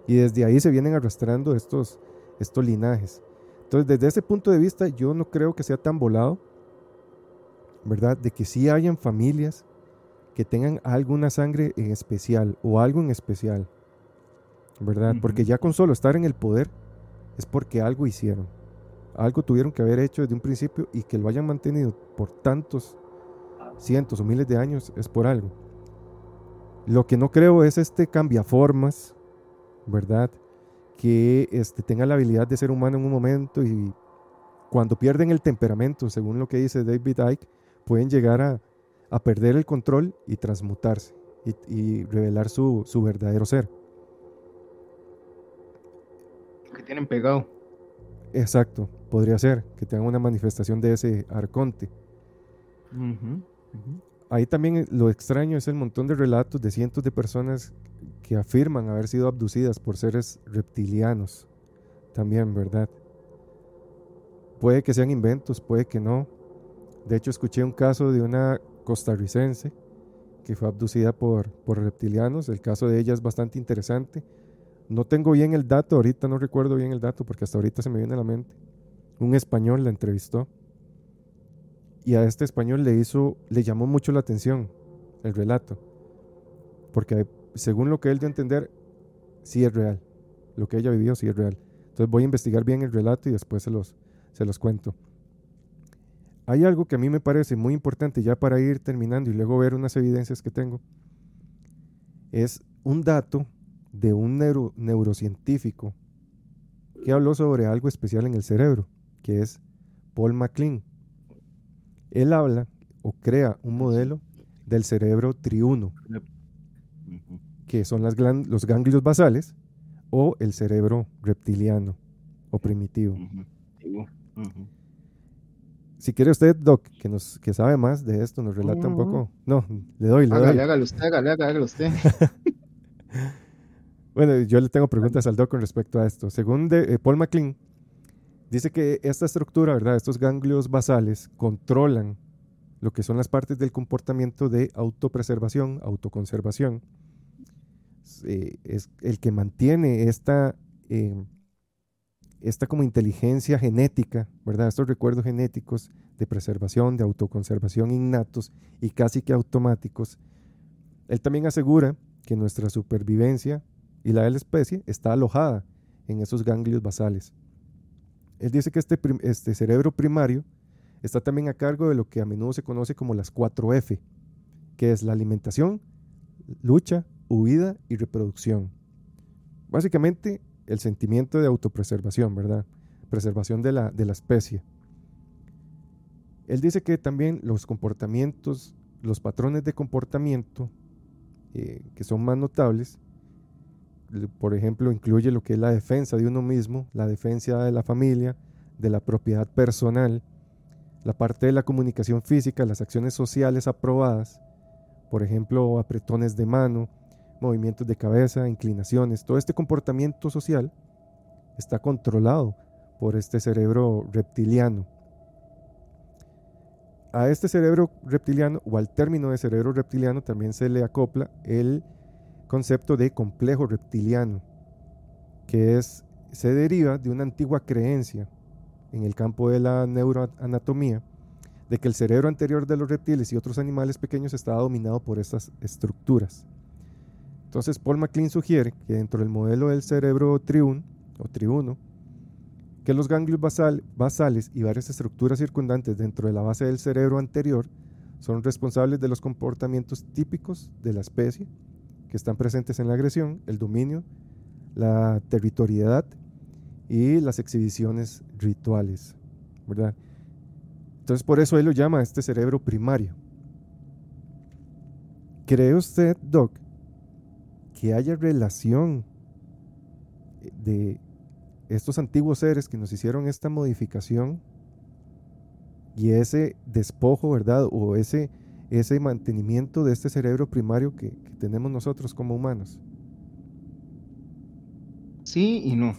Y desde ahí se vienen arrastrando estos, estos linajes. Entonces, desde ese punto de vista, yo no creo que sea tan volado, ¿verdad? De que sí hayan familias que tengan alguna sangre en especial o algo en especial, ¿verdad? Porque ya con solo estar en el poder es porque algo hicieron. Algo tuvieron que haber hecho desde un principio y que lo hayan mantenido por tantos cientos o miles de años es por algo. Lo que no creo es este cambiaformas, ¿verdad? Que este, tenga la habilidad de ser humano en un momento y cuando pierden el temperamento, según lo que dice David Icke, pueden llegar a, a perder el control y transmutarse y, y revelar su, su verdadero ser. Que tienen pegado. Exacto, podría ser que tengan una manifestación de ese arconte. Ahí también lo extraño es el montón de relatos de cientos de personas que afirman haber sido abducidas por seres reptilianos. También, ¿verdad? Puede que sean inventos, puede que no. De hecho, escuché un caso de una costarricense que fue abducida por, por reptilianos. El caso de ella es bastante interesante. No tengo bien el dato, ahorita no recuerdo bien el dato porque hasta ahorita se me viene a la mente. Un español la entrevistó y a este español le hizo, le llamó mucho la atención el relato, porque según lo que él dio a entender, sí es real, lo que ella vivió sí es real. Entonces voy a investigar bien el relato y después se los, se los cuento. Hay algo que a mí me parece muy importante ya para ir terminando y luego ver unas evidencias que tengo. Es un dato de un neuro- neurocientífico que habló sobre algo especial en el cerebro, que es Paul MacLean. Él habla o crea un modelo del cerebro triuno, que son los ganglios basales o el cerebro reptiliano o primitivo. Digo, ujú. Si quiere usted, Doc, que, nos, que sabe más de esto, nos relata un poco. No, le doy, le doy. Hágale, hágale usted, hágale, hágale usted. *laughs* Bueno, yo le tengo preguntas al Doc con respecto a esto. Según de, eh, Paul MacLean, dice que esta estructura, ¿verdad? Estos ganglios basales controlan lo que son las partes del comportamiento de autopreservación, autoconservación. Eh, es el que mantiene esta, eh, esta como inteligencia genética, ¿verdad? Estos recuerdos genéticos de preservación, de autoconservación innatos y casi que automáticos. Él también asegura que nuestra supervivencia y la de la especie está alojada en esos ganglios basales. Él dice que este, este cerebro primario está también a cargo de lo que a menudo se conoce como las 4F, que es la alimentación, lucha, huida y reproducción. Básicamente el sentimiento de autopreservación, ¿verdad? Preservación de la, de la especie. Él dice que también los comportamientos, los patrones de comportamiento eh, que son más notables, le- por ejemplo, incluye lo que es la defensa de uno mismo, la defensa de la familia, de la propiedad personal, la parte de la comunicación física, las acciones sociales aprobadas, por ejemplo, apretones de mano, movimientos de cabeza, inclinaciones, todo este comportamiento social está controlado por este cerebro reptiliano. A este cerebro reptiliano o al término de cerebro reptiliano también se le acopla el concepto de complejo reptiliano, que es, se deriva de una antigua creencia en el campo de la neuroanatomía de que el cerebro anterior de los reptiles y otros animales pequeños estaba dominado por estas estructuras. Entonces Paul MacLean sugiere que dentro del modelo del cerebro triún o tribuno, que los ganglios basales y varias estructuras circundantes dentro de la base del cerebro anterior son responsables de los comportamientos típicos de la especie que están presentes en la agresión, el dominio, la territorialidad y las exhibiciones rituales, ¿verdad? Entonces por eso él lo llama este cerebro primario. ¿Cree usted, Doc, que haya relación de estos antiguos seres que nos hicieron esta modificación y ese despojo, ¿verdad? O ese, ese mantenimiento de este cerebro primario que, que tenemos nosotros como humanos. Sí y no.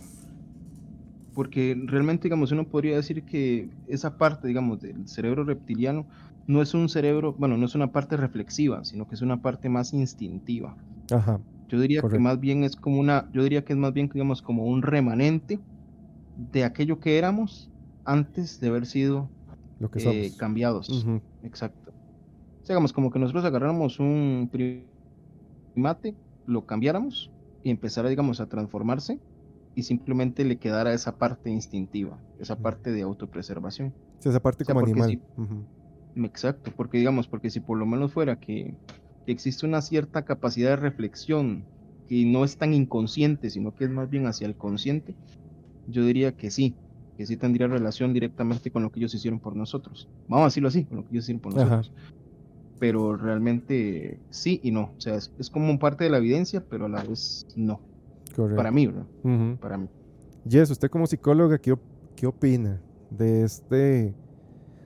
Porque realmente, digamos, uno podría decir que esa parte, digamos, del cerebro reptiliano no es un cerebro, bueno, no es una parte reflexiva, sino que es una parte más instintiva. Ajá. Yo diría que más bien es como una, yo diría que es más bien, digamos, como un remanente de aquello que éramos antes de haber sido Lo que eh, cambiados. Exacto. O sea, digamos, como que nosotros agarráramos un primate, lo cambiáramos y empezara, digamos, a transformarse y simplemente le quedara esa parte instintiva, esa parte de autopreservación. Esa parte O sea, como animal. Exacto, porque digamos, porque si por lo menos fuera que, que existe una cierta capacidad de reflexión que no es tan inconsciente, sino que es más bien hacia el consciente, yo diría que sí, que sí tendría relación directamente con lo que ellos hicieron por nosotros. Vamos a decirlo así, con lo que ellos hicieron por Ajá. nosotros. Pero realmente sí y no, o sea, es, es como parte de la evidencia, pero a la vez no. Correcto. Para mí, ¿verdad? Para mí. Jess, usted como psicóloga, ¿qué, op- qué opina de este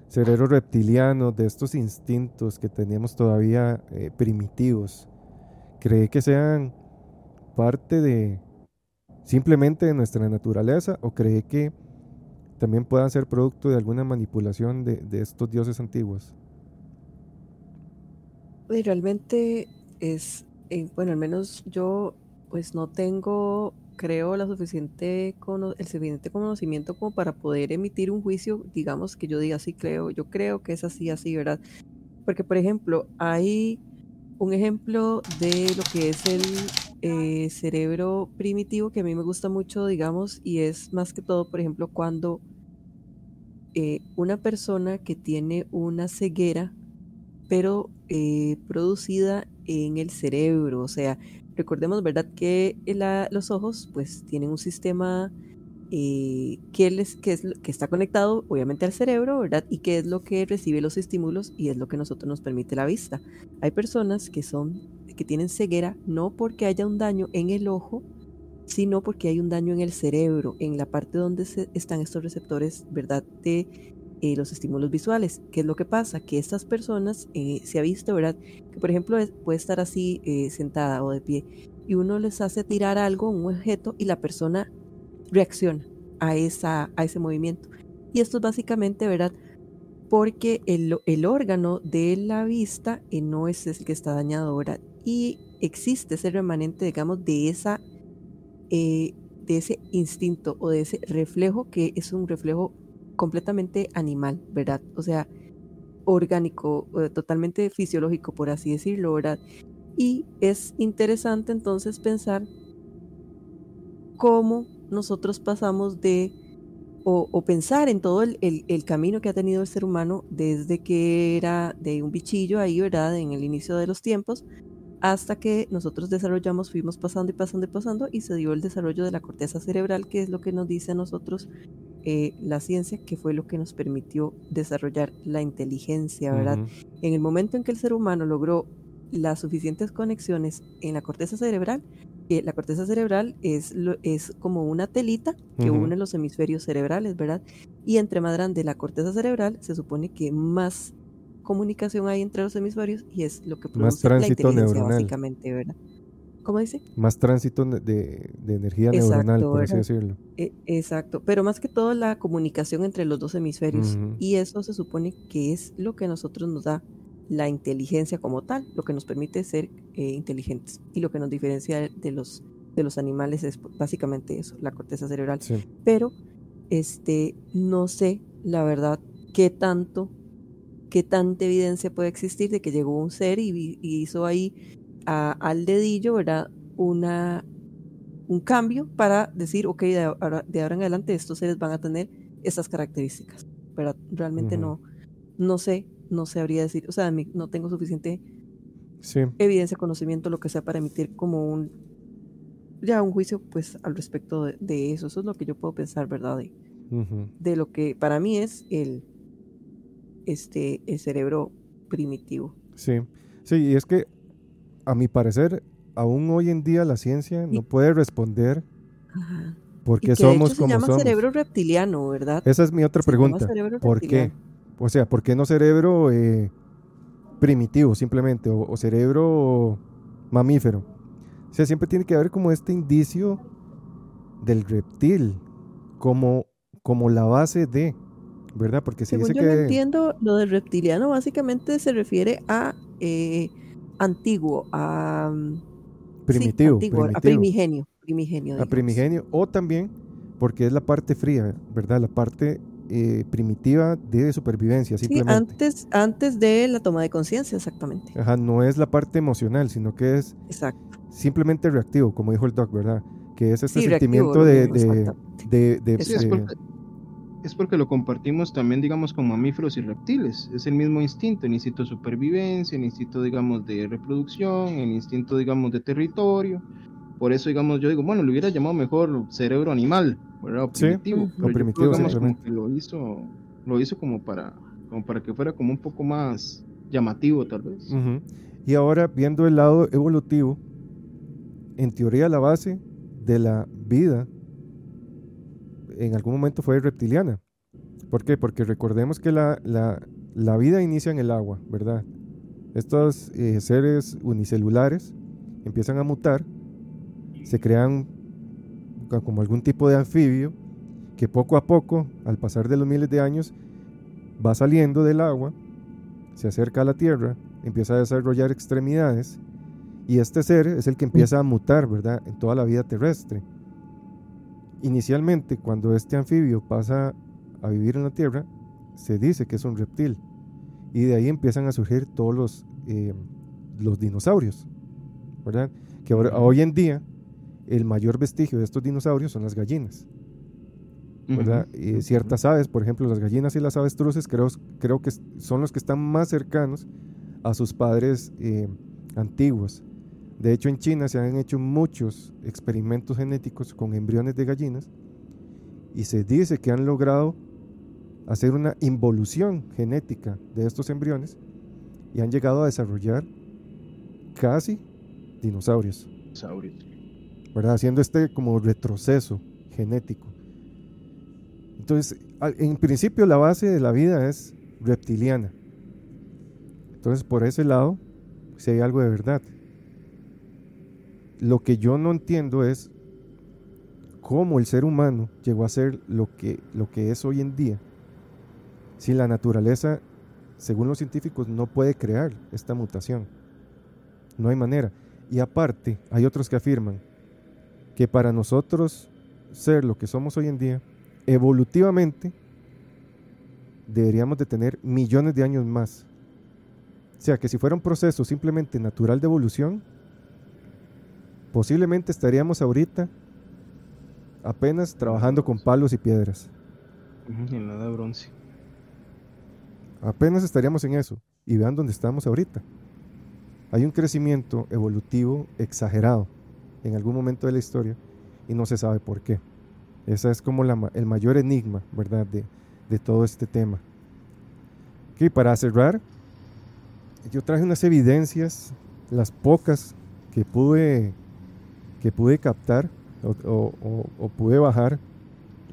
cerebro reptiliano, de estos instintos que tenemos todavía eh, primitivos? ¿Cree que sean parte de simplemente de nuestra naturaleza o cree que también puedan ser producto de alguna manipulación de, de estos dioses antiguos? Y realmente es, eh, bueno, al menos yo pues no tengo, creo, la suficiente cono- el suficiente conocimiento como para poder emitir un juicio, digamos, que yo diga sí creo, yo creo que es así, así, ¿verdad? Porque, por ejemplo, hay un ejemplo de lo que es el eh, cerebro primitivo que a mí me gusta mucho, digamos, y es más que todo, por ejemplo, cuando eh, una persona que tiene una ceguera, pero eh, producida en el cerebro, o sea, recordemos, ¿verdad? Que la- los ojos pues tienen un sistema eh, que, les, que, es, que está conectado obviamente al cerebro, ¿verdad? Y que es lo que recibe los estímulos y es lo que nosotros nos permite la vista. Hay personas que son, que tienen ceguera no porque haya un daño en el ojo, sino porque hay un daño en el cerebro, en la parte donde se- están estos receptores, ¿verdad? De eh, los estímulos visuales. ¿Qué es lo que pasa? Que estas personas, eh, se ha visto, ¿verdad? Que por ejemplo es- puede estar así eh, sentada o de pie y uno les hace tirar algo, un objeto, y la persona reacciona a, esa, a ese movimiento. Y esto es básicamente, ¿verdad? Porque el, el órgano de la vista eh, no es el que está dañado, ¿verdad? Y existe ese remanente, digamos, de esa de ese instinto o de ese reflejo que es un reflejo completamente animal, ¿verdad? O sea, orgánico, eh, totalmente fisiológico, por así decirlo, ¿verdad? Y es interesante entonces pensar cómo nosotros pasamos de, o, pensar en todo el, el- el camino que ha tenido el ser humano desde que era de un bichillo ahí, ¿verdad? En el inicio de los tiempos, hasta que nosotros desarrollamos, fuimos pasando y pasando y pasando y se dio el desarrollo de la corteza cerebral, que es lo que nos dice a nosotros eh, la ciencia, que fue lo que nos permitió desarrollar la inteligencia, ¿verdad? En el momento en que el ser humano logró las suficientes conexiones en la corteza cerebral, que la corteza cerebral es, lo- es como una telita que une los hemisferios cerebrales, ¿verdad? Y entre más grande la corteza cerebral, se supone que más comunicación hay entre los hemisferios y es lo que produce la inteligencia, neuronal. básicamente, ¿verdad? ¿Cómo dice? Más tránsito de, de energía Exacto, neuronal, por así decirlo. E- Exacto, pero más que todo la comunicación entre los dos hemisferios. Y eso se supone que es lo que a nosotros nos da la inteligencia como tal, lo que nos permite ser eh, inteligentes y lo que nos diferencia de los, de los animales es básicamente eso, la corteza cerebral. Sí. Pero este, no sé, la verdad, qué tanto, qué tanta evidencia puede existir de que llegó un ser y, y hizo ahí a- al dedillo, ¿verdad? Una, un cambio para decir, ok, de ahora, de ahora en adelante estos seres van a tener estas características. Pero realmente no, no sé, no sabría decir, o sea, no tengo suficiente Sí, evidencia, conocimiento, lo que sea, para emitir como un, ya un juicio, pues, al respecto de, de eso. Eso es lo que yo puedo pensar, ¿verdad? De, de lo que para mí es el, este, el cerebro primitivo. sí. Sí, y es que a mi parecer, aún hoy en día la ciencia no Y- puede responder Ajá. por Y qué que de somos hecho se como llama somos. cerebro reptiliano, ¿verdad? Esa es mi otra Se pregunta. ¿Por qué? O sea, ¿por qué no cerebro eh, primitivo simplemente? O, o cerebro mamífero. O sea, siempre tiene que haber como este indicio del reptil, como, como la base de, ¿verdad? Porque si Según dice yo que... entiendo, lo de reptiliano básicamente se refiere a eh, antiguo, a mm, sí, Primitivo, antiguo, a primitivo. primigenio, primigenio. a primigenio, o también porque es la parte fría, ¿verdad? La parte eh, primitiva de supervivencia, Sí, simplemente. antes, antes de la toma de conciencia, exactamente. Ajá, no es la parte emocional, sino que es Exacto. simplemente reactivo, como dijo el doc, ¿verdad? Que es este Sí, sentimiento de, mismo, de, de, de, Sí, es eh, porque, es porque lo compartimos también, digamos, con mamíferos y reptiles. Es el mismo instinto, el instinto de supervivencia, el instinto, digamos, de reproducción, el instinto, digamos, de territorio. Por eso, digamos, yo digo, bueno, le hubiera llamado mejor cerebro animal, ¿verdad? O Sí, primitivo. Ujú. pero o yo primitivo, creo, digamos, como que lo hizo, lo hizo como para, como para que fuera como un poco más llamativo, tal vez. Y ahora, viendo el lado evolutivo, en teoría la base de la vida en algún momento fue reptiliana. ¿Por qué? Porque recordemos que la, la- la vida inicia en el agua, ¿verdad? Estos eh, seres unicelulares empiezan a mutar, se crean como algún tipo de anfibio que poco a poco, al pasar de los miles de años, va saliendo del agua, se acerca a la tierra, empieza a desarrollar extremidades y este ser es el que empieza a mutar, ¿verdad? En toda la vida terrestre. Inicialmente, cuando este anfibio pasa a vivir en la tierra, se dice que es un reptil y de ahí empiezan a surgir todos los, eh, los dinosaurios, ¿verdad? Que ahora- hoy en día el mayor vestigio de estos dinosaurios son las gallinas. ujú. ciertas aves, por ejemplo, las gallinas y las avestruces, creo, creo que son los que están más cercanos a sus padres eh, antiguos. De hecho, en China se han hecho muchos experimentos genéticos con embriones de gallinas y se dice que han logrado hacer una involución genética de estos embriones y han llegado a desarrollar casi dinosaurios. Dinosaurios. ¿verdad? Haciendo este como retroceso genético. Entonces, en principio la base de la vida es reptiliana. Entonces, por ese lado, si hay algo de verdad. Lo que yo no entiendo es cómo el ser humano llegó a ser lo que, lo que es hoy en día. Si la naturaleza, según los científicos, no puede crear esta mutación. No hay manera. Y aparte, hay otros que afirman que para nosotros ser lo que somos hoy en día, evolutivamente, deberíamos de tener millones de años más. O sea, que si fuera un proceso simplemente natural de evolución, posiblemente estaríamos ahorita apenas trabajando con palos y piedras. En la edad de bronce. Apenas estaríamos en eso. Y vean dónde estamos ahorita. Hay un crecimiento evolutivo exagerado en algún momento de la historia y no se sabe por qué. Ese es como la el mayor enigma, ¿verdad? De, de todo este tema. Ok, para cerrar, yo traje unas evidencias, las pocas que pude, que pude captar o, o- o- pude bajar,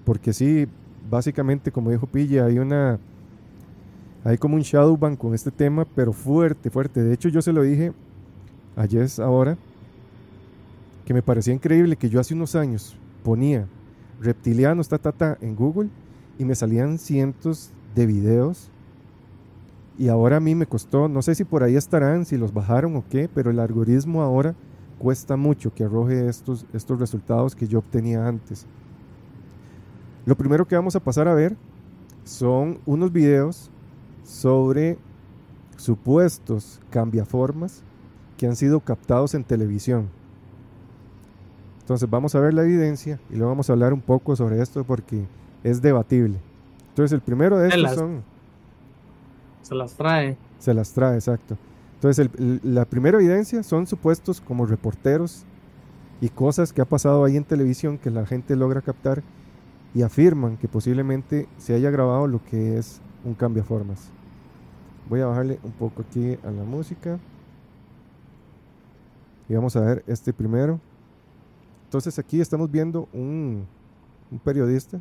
porque sí, básicamente, como dijo Pille, hay una, hay como un shadow ban con este tema, pero fuerte, fuerte. De hecho, yo se lo dije a Jess ahora, que me parecía increíble que yo hace unos años ponía reptilianos, ta, ta, ta, en Google y me salían cientos de videos Y ahora a mí me costó, no sé si por ahí estarán, si los bajaron o qué, pero el algoritmo ahora cuesta mucho que arroje estos, estos resultados que yo obtenía antes. Lo primero que vamos a pasar a ver son unos videos sobre supuestos cambiaformas que han sido captados en televisión. Entonces vamos a ver la evidencia y luego vamos a hablar un poco sobre esto porque es debatible. Entonces el primero de estos son... Se las trae. Se las trae, exacto. Entonces la primera evidencia son supuestos como reporteros y cosas que ha pasado ahí en televisión que la gente logra captar y afirman que posiblemente se haya grabado lo que es un cambiaformas. Voy a bajarle un poco aquí a la música. Y vamos a ver este primero. Entonces aquí estamos viendo un, un periodista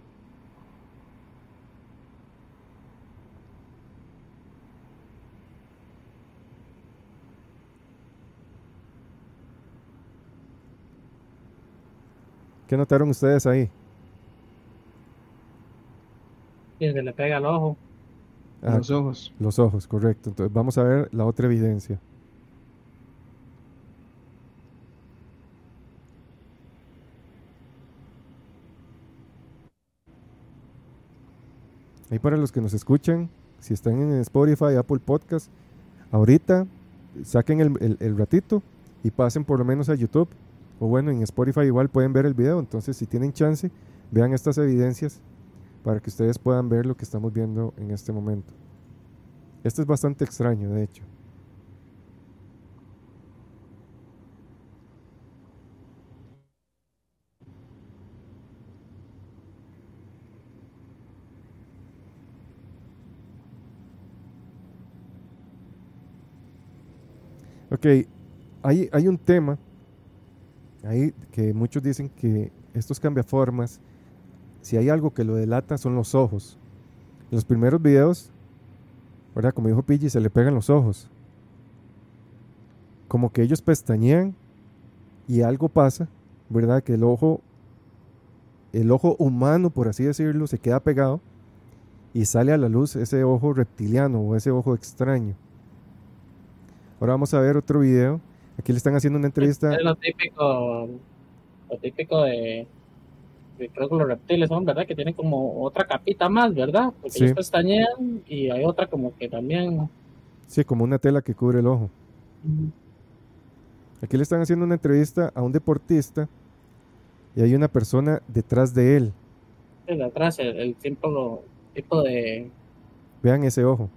¿Qué notaron ustedes ahí? Que se le pega el ojo. Ah, los ojos. Los ojos, correcto. Entonces vamos a ver la otra evidencia. Ahí para los que nos escuchan, si están en Spotify, Apple Podcast, ahorita saquen el, el ratito y pasen por lo menos a YouTube o bueno, en Spotify igual pueden ver el video, entonces si tienen chance, vean estas evidencias para que ustedes puedan ver lo que estamos viendo en este momento. Este es bastante extraño, de hecho. Ok, hay, hay un tema Ahí que muchos dicen que estos cambiaformas, si hay algo que lo delata son los ojos. En los primeros videos, ¿verdad? Como dijo Pidgey, se le pegan los ojos. Como que ellos pestañean y algo pasa, ¿verdad? Que el ojo, el ojo humano, por así decirlo, se queda pegado y sale a la luz ese ojo reptiliano o ese ojo extraño. Ahora vamos a ver otro video Aquí le están haciendo una entrevista. Es lo típico, lo típico de, creo que los reptiles son, ¿verdad? Que tienen como otra capita más, ¿verdad? Porque ellos pestañean y hay otra como que también... Sí, como una tela que cubre el ojo. Aquí le están haciendo una entrevista a un deportista y hay una persona detrás de él. Sí, detrás, el, el tipo, tipo de... Vean ese ojo.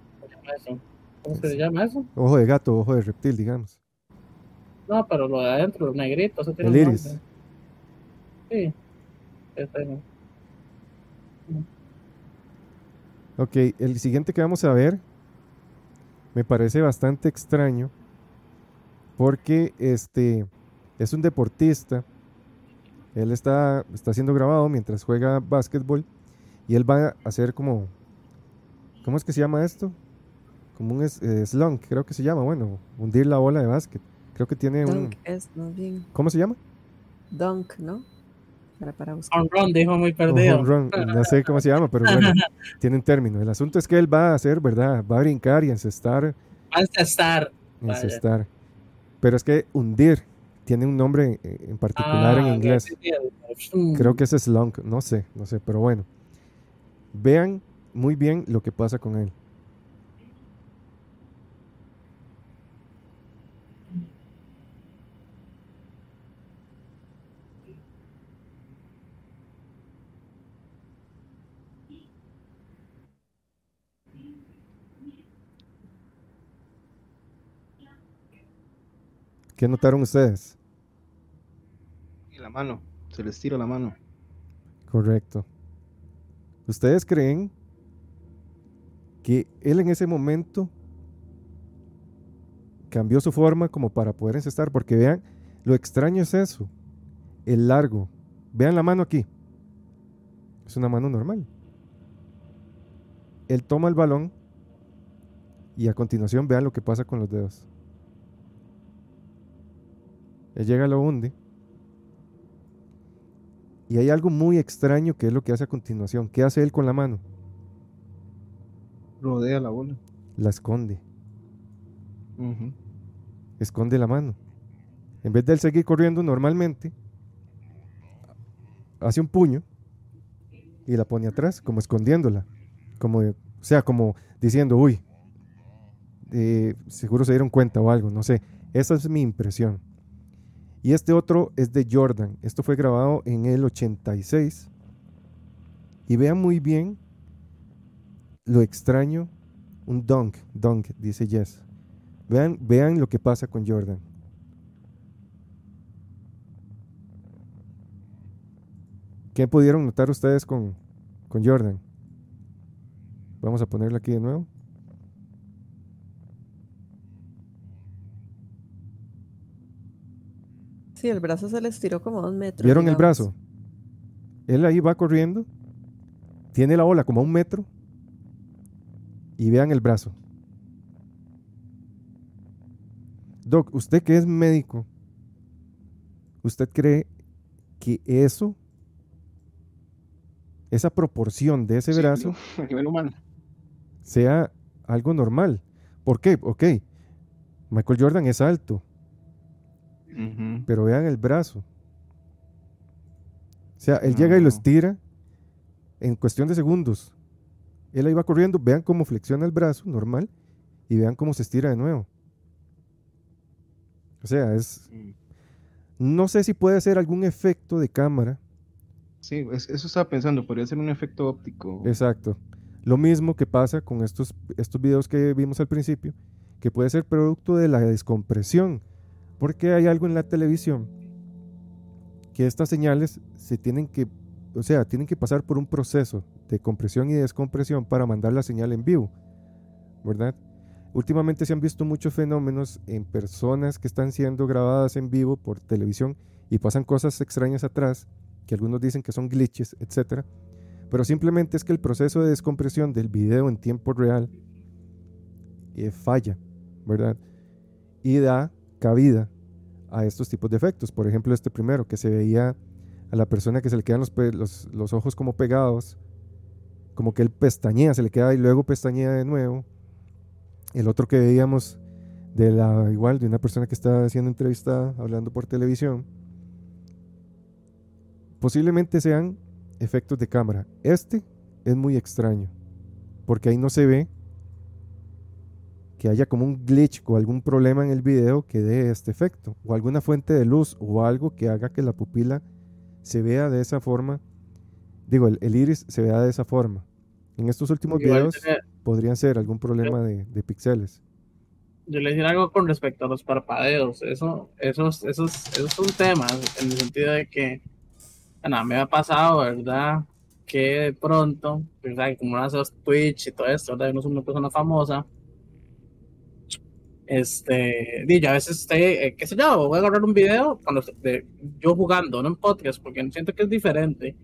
¿Cómo se llama eso? Ojo de gato, ojo de reptil, digamos. No, pero lo de adentro, los negritos, eso tiene el iris. Sí. Este Ok, el siguiente que vamos a ver me parece bastante extraño porque este es un deportista. Él está, está siendo grabado mientras juega básquetbol y él va a hacer como, ¿cómo es que se llama esto? Como un eh, slunk, creo que se llama, bueno, hundir la bola de básquet. Creo que tiene Dunk un. es más bien. ¿Cómo se llama? Dunk, ¿no? Para, para buscar. Home run, dijo muy perdido. home run. No sé cómo se llama, pero bueno, *laughs* tiene un término. El asunto es que él va a hacer, ¿verdad? Va a brincar y encestar. Va a encestar. Encestar. Pero es que hundir tiene un nombre en particular en Ah, inglés. Mm. Creo que es slunk, no sé, no sé, pero bueno. Vean muy bien lo que pasa con él. ¿Qué notaron ustedes? Y la mano, se les tira la mano. Correcto. ¿Ustedes creen que él en ese momento cambió su forma como para poder encestar? Porque vean, lo extraño es eso, el largo. Vean la mano aquí. Es una mano normal. Él toma el balón y a continuación vean lo que pasa con los dedos. Él llega, lo hunde. Y hay algo muy extraño que es lo que hace a continuación. ¿Qué hace él con la mano? Rodea la bola. la esconde. Esconde la mano. En vez de él seguir corriendo normalmente, hace un puño y la pone atrás, como escondiéndola. Como, o sea, como diciendo, uy, eh, seguro se dieron cuenta o algo, no sé. Esa es mi impresión. Y este otro es de Jordan. Esto fue grabado en el 86. Y vean muy bien lo extraño. Un dunk, dunk, dice Jess. Vean, vean lo que pasa con Jordan. ¿Qué pudieron notar ustedes con, con Jordan? Vamos a ponerlo aquí de nuevo. Sí, el brazo se le estiró como dos metros. ¿Vieron el brazo? Él ahí va corriendo. Tiene la ola como a un metro. Y vean el brazo. Doc, usted que es médico, ¿usted cree que eso, esa proporción de ese Sí, brazo, *laughs* a nivel humano. sea algo normal? ¿Por qué? Ok, Michael Jordan es alto, Pero vean el brazo. O sea, él llega y lo No. estira en cuestión de segundos. Él ahí va corriendo, vean cómo flexiona el brazo, normal, y vean cómo se estira de nuevo. O sea, es... No sé si puede ser algún efecto de cámara. Sí, es- eso estaba pensando, podría ser un efecto óptico. Exacto. Lo mismo que pasa con estos, estos videos que vimos al principio, que puede ser producto de la descompresión, porque hay algo en la televisión que estas señales se tienen que, o sea, tienen que pasar por un proceso de compresión y descompresión para mandar la señal en vivo, ¿verdad? Últimamente se han visto muchos fenómenos en personas que están siendo grabadas en vivo por televisión y pasan cosas extrañas atrás, que algunos dicen que son glitches, etcétera pero simplemente es que el proceso de descompresión del video en tiempo real eh, falla, ¿verdad? Y da cabida a estos tipos de efectos. Por ejemplo, este primero, que se veía a la persona que se le quedan los, los, los ojos como pegados, como que él pestañea, se le queda y luego pestañea de nuevo. El otro que veíamos de la igual de una persona que está siendo entrevistada hablando por televisión. Posiblemente sean efectos de cámara. Este es muy extraño, porque ahí no se ve que haya como un glitch o algún problema en el video que dé este efecto, o alguna fuente de luz o algo que haga que la pupila se vea de esa forma. Digo, el, el iris se vea de esa forma. En estos últimos videos podrían ser algún problema de, de píxeles. Yo le decía algo con respecto a los parpadeos. Eso, esos, esos, esos son temas en el sentido de que, bueno, me ha pasado, ¿verdad? Que de pronto, ¿verdad? Como hace los Twitch y todo esto, ¿verdad? Uno es una persona famosa. Este, yo a veces estoy, eh, qué sé yo, voy a agarrar un video cuando de, yo jugando, no en podcast, porque siento que es diferente.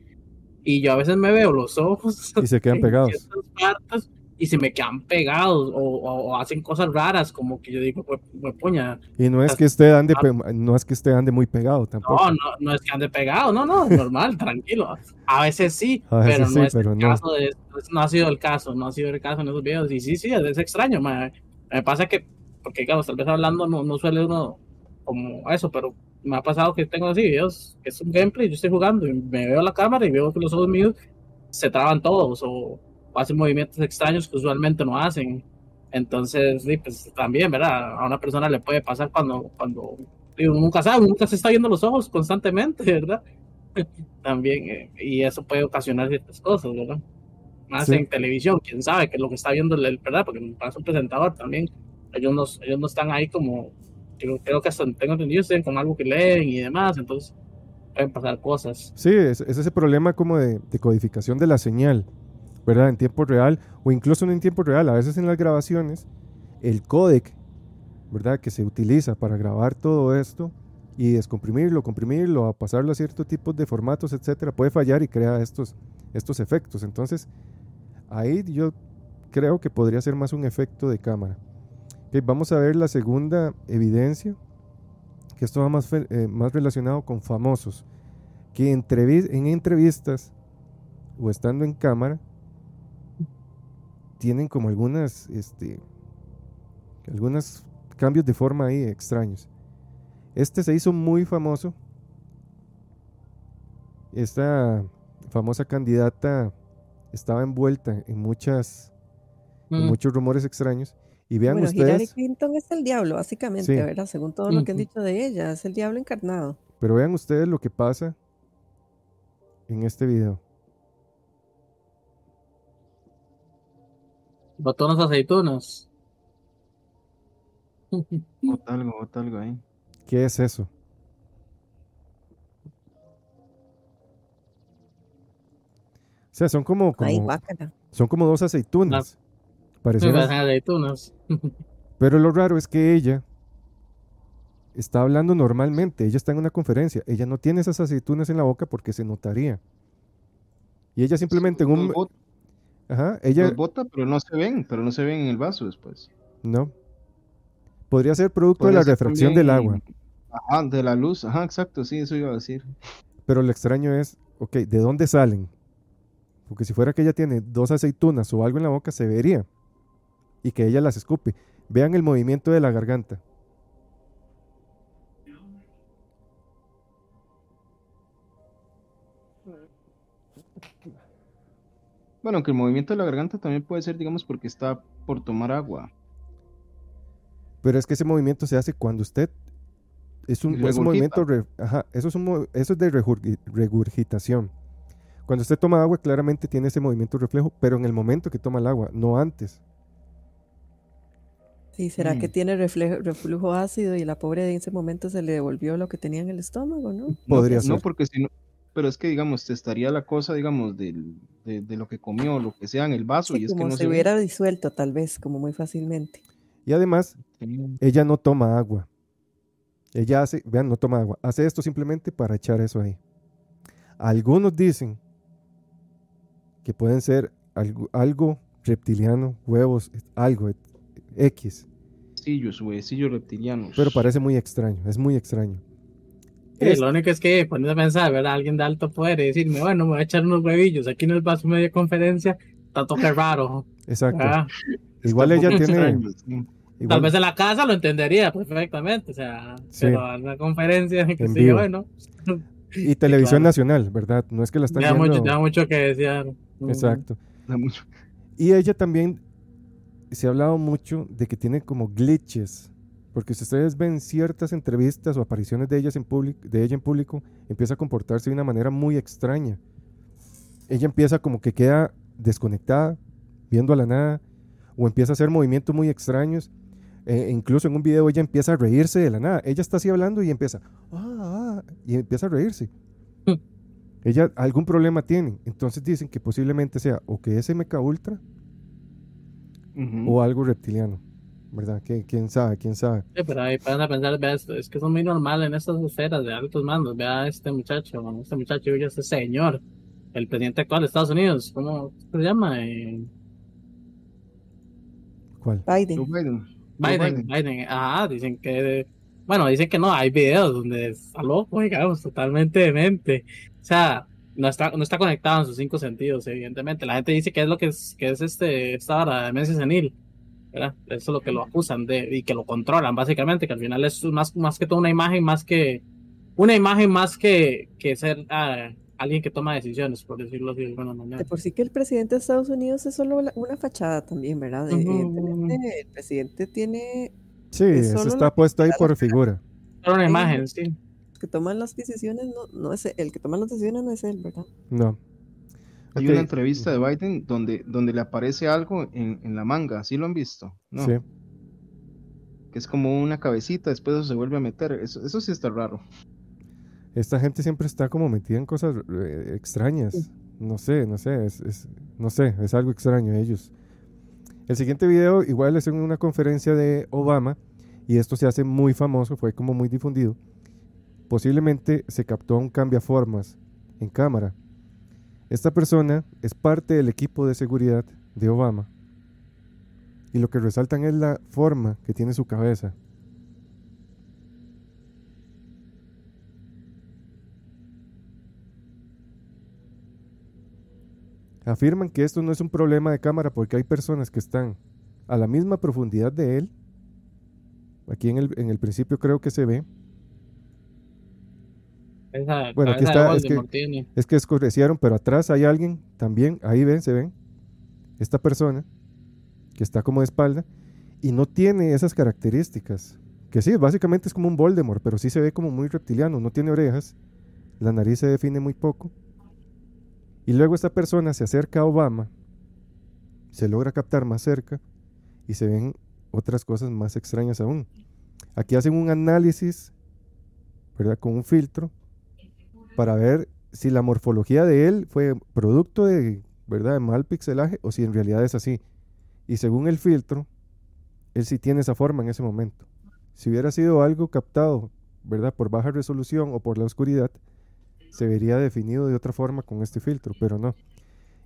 Y yo a veces me veo los ojos Y se quedan *laughs* pegados. partes y se me quedan pegados o, o- hacen cosas raras, como que yo digo, pues, pues, puña, Y no es que esté ande, no es que esté ande muy pegado tampoco. no, no, no es que ande pegado, no, no, normal, *laughs* tranquilo. A veces sí, A veces pero sí, no es pero el no. caso de, no ha sido el caso, no ha sido el caso en esos videos. Y sí, sí, es, extraño, ma. me pasa que, porque claro, tal vez hablando no, no suele uno como eso, pero me ha pasado que tengo así videos, que es un gameplay, yo estoy jugando y me veo a la cámara y veo que los ojos míos se traban todos o, o hacen movimientos extraños que usualmente no hacen. Entonces, sí, pues también, ¿verdad? A una persona le puede pasar cuando, cuando digo, nunca sabe, nunca se está viendo los ojos constantemente, *laughs* ¿verdad? también, eh, y eso puede ocasionar ciertas cosas, ¿verdad? Más Sí. en televisión, quién sabe qué es lo que está viendo, el, ¿verdad? Porque me pasa un presentador también, ellos no, ellos no están ahí como, yo creo que hasta tengo entendido, están con algo que leen y demás, entonces pueden pasar cosas. Sí, es, es ese problema como de, de codificación de la señal, ¿verdad? En tiempo real o incluso no en tiempo real. A veces en las grabaciones, el códec, ¿verdad? Que se utiliza para grabar todo esto y descomprimirlo, comprimirlo, a pasarlo a ciertos tipos de formatos, etcétera, puede fallar y crea estos, estos efectos. Entonces, ahí yo creo que podría ser más un efecto de cámara. Vamos a ver la segunda evidencia, que esto va más, eh, más relacionado con famosos que entrevi- en entrevistas o estando en cámara tienen como algunas este, Algunos cambios de forma ahí extraños. Este se hizo muy famoso. Esta famosa candidata estaba envuelta en muchas en Mm. muchos rumores extraños. Y vean Bueno, Hillary ustedes, Clinton es el diablo, básicamente, Sí. ¿verdad? Según todo lo que han dicho de ella, es el diablo encarnado. pero vean ustedes lo que pasa en este video. Botó unas aceitunas. *laughs* Bota algo, bota algo ahí. ¿Qué es eso? O sea, son como, Ay, como guácala. son como dos aceitunas. Parecieron- parecen aceitunas. Pero lo raro es que ella está hablando normalmente. Ella está en una conferencia. Ella no tiene esas aceitunas en la boca porque se notaría. Y ella simplemente en Los un... Ajá, ella... los bota, pero no se ven, pero no se ven en el vaso después. No. Podría ser producto de la refracción del agua. Ajá, de la luz, ajá, exacto, sí, eso iba a decir. Pero lo extraño es, ok, ¿de dónde salen? Porque si fuera que ella tiene dos aceitunas o algo en la boca, se vería. Y que ella las escupe. Vean el movimiento de la garganta. Bueno, que el movimiento de la garganta también puede ser, digamos, porque está por tomar agua. Pero es que ese movimiento se hace cuando usted es un, es un Regurgita. movimiento, re- ajá, eso es un eso es de regurgi- regurgitación. Cuando usted toma agua, claramente tiene ese movimiento reflejo, pero en el momento que toma el agua, no antes. Sí, ¿será que Mm. tiene reflejo- reflujo ácido y la pobre en ese momento se le devolvió lo que tenía en el estómago, ¿no? No, Podría No, ser. porque si no, pero es que, digamos, te estaría la cosa, digamos, del, de, de lo que comió, lo que sea en el vaso, Sí, y es que como no se se ve. hubiera disuelto tal vez, como muy fácilmente. Y además, ella no toma agua. Ella hace, vean, no toma agua. Hace esto simplemente para echar eso ahí. Algunos dicen que pueden ser algo, algo reptiliano, huevos, algo eh, X. Huesillos, huesillos reptilianos. Pero parece muy extraño, es muy extraño. Sí, Es- lo único es que pones a pensar, ¿verdad? Alguien de alto poder y decirme, bueno, me voy a echar unos huevillos aquí en el vaso media conferencia, está toque raro. Exacto. Ah, Igual Está ella tiene. sí. Tal igual- vez en la casa lo entendería perfectamente, o sea, Sí. pero en la conferencia, *laughs* que En sí, vivo. bueno, y *laughs* televisión claro. nacional, ¿verdad? No es que la están da viendo. mucho, da mucho que decir. Exacto. Da mucho. Y ella también se ha hablado mucho de que tiene como glitches. Porque si ustedes ven ciertas entrevistas o apariciones de, ellas en de ella en público, empieza a comportarse de una manera muy extraña. Ella empieza como que queda desconectada, viendo a la nada, o empieza a hacer movimientos muy extraños. Eh, incluso en un video ella empieza a reírse de la nada. Ella está así hablando y empieza, ah, ah", y empieza a reírse. Hmm. Ella algún problema tiene. Entonces dicen que posiblemente sea o que es MK Ultra O algo reptiliano, ¿verdad? ¿Qui- ¿Quién sabe? ¿Quién sabe? Sí, pero ahí pueden pensar, vea, esto, es que son muy normal en estas esferas de altos mandos. Vea a este muchacho, este muchacho, oye, este señor, el presidente actual de Estados Unidos, ¿cómo se llama? Eh, ¿Cuál? Biden. Biden. Biden, Biden, ajá, dicen que, bueno, dicen que no, hay videos donde está loco, digamos, totalmente demente. O sea, no está, no está conectado en sus cinco sentidos, evidentemente. La gente dice que es lo que es, que es este, esta vara de demencia senil, ¿verdad? Eso es lo que lo acusan de, y que lo controlan, básicamente, que al final es más, más que todo una imagen, más que, una imagen más que, que ser ah, alguien que toma decisiones, por decirlo así de alguna manera. De por sí que el presidente de Estados Unidos es solo la- una fachada también, ¿verdad? De- Ujú. evidentemente, el presidente tiene Sí, Es eso solo está puesto ahí por figura. Era una Sí. imagen, sí. Que toman las decisiones, no, no es el que toma las decisiones no es él, ¿verdad? No. Hay una entrevista de Biden donde, donde le aparece algo en, en la manga, ¿sí lo han visto? No, Sí. que es como una cabecita, después eso se vuelve a meter. Eso, eso sí está raro. Esta gente siempre está como metida en cosas eh, extrañas. No sé, no sé, es, es- no sé, es algo extraño ellos. El siguiente video igual es en una conferencia de Obama y esto se hace muy famoso, fue como muy difundido. Posiblemente se captó un cambiaformas en cámara. Esta persona es parte del equipo de seguridad de Obama y lo que resaltan es la forma que tiene su cabeza. Afirman que esto no es un problema de cámara porque hay personas que están a la misma profundidad de él Aquí en el, en el principio creo que se ve. Esa Bueno, aquí está, es que- tiene. Es que escurecieron, pero atrás hay alguien también. Ahí ven, se ven. Esta persona que está como de espalda y no tiene esas características. Que sí, básicamente es como un Voldemort, pero sí se ve como muy reptiliano. No tiene orejas. La nariz se define muy poco. Y luego esta persona se acerca a Obama. Se logra captar más cerca y se ven otras cosas más extrañas aún. Aquí hacen un análisis, ¿verdad? Con un filtro para ver si la morfología de él fue producto de, ¿verdad? de mal pixelaje o si en realidad es así. Y según el filtro, él sí tiene esa forma en ese momento. Si hubiera sido algo captado, ¿verdad? Por baja resolución o por la oscuridad, se vería definido de otra forma con este filtro, pero no.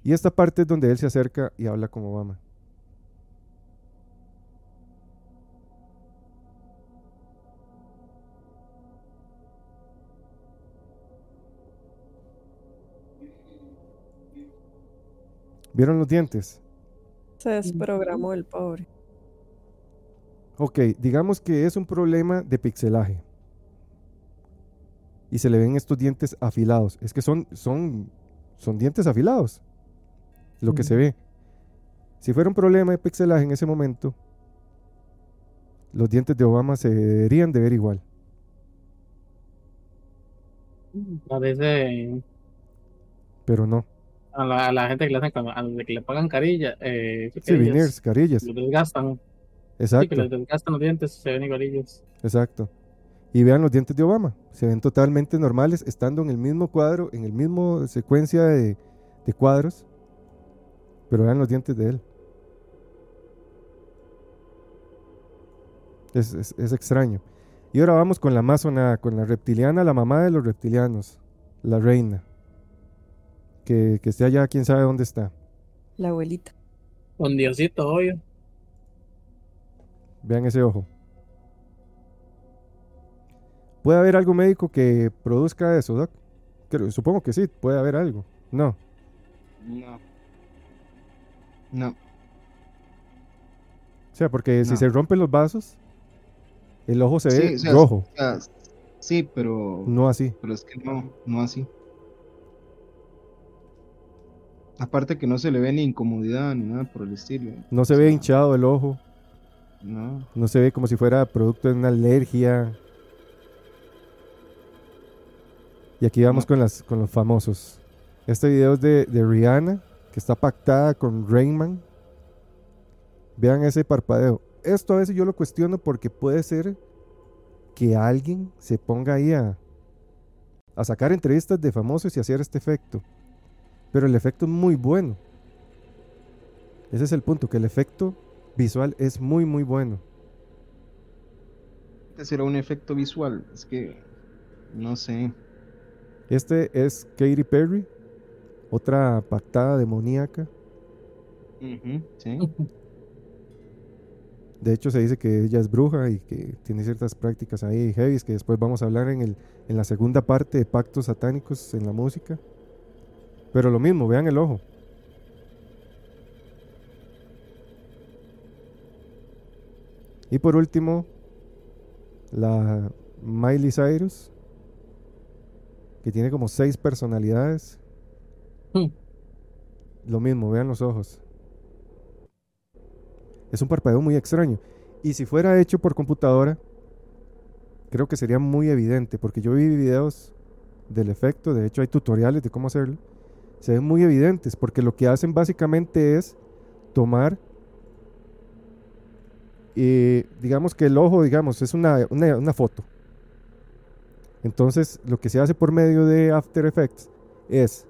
Y esta parte es donde él se acerca y habla con Obama. ¿Vieron los dientes? Se desprogramó el pobre. Ok, digamos que es un problema de pixelaje. Y se le ven estos dientes afilados. Es que son, son, son dientes afilados. Lo que se ve. Si fuera un problema de pixelaje en ese momento, los dientes de Obama se deberían de ver igual. Parece Pero no. A la, a la gente que le hacen a los que le pagan carilla, eh, Sí, carillas, los desgastan, sí, que Exacto, les desgastan los dientes, se ven igualillos. exacto. Y vean los dientes de Obama. Se ven totalmente normales, estando en el mismo cuadro, en el mismo secuencia de, de cuadros. Pero vean los dientes de él. Es, es- es extraño. Y ahora vamos con la amazona, con la reptiliana, la mamá de los reptilianos, la reina. Que, que esté allá, quién sabe dónde está. La abuelita. Con Diosito, obvio. Vean ese ojo. ¿Puede haber algo médico que produzca eso, Doc? Creo- supongo que sí, puede haber algo. No. No. No. O sea, porque si se rompen los vasos, el ojo se Sí, ve o sea, rojo, o sea, sí, pero, no así. pero es que no, no así. Aparte que no se le ve ni incomodidad ni nada por el estilo. No se O ve hinchado el ojo, No. no se ve como si fuera producto de una alergia. Y aquí vamos No. con, las, con los famosos. Este video es de, de Rihanna, que está pactada con Rainman. Vean ese parpadeo. Esto a veces yo lo cuestiono porque puede ser que alguien se ponga ahí a, a sacar entrevistas de famosos y hacer este efecto. Pero el efecto es muy bueno. Ese es el punto, que el efecto visual es muy, muy bueno. Este será un efecto visual. Es que no sé. Este es Katy Perry, otra pactada demoníaca. Sí. *laughs* De hecho, se dice que ella es bruja y que tiene ciertas prácticas ahí heavy que después vamos a hablar en, el, en la segunda parte de pactos satánicos en la música. Pero lo mismo, vean el ojo. Y por último, la Miley Cyrus, que tiene como seis personalidades. Hmm. Lo mismo, vean los ojos. Es un parpadeo muy extraño. Y si fuera hecho por computadora, creo que sería muy evidente, porque yo vi videos del efecto, de hecho hay tutoriales de cómo hacerlo. Se ven muy evidentes, porque lo que hacen básicamente es tomar, eh, digamos que el ojo, digamos, es una, una, foto. Entonces, lo que se hace por medio de After Effects es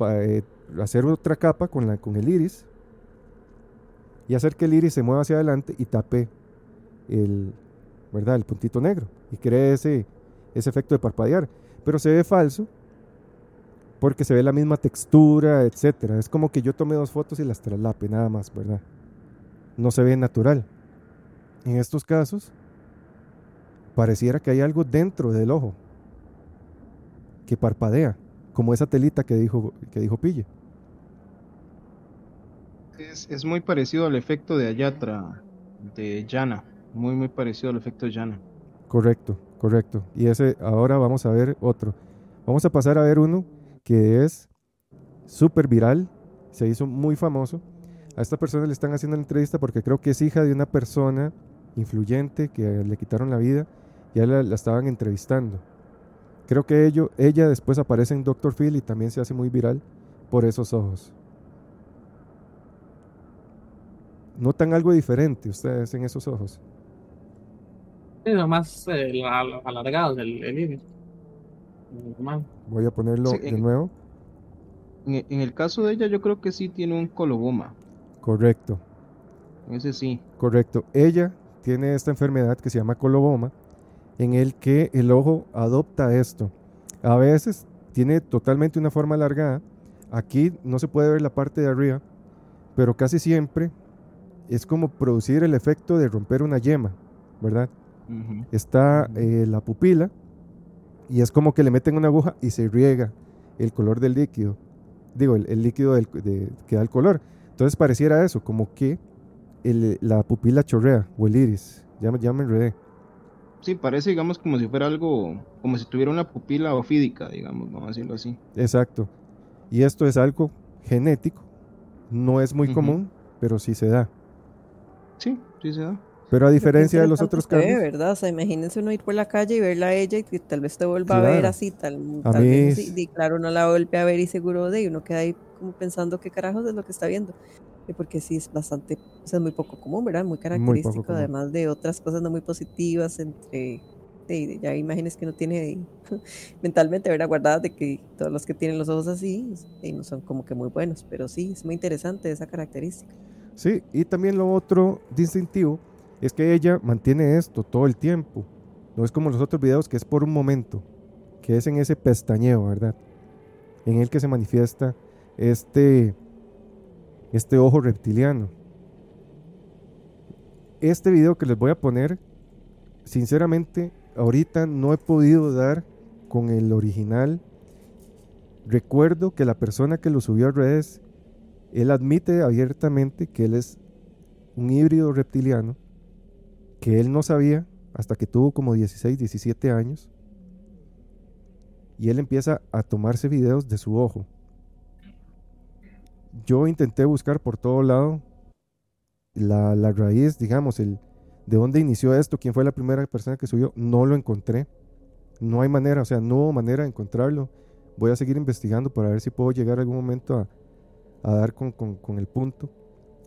eh, hacer otra capa con, la, con el iris y hacer que el iris se mueva hacia adelante y tape el, ¿verdad? el puntito negro y cree ese, ese efecto de parpadear. Pero se ve falso porque se ve la misma textura, etcétera. Es como que yo tomé dos fotos y las traslape, nada más, ¿verdad? No se ve natural. En estos casos, pareciera que hay algo dentro del ojo que parpadea, como esa telita que dijo, que dijo Pille. Es, es muy parecido al efecto de Ayatra, de Yana. Muy, muy parecido al efecto Yana. Correcto, correcto. Y ese, ahora vamos a ver otro. Vamos a pasar a ver uno que es súper viral, se hizo muy famoso. A esta persona le están haciendo la entrevista porque creo que es hija de una persona influyente que le quitaron la vida y la, la estaban entrevistando. Creo que ello, ella después aparece en Doctor Phil y también se hace muy viral por esos ojos. ¿Notan algo diferente ustedes en esos ojos? Sí, nomás eh, al- alargados el, el iris. Normal. Voy a ponerlo Sí, de en- nuevo. En, en el caso de ella, yo creo que sí tiene un coloboma. Correcto, Ese sí. correcto. Ella tiene esta enfermedad que se llama coloboma, en el que el ojo adopta esto. A veces tiene totalmente una forma alargada. Aquí no se puede ver la parte de arriba, pero casi siempre es como producir el efecto de romper una yema, ¿verdad? Está eh, la pupila y es como que le meten una aguja y se riega el color del líquido. Digo, el, el líquido del- de- que da el color. Entonces pareciera eso, como que el- la pupila chorrea o el iris. Ya, ya me enredé. Sí, parece, digamos, como si fuera algo, como si tuviera una pupila ofídica, digamos, vamos a decirlo así. Exacto. Y esto es algo genético. No es muy común, pero sí se da. Sí, sí se da. Pero a diferencia de los otros ve, cambios, ¿verdad? O sea, imagínense uno ir por la calle y verla a ella y que tal vez te vuelva a ver Claro. así, tal, A tal vez es-. Y claro, uno la vuelve a ver y seguro de, y uno queda ahí como pensando qué carajos es lo que está viendo. Y porque sí es bastante, o sea, es muy poco común, ¿verdad? Muy característico, común. además de otras cosas no muy positivas entre, de- ya imágenes que uno tiene *laughs* mentalmente, ¿verdad? Guardadas de que todos los que tienen los ojos así eh, no son como que muy buenos, pero sí, es muy interesante esa característica. Sí, y también lo otro distintivo es que ella mantiene esto todo el tiempo. No es como los otros videos que es por un momento, que es en ese pestañeo, ¿verdad? En el que se manifiesta este, este ojo reptiliano. Este video que les voy a poner, sinceramente, ahorita no he podido dar con el original. Recuerdo que la persona que lo subió a redes él admite abiertamente que él es un híbrido reptiliano, que él no sabía hasta que tuvo como 16, 17 años, y él empieza a tomarse videos de su ojo. Yo intenté buscar por todo lado la, la raíz, digamos, el, de dónde inició esto, quién fue la primera persona que subió, no lo encontré. No hay manera, o sea, no hubo manera de encontrarlo. Voy a seguir investigando para ver si puedo llegar algún momento a, a dar con, con- con el punto.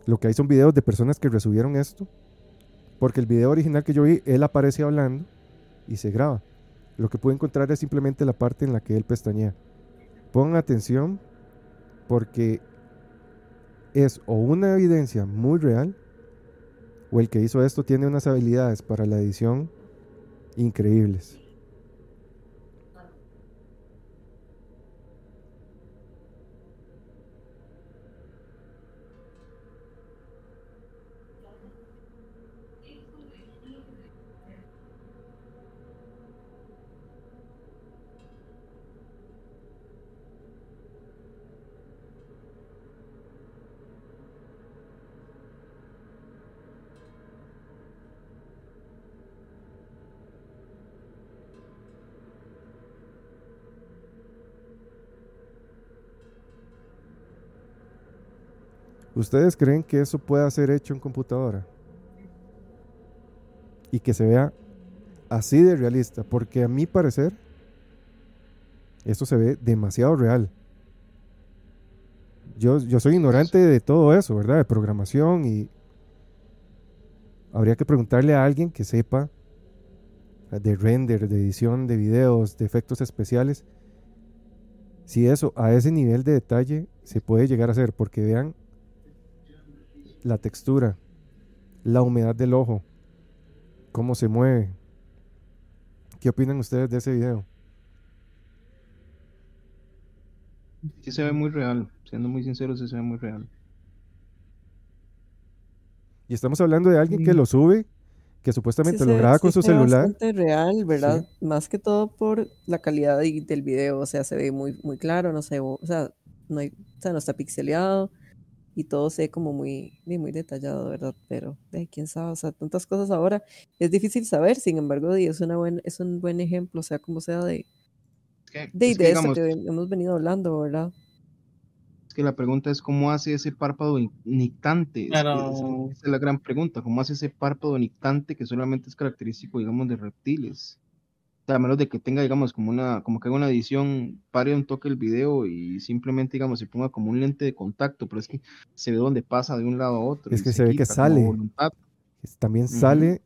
Lo que hay son videos de personas que resubieron esto, porque el video original que yo vi, él aparece hablando y se graba. Lo que pude encontrar es simplemente la parte en la que él pestañea. Pongan atención porque es o una evidencia muy real o el que hizo esto tiene unas habilidades para la edición increíbles. ¿Ustedes creen que eso pueda ser hecho en computadora? Y que se vea así de realista, porque a mi parecer, eso se ve demasiado real. Yo, yo soy ignorante de todo eso, ¿verdad? De programación y habría que preguntarle a alguien que sepa de render, de edición de videos, de efectos especiales, si eso a ese nivel de detalle se puede llegar a hacer, porque vean la textura, la humedad del ojo, cómo se mueve. ¿Qué opinan ustedes de ese video? Sí se ve muy real, siendo muy sincero, sí se ve muy real. Y estamos hablando de alguien que Mm. lo sube, que supuestamente lo graba sí con su se ve celular. bastante real, ¿verdad? Más que todo por la calidad de- del video, o sea, se ve muy, muy claro, no sé, o, o sea, no hay, o sea, no está pixeleado, y todo se ve como muy, muy, detallado, ¿verdad? Pero de quién sabe, o sea, tantas cosas ahora es difícil saber, sin embargo, es, una buena, es un buen ejemplo, o sea, como sea de, de, que, de esto que hemos venido hablando, ¿verdad? es que la pregunta es cómo hace ese párpado nictante. Esa, esa es la gran pregunta. ¿Cómo hace ese párpado nictante que solamente es característico, digamos, de reptiles? A menos de que tenga, digamos, como una, como que haga una edición, pare un toque el video y simplemente, digamos, se ponga como un lente de contacto, pero es que se ve donde pasa de un lado a otro. Es que se ve que sale. También sale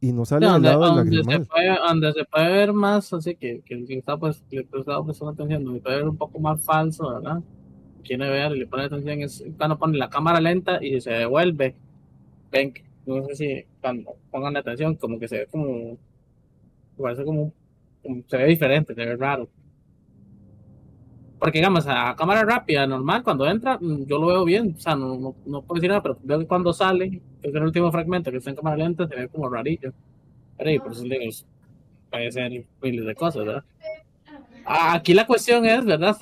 y no sale del donde, lado del donde se lagrimal. puede, donde se puede ver más, así que, que el que está pues, le está prestando atención, donde puede ver un poco más falso, ¿verdad? Quiere ver y le pone atención, es cuando pone la cámara lenta y se devuelve. Ven, que- no sé si cuando pongan atención, como que se ve como, parece como, se ve diferente, se ve raro. Porque digamos, a cámara rápida, normal, cuando entra, mm, yo lo veo bien, o sea, no, no, no puedo decir nada, pero veo que cuando sale, que es el último fragmento que está en cámara lenta, se ve como rarillo. Pero y por eso digo, puede ser miles de cosas, ¿verdad? Ah, Aquí la cuestión es, ¿verdad?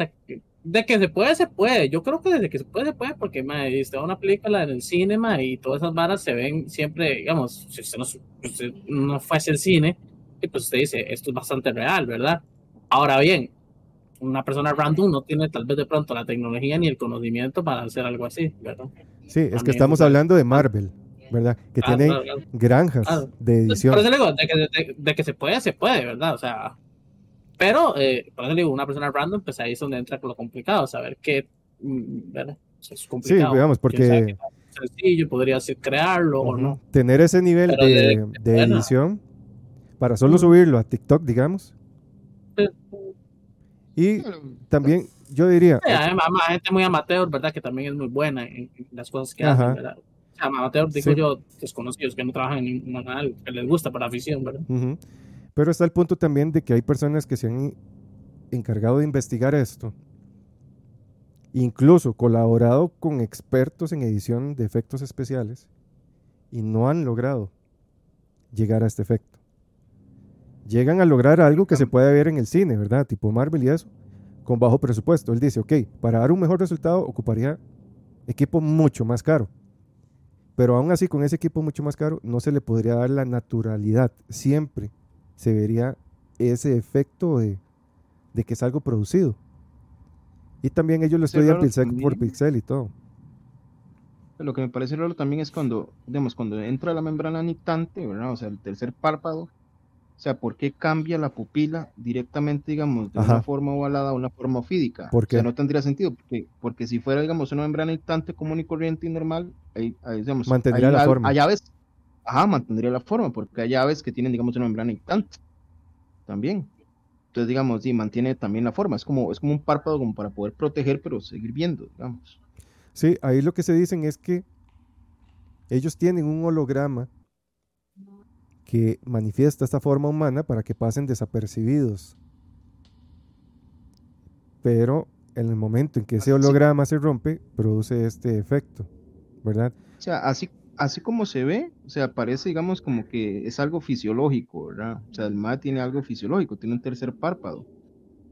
De que se puede, se puede. Yo creo que desde que se puede, se puede, porque usted ve una película en el cine y todas esas varas se ven siempre, digamos, si usted no, usted no fuese el cine, y pues usted dice, esto es bastante real, ¿verdad? Ahora bien, una persona random no tiene tal vez de pronto la tecnología ni el conocimiento para hacer algo así, ¿verdad? Sí, es que estamos pues. hablando de Marvel, ¿verdad? Que Ah, tienen claro, claro. granjas Claro. de edición. Por eso le digo, de que, de- de que se puede, se puede, ¿verdad? O sea, pero, eh, por eso digo, una persona random, pues ahí es donde entra lo complicado, saber qué, mm, ¿verdad? Es complicado. digamos, Quién sabe porque- sencillo podría ser crearlo o Ujú. no. Tener ese nivel de, de- de edición para solo subirlo a TikTok, digamos. Y también yo diría, Sí, además, más gente muy amateur, ¿verdad? Que también es muy buena en, en las cosas que Ajá. hacen, ¿verdad? O sea, amateur, digo Sí. yo, desconocidos que no trabajan en ningún canal, que les gusta para afición, ¿verdad? Ujú. Pero está el punto también de que hay personas que se han encargado de investigar esto, incluso colaborado con expertos en edición de efectos especiales y no han logrado llegar a este efecto. Llegan a lograr algo que se puede ver en el cine, ¿verdad? Tipo Marvel y eso, con bajo presupuesto. Él dice, ok, para dar un mejor resultado ocuparía equipo mucho más caro. Pero aún así, con ese equipo mucho más caro, no se le podría dar la naturalidad. Siempre se vería ese efecto de, de que es algo producido. Y también ellos lo estudian pixel por pixel y todo. Lo que me parece raro también es cuando, digamos, cuando entra la membrana nictante, ¿verdad? O sea, el tercer párpado. O sea, ¿por qué cambia la pupila directamente, digamos, de Ajá. una forma ovalada a una forma ofídica? ¿Por O sea, qué? no tendría sentido, porque, porque si fuera, digamos, una membrana nictante común y corriente y normal, ahí, ahí, digamos, Mantendría hay, la forma. hay aves, ajá, mantendría la forma, porque hay aves que tienen, digamos, una membrana nictante también. Entonces, digamos, sí, mantiene también la forma. Es como, es como un párpado como para poder proteger, pero seguir viendo, digamos. Sí, ahí lo que se dicen es que ellos tienen un holograma que manifiesta esta forma humana para que pasen desapercibidos. Pero en el momento en que ese holograma se rompe, produce este efecto, ¿verdad? O sea, así, así como se ve, o sea, parece, digamos, como que es algo fisiológico, ¿verdad? O sea, el MA tiene algo fisiológico, tiene un tercer párpado.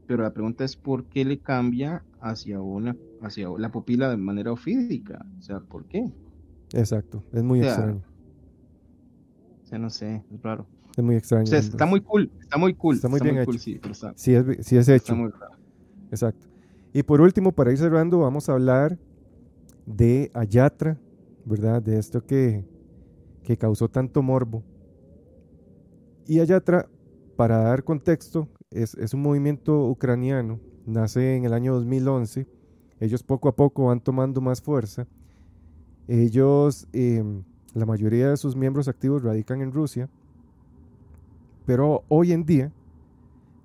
Pero la pregunta es por qué le cambia hacia una, hacia la pupila de manera ofídica. O sea, ¿por qué? Exacto, es muy O sea, extraño. O sea, no sé, es raro. Es muy extraño. O sea, entonces. está muy cool, está muy cool. Está muy bien cool, hecho. sí, pero está, Sí es, sí es está hecho. muy raro. Exacto. Y por último, para ir cerrando, vamos a hablar de Ayatra, ¿verdad? De esto que, que causó tanto morbo. Y Ayatra, para dar contexto, es, es un movimiento ucraniano, nace en el año 2011. Ellos poco a poco van tomando más fuerza. Ellos, eh, la mayoría de sus miembros activos radican en Rusia, pero hoy en día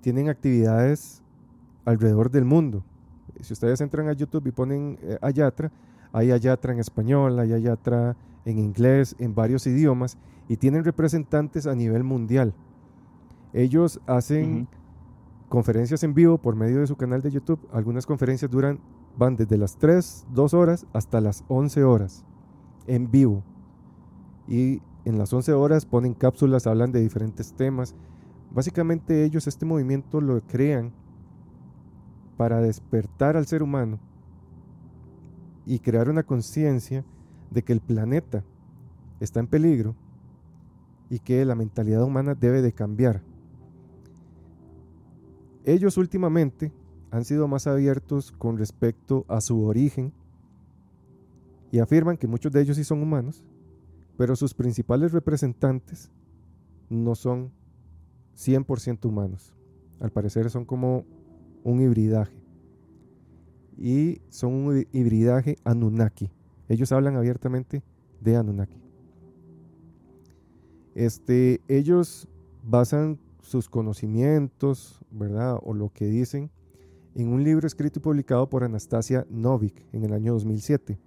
tienen actividades alrededor del mundo. Si ustedes entran a YouTube y ponen eh, Ayatra, hay Ayatra en español, hay Ayatra en inglés, en varios idiomas, y tienen representantes a nivel mundial. Ellos hacen conferencias en vivo por medio de su canal de YouTube. Algunas conferencias duran, van desde las 3, 2 horas hasta las 11 horas en vivo. Y en las 11 horas ponen cápsulas, hablan de diferentes temas. Básicamente ellos este movimiento lo crean para despertar al ser humano y crear una conciencia de que el planeta está en peligro y que la mentalidad humana debe de cambiar. Ellos últimamente han sido más abiertos con respecto a su origen y afirman que muchos de ellos sí son humanos, pero sus principales representantes no son 100% humanos. Al parecer son como un hibridaje. Y son un hibridaje Anunnaki. Ellos hablan abiertamente de Anunnaki. Este, ellos basan sus conocimientos, ¿verdad? O lo que dicen en un libro escrito y publicado por Anastasia Novik en el año 2007.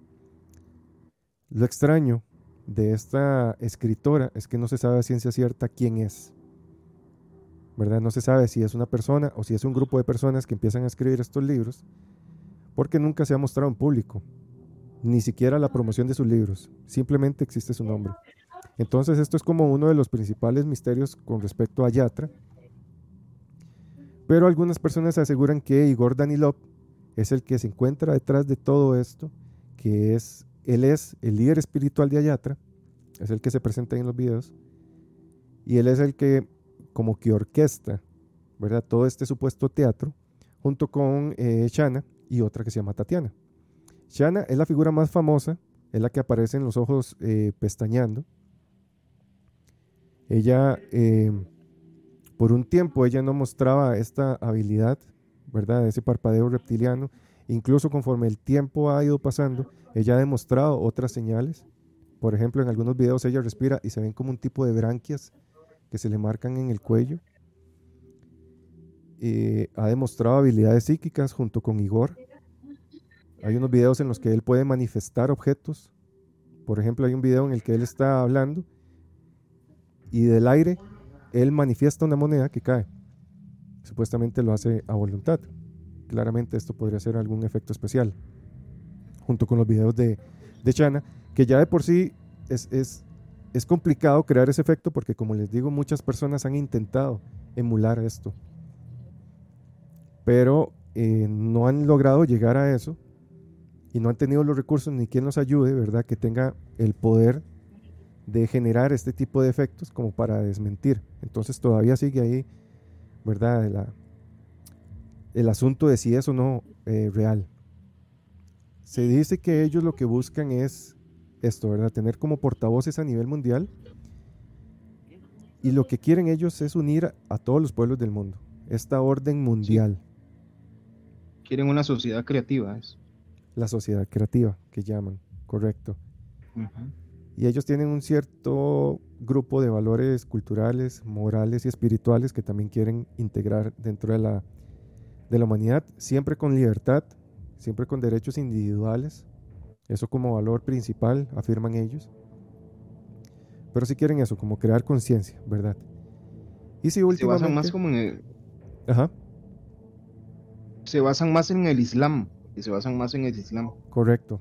Lo extraño de esta escritora es que no se sabe a ciencia cierta quién es. ¿Verdad? No se sabe si es una persona o si es un grupo de personas que empiezan a escribir estos libros, porque nunca se ha mostrado en público, ni siquiera la promoción de sus libros, simplemente existe su nombre. Entonces esto es como uno de los principales misterios con respecto a Yatra, pero algunas personas aseguran que Igor Danilov es el que se encuentra detrás de todo esto, que es, él es el líder espiritual de Ayatra, es el que se presenta en los videos, y él es el que como que orquesta, ¿verdad? Todo este supuesto teatro, junto con eh, Shana y otra que se llama Tatiana. Shana es la figura más famosa, es la que aparece en los ojos eh, pestañeando. Ella eh, por un tiempo ella no mostraba esta habilidad, ¿verdad? Ese parpadeo reptiliano. Incluso conforme el tiempo ha ido pasando, ella ha demostrado otras señales. Por ejemplo, en algunos videos ella respira y se ven como un tipo de branquias que se le marcan en el cuello. Eh, ha demostrado habilidades psíquicas junto con Igor. Hay unos videos en los que él puede manifestar objetos. Por ejemplo, hay un video en el que él está hablando y del aire él manifiesta una moneda que cae. Supuestamente lo hace a voluntad. Claramente esto podría ser algún efecto especial. Junto con los videos de, de Chana, que ya de por sí es, es, complicado crear ese efecto porque como les digo, muchas personas han intentado emular esto. Pero eh, no han logrado llegar a eso y no han tenido los recursos ni quien los ayude, ¿verdad? Que tenga el poder de generar este tipo de efectos como para desmentir. Entonces todavía sigue ahí, ¿verdad? el asunto de si es o no eh, real. Se dice que ellos lo que buscan es esto, ¿verdad? Tener como portavoces a nivel mundial. Y lo que quieren ellos es unir a, todos los pueblos del mundo. Esta orden mundial. Quieren una sociedad creativa. Es. La sociedad creativa, que llaman, correcto y ellos tienen un cierto grupo de valores culturales, morales y espirituales que también quieren integrar dentro de la, de la humanidad, siempre con libertad, siempre con derechos individuales, eso como valor principal, afirman ellos. Pero si quieren eso, como crear conciencia, ¿verdad? Y si últimamente... Se basan más como en el... Ajá. Se basan más en el Islam, y se basan más en el Islam. Correcto,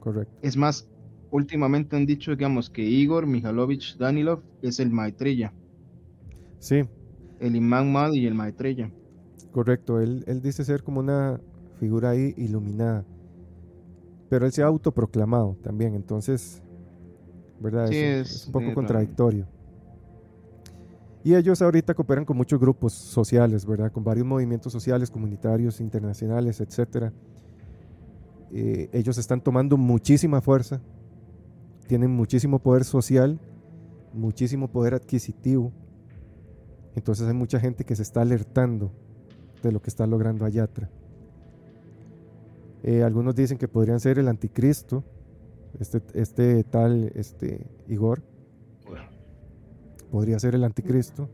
correcto. Es más, últimamente han dicho, digamos, que Igor Mihalovich Danilov es el Maitreya. Sí. El imán Mal y el Maitreya. Correcto, él, él dice ser como una figura ahí iluminada. Pero él se ha autoproclamado también, entonces, ¿verdad? es, un poco contradictorio. Y ellos ahorita cooperan con muchos grupos sociales, ¿verdad? Con varios movimientos sociales, comunitarios, internacionales, etc. Eh, ellos están tomando muchísima fuerza tienen muchísimo poder social, muchísimo poder adquisitivo. Entonces hay mucha gente que se está alertando de lo que está logrando Ayatra. Eh, algunos dicen que podrían ser el anticristo, este, este tal este, Igor. Podría ser el anticristo.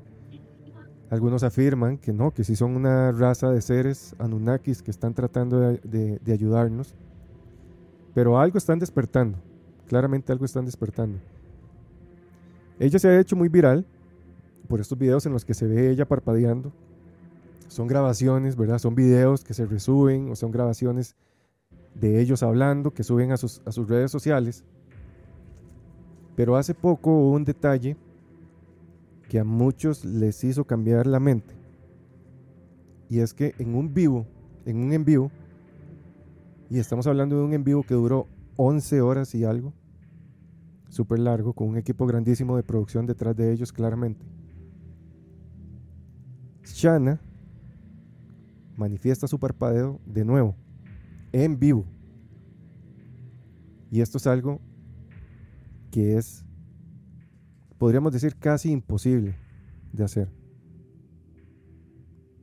Algunos afirman que no, que si son una raza de seres anunnakis que están tratando de ayudarnos. Pero algo están despertando. Claramente algo están despertando. Ella se ha hecho muy viral por estos videos en los que se ve ella parpadeando. Son grabaciones, ¿verdad? Son videos que se resuben o son grabaciones de ellos hablando que suben a sus, a sus redes sociales. Pero hace poco hubo un detalle que a muchos les hizo cambiar la mente. Y es que en un vivo, en un en vivo, Y estamos hablando de un en vivo que duró 11 horas y algo. Súper largo, con un equipo grandísimo de producción detrás de ellos, claramente. Shana manifiesta su parpadeo de nuevo, en vivo. Y esto es algo que es, podríamos decir, casi imposible de hacer.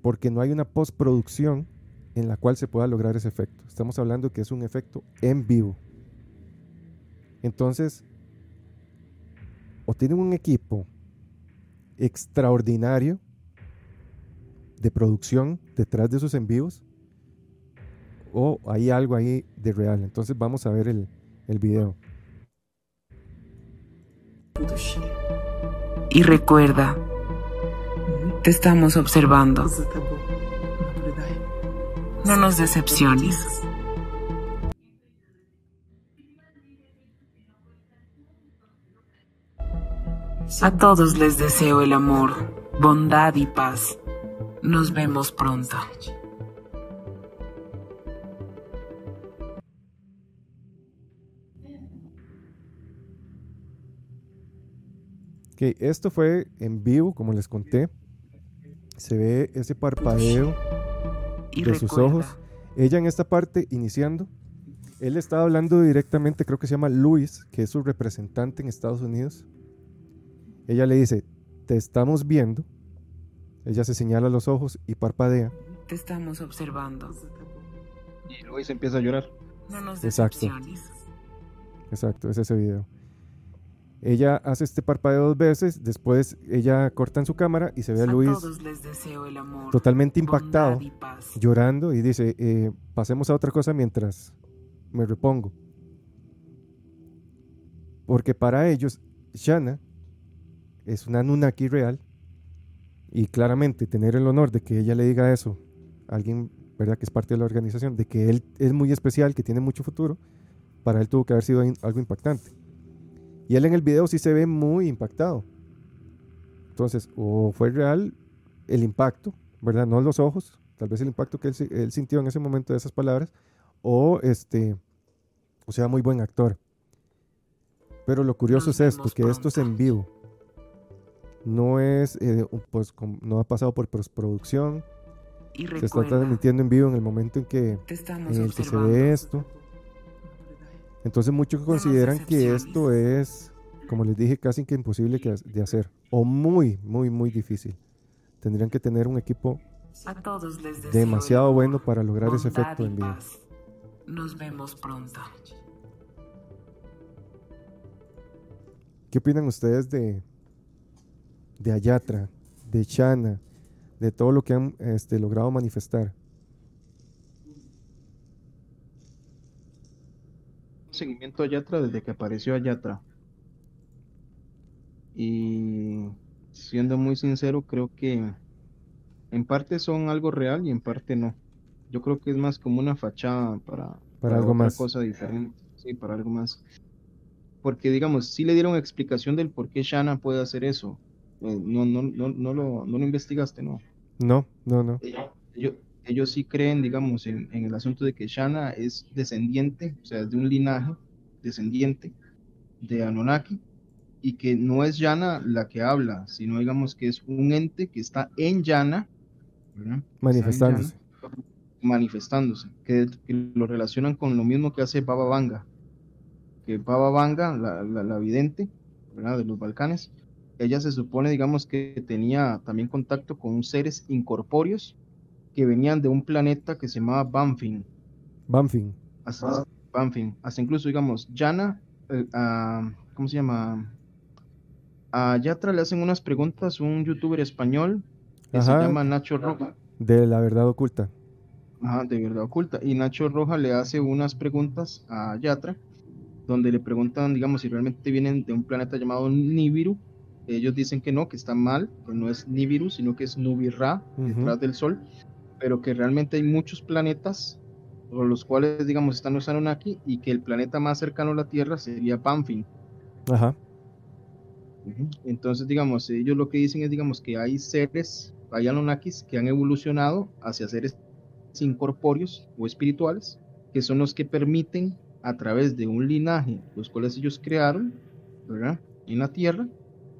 Porque no hay una postproducción en la cual se pueda lograr ese efecto. Estamos hablando que es un efecto en vivo. Entonces, o tienen un equipo extraordinario de producción detrás de esos envíos, o hay algo ahí de real. Entonces vamos a ver el video. Y recuerda, te estamos observando. No nos decepciones. A todos les deseo el amor, bondad y paz. Nos vemos pronto. Ok, esto fue en vivo, como les conté. Se ve ese parpadeo Y de sus ojos. Ella en esta parte iniciando, él estaba hablando directamente, creo que se llama Luis, que es su representante en Estados Unidos. Ella le dice, te estamos viendo. Ella se señala los ojos y parpadea. Te estamos observando. Y Luis empieza a llorar. No nos Exacto. Exacto, es ese video. Ella hace este parpadeo dos veces, después ella corta en su cámara y se ve a A Luis amor, totalmente impactado, y llorando y dice, eh, pasemos a otra cosa mientras me repongo. Porque para ellos, Shana es una Nunaki real y claramente tener el honor de que ella le diga eso a alguien, ¿verdad? Que es parte de la organización, de que él es muy especial, que tiene mucho futuro, para él tuvo que haber sido algo impactante. Y él en el video sí se ve muy impactado. Entonces, o fue real el impacto, ¿verdad? No los ojos, tal vez el impacto que él, si- él sintió en ese momento de esas palabras, o este, o sea, muy buen actor. Pero lo curioso Nos es esto, que esto es en vivo. No es, eh, pues, no ha pasado por postproducción, Y se está recuerda, transmitiendo en vivo en el momento en que, en el que se ve esto. Entonces muchos consideran que esto es, como les dije, casi que imposible que- de hacer, o muy, muy, muy difícil. Tendrían que tener un equipo A todos les demasiado bueno para lograr ese efecto en vivo. Nos vemos pronto. ¿Qué opinan ustedes de, de Ayatra, de Shana, de todo lo que han este, logrado manifestar? Seguimiento a Yatra desde que apareció a Yatra. Y siendo muy sincero, creo que en parte son algo real y en parte no. Yo creo que es más como una fachada para, Para algo otra más. cosa diferente. Sí, para algo más. Porque, digamos, sí le dieron explicación del por qué Shana puede hacer eso. Eh, No, no, no, no lo, no lo investigaste, ¿no? No, no, no. Ellos, ellos sí creen, digamos, en, en el asunto de que Shana es descendiente, o sea, es de un linaje descendiente de Anunnaki, y que no es Yana la que habla, sino digamos que es un ente que está en Yana, ¿verdad? Está en Manifestándose. Yana, manifestándose, que, que lo relacionan con lo mismo que hace Baba Vanga, que Baba Vanga, la, la, la vidente, ¿verdad? De los Balcanes, ella se supone, digamos, que tenía también contacto con seres incorpóreos que venían de un planeta que se llamaba Banfin. Banfin. Hasta, Banfin. Hasta incluso, digamos, Yana, eh, a- ¿cómo se llama? A Yatra le hacen unas preguntas un youtuber español que Ajá. se llama Nacho Roja. De la verdad oculta. Ajá, de verdad oculta. Y Nacho Roja le hace unas preguntas a Yatra, donde le preguntan, digamos, si realmente vienen de un planeta llamado Nibiru. Ellos dicen que no, que está mal, que no es Nibiru, sino que es Nubirra, detrás del Sol, pero que realmente hay muchos planetas, por los cuales, digamos, están los Anunnaki, y que el planeta más cercano a la Tierra sería Pamfin. Ajá. Entonces, digamos, ellos lo que dicen es, digamos, que hay seres, hay Anunnakis que han evolucionado hacia seres incorpóreos o espirituales que son los que permiten a través de un linaje, los cuales ellos crearon, ¿verdad? En la Tierra,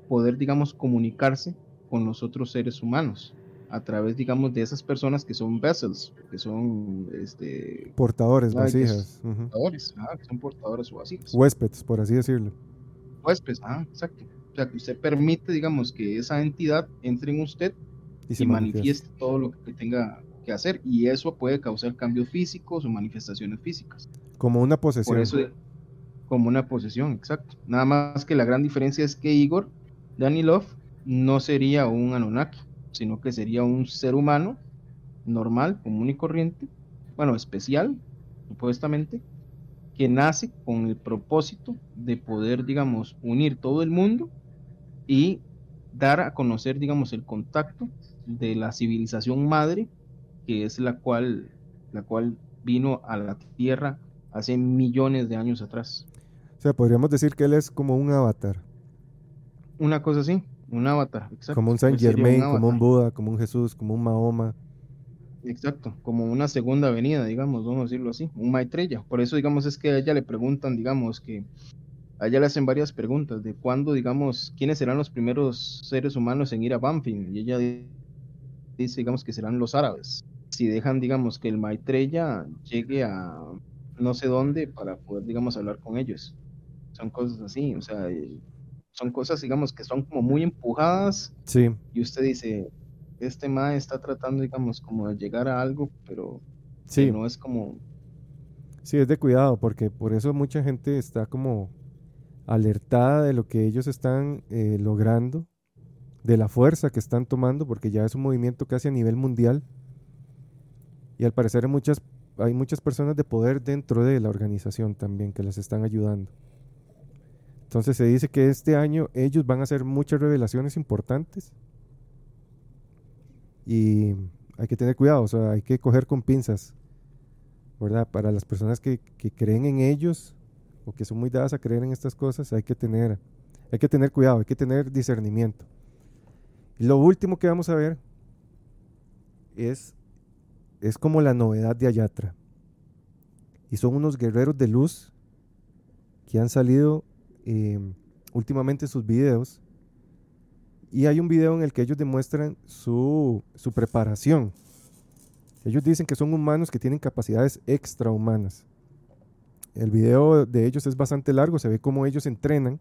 poder, digamos, comunicarse con los otros seres humanos a través, digamos, de esas personas que son vessels, que son este, Portadores, vasijas. ujú. portadores, ah, que son portadores o vasijas. Huéspedes, por así decirlo. Huéspedes, ah, exacto. O sea, que usted permite, digamos, que esa entidad entre en usted Y manifieste todo lo que tenga que hacer. Y eso puede causar cambios físicos o manifestaciones físicas. Como una posesión. Por eso, como una posesión, exacto. Nada más que la gran diferencia es que Igor Danilov no sería un Anunnaki, sino que sería un ser humano normal, común y corriente, bueno, especial, supuestamente, que nace con el propósito de poder, digamos, unir todo el mundo y dar a conocer, digamos, el contacto de la civilización madre, que es la cual, la cual vino a la Tierra hace millones de años atrás. O sea, podríamos decir que él es como un avatar. Una cosa así, un avatar, exacto. Como un sería Germain, como un. Buda, como un Jesús, como un Mahoma. Exacto, como una segunda venida, digamos, vamos a decirlo así, un Maitreya. Por eso, digamos, es que a ella le preguntan, digamos, que a ella le hacen varias preguntas de cuándo, digamos, quiénes serán los primeros seres humanos en ir a Banfield. Y ella di- dice, digamos, que serán los árabes. Si dejan, digamos, que el Maitreya llegue a no sé dónde para poder, digamos, hablar con ellos. Son cosas así, o sea, son cosas, digamos, que son como muy empujadas Sí, y usted dice, este ma está tratando, digamos, como de llegar a algo, pero sí, no es como, sí, es de cuidado, porque por eso mucha gente está como alertada de lo que ellos están eh, logrando, de la fuerza que están tomando, porque ya es un movimiento casi a nivel mundial. Y al parecer hay muchas, hay muchas personas de poder dentro de la organización también que les están ayudando. Entonces se dice que este año ellos van a hacer muchas revelaciones importantes. Y hay que tener cuidado, o sea, hay que coger con pinzas, ¿verdad? Para las personas que, que creen en ellos o que son muy dadas a creer en estas cosas, hay que tener, hay que tener cuidado, hay que tener discernimiento. Lo último que vamos a ver es, es como la novedad de Ayatra. Y son unos guerreros de luz que han salido eh, últimamente en sus videos. Y hay un video en el que ellos demuestran su, su preparación. Ellos dicen que son humanos que tienen capacidades extrahumanas. El video de ellos es bastante largo, se ve cómo ellos entrenan.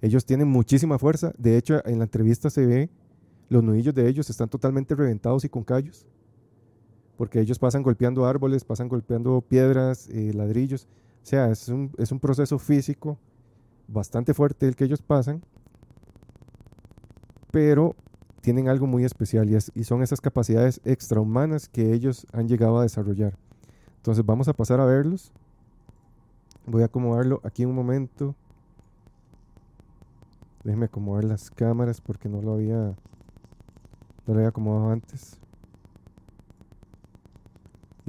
Ellos tienen muchísima fuerza. De hecho, en la entrevista se ve los nudillos de ellos están totalmente reventados y con callos. Porque ellos pasan golpeando árboles, pasan golpeando piedras, eh, ladrillos. O sea, es un, es un proceso físico bastante fuerte el que ellos pasan. Pero tienen algo muy especial y, es- y son esas capacidades extrahumanas que ellos han llegado a desarrollar. Entonces vamos a pasar a verlos. Voy a acomodarlo aquí un momento. Déjenme acomodar las cámaras porque no lo había, no lo había acomodado antes.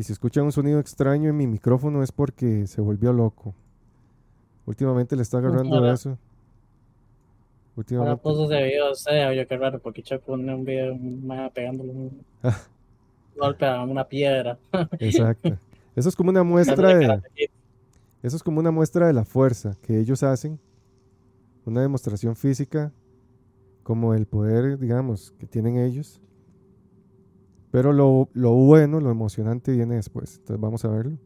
Y si escuchan un sonido extraño en mi micrófono es porque se volvió loco. Últimamente le está agarrando Ahora- eso. Ahora Últimamente. puso ese video, o sea, oye, qué raro, porque pone un video mae pegándole un *laughs* golpe a una piedra. Exacto. *laughs* Eso es como una muestra de. Eso es como una muestra de la fuerza que ellos hacen, una demostración física, como el poder, digamos, que tienen ellos. Pero lo, lo bueno, lo emocionante viene después. Entonces vamos a verlo.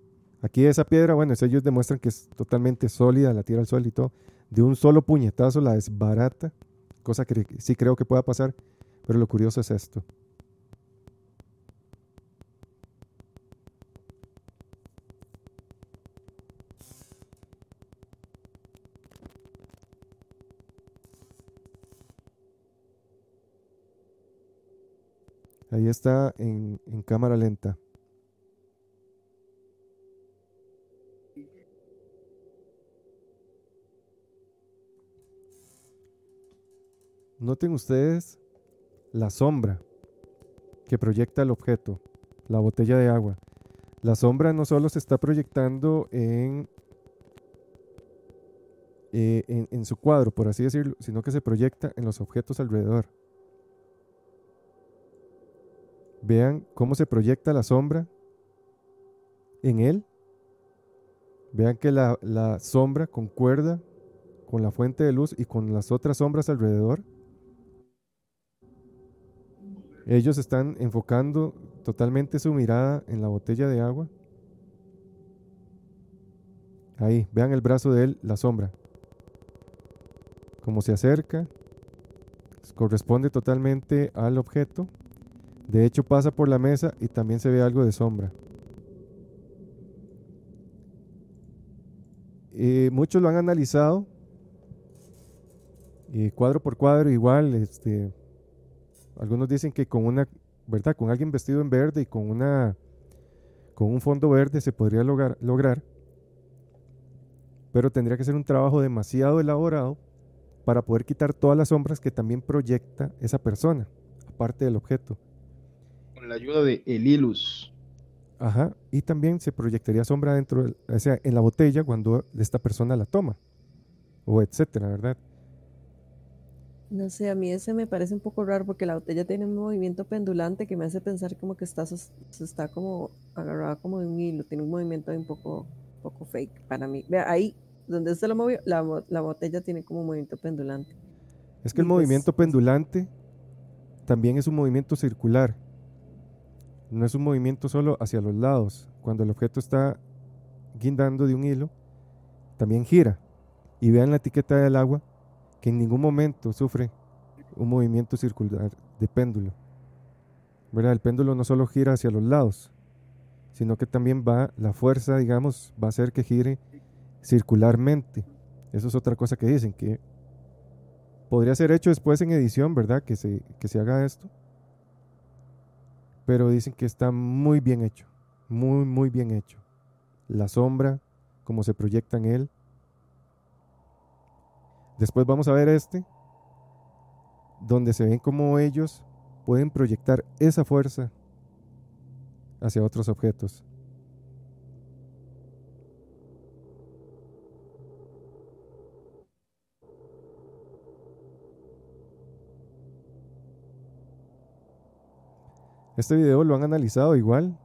Aquí esa piedra, bueno, ellos demuestran que es totalmente sólida, la tira al sol y todo. De un solo puñetazo la desbarata, cosa que sí creo que pueda pasar. Pero lo curioso es esto. Ahí está en, cámara lenta. Noten ustedes la sombra que proyecta el objeto, la botella de agua. La sombra no solo se está proyectando en, eh, en, en su cuadro, por así decirlo, sino que se proyecta en los objetos alrededor. Vean cómo se proyecta la sombra en él. Vean que la, la sombra concuerda con la fuente de luz y con las otras sombras alrededor. Ellos están enfocando totalmente su mirada en la botella de agua. Ahí, vean el brazo de él, la sombra. Como se acerca, corresponde totalmente al objeto. De hecho, pasa por la mesa y también se ve algo de sombra. Eh, muchos lo han analizado y cuadro por cuadro igual este algunos dicen que con una verdad con alguien vestido en verde y con una con un fondo verde se podría lograr pero tendría que ser un trabajo demasiado elaborado para poder quitar todas las sombras que también proyecta esa persona aparte del objeto Con la ayuda de Elilus. Ajá, y también se proyectaría sombra dentro, del- o sea, en la botella cuando esta persona la toma, o etcétera, ¿verdad? No sé, a mí ese me parece un poco raro porque la botella tiene un movimiento pendulante que me hace pensar como que está, sos- se está como agarrada como de un hilo, tiene un movimiento un poco, un poco fake para mí. Vea, ahí donde se lo movió, la, bo- la botella tiene como un movimiento pendulante. Es que el pues- movimiento pendulante también es un movimiento circular, no es un movimiento solo hacia los lados. Cuando el objeto está guindando de un hilo, también gira. Y vean la etiqueta del agua, que en ningún momento sufre un movimiento circular de péndulo. ¿Verdad? El péndulo no solo gira hacia los lados, sino que también va, la fuerza, digamos, va a hacer que gire circularmente. Eso es otra cosa que dicen, que podría ser hecho después en edición, ¿verdad? Que se, que se haga esto. Pero dicen que está muy bien hecho, muy, muy bien hecho. La sombra, como se proyecta en él. Después vamos a ver este, donde se ven como ellos pueden proyectar esa fuerza hacia otros objetos. Este video lo han analizado igual.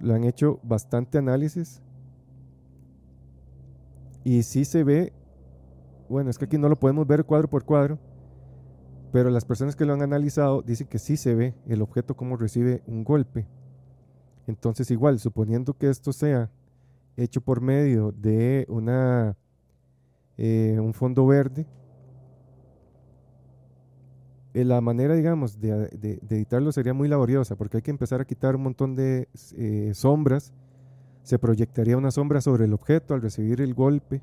Lo han hecho bastante análisis. Y sí se ve. Bueno, es que aquí no lo podemos ver cuadro por cuadro. Pero las personas que lo han analizado dicen que sí se ve el objeto como recibe un golpe. Entonces igual, suponiendo que esto sea hecho por medio de una eh, un fondo verde, eh, la manera, digamos, de, de- editarlo sería muy laboriosa porque hay que empezar a quitar un montón de eh, sombras. Se proyectaría una sombra sobre el objeto al recibir el golpe.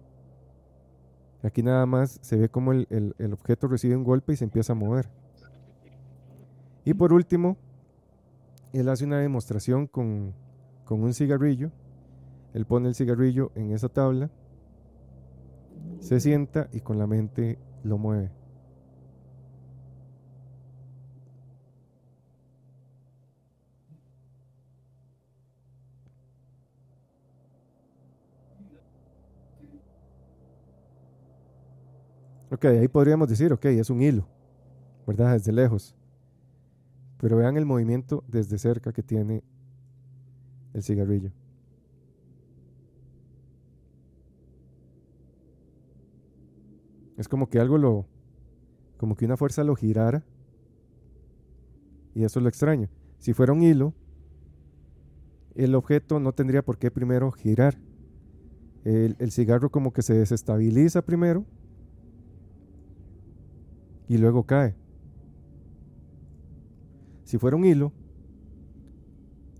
Aquí nada más se ve como el, el- el objeto recibe un golpe y se empieza a mover. Y por último, él hace una demostración con, con un cigarrillo. Él pone el cigarrillo en esa tabla, se sienta y con la mente lo mueve. Ok, ahí podríamos decir, ok, es un hilo, ¿verdad? Desde lejos. Pero vean el movimiento desde cerca que tiene el cigarrillo. Es como que algo lo, como que una fuerza lo girara. Y eso es lo extraño. Si fuera un hilo, el objeto no tendría por qué primero girar. El cigarro como que se desestabiliza primero y luego cae. Si fuera un hilo,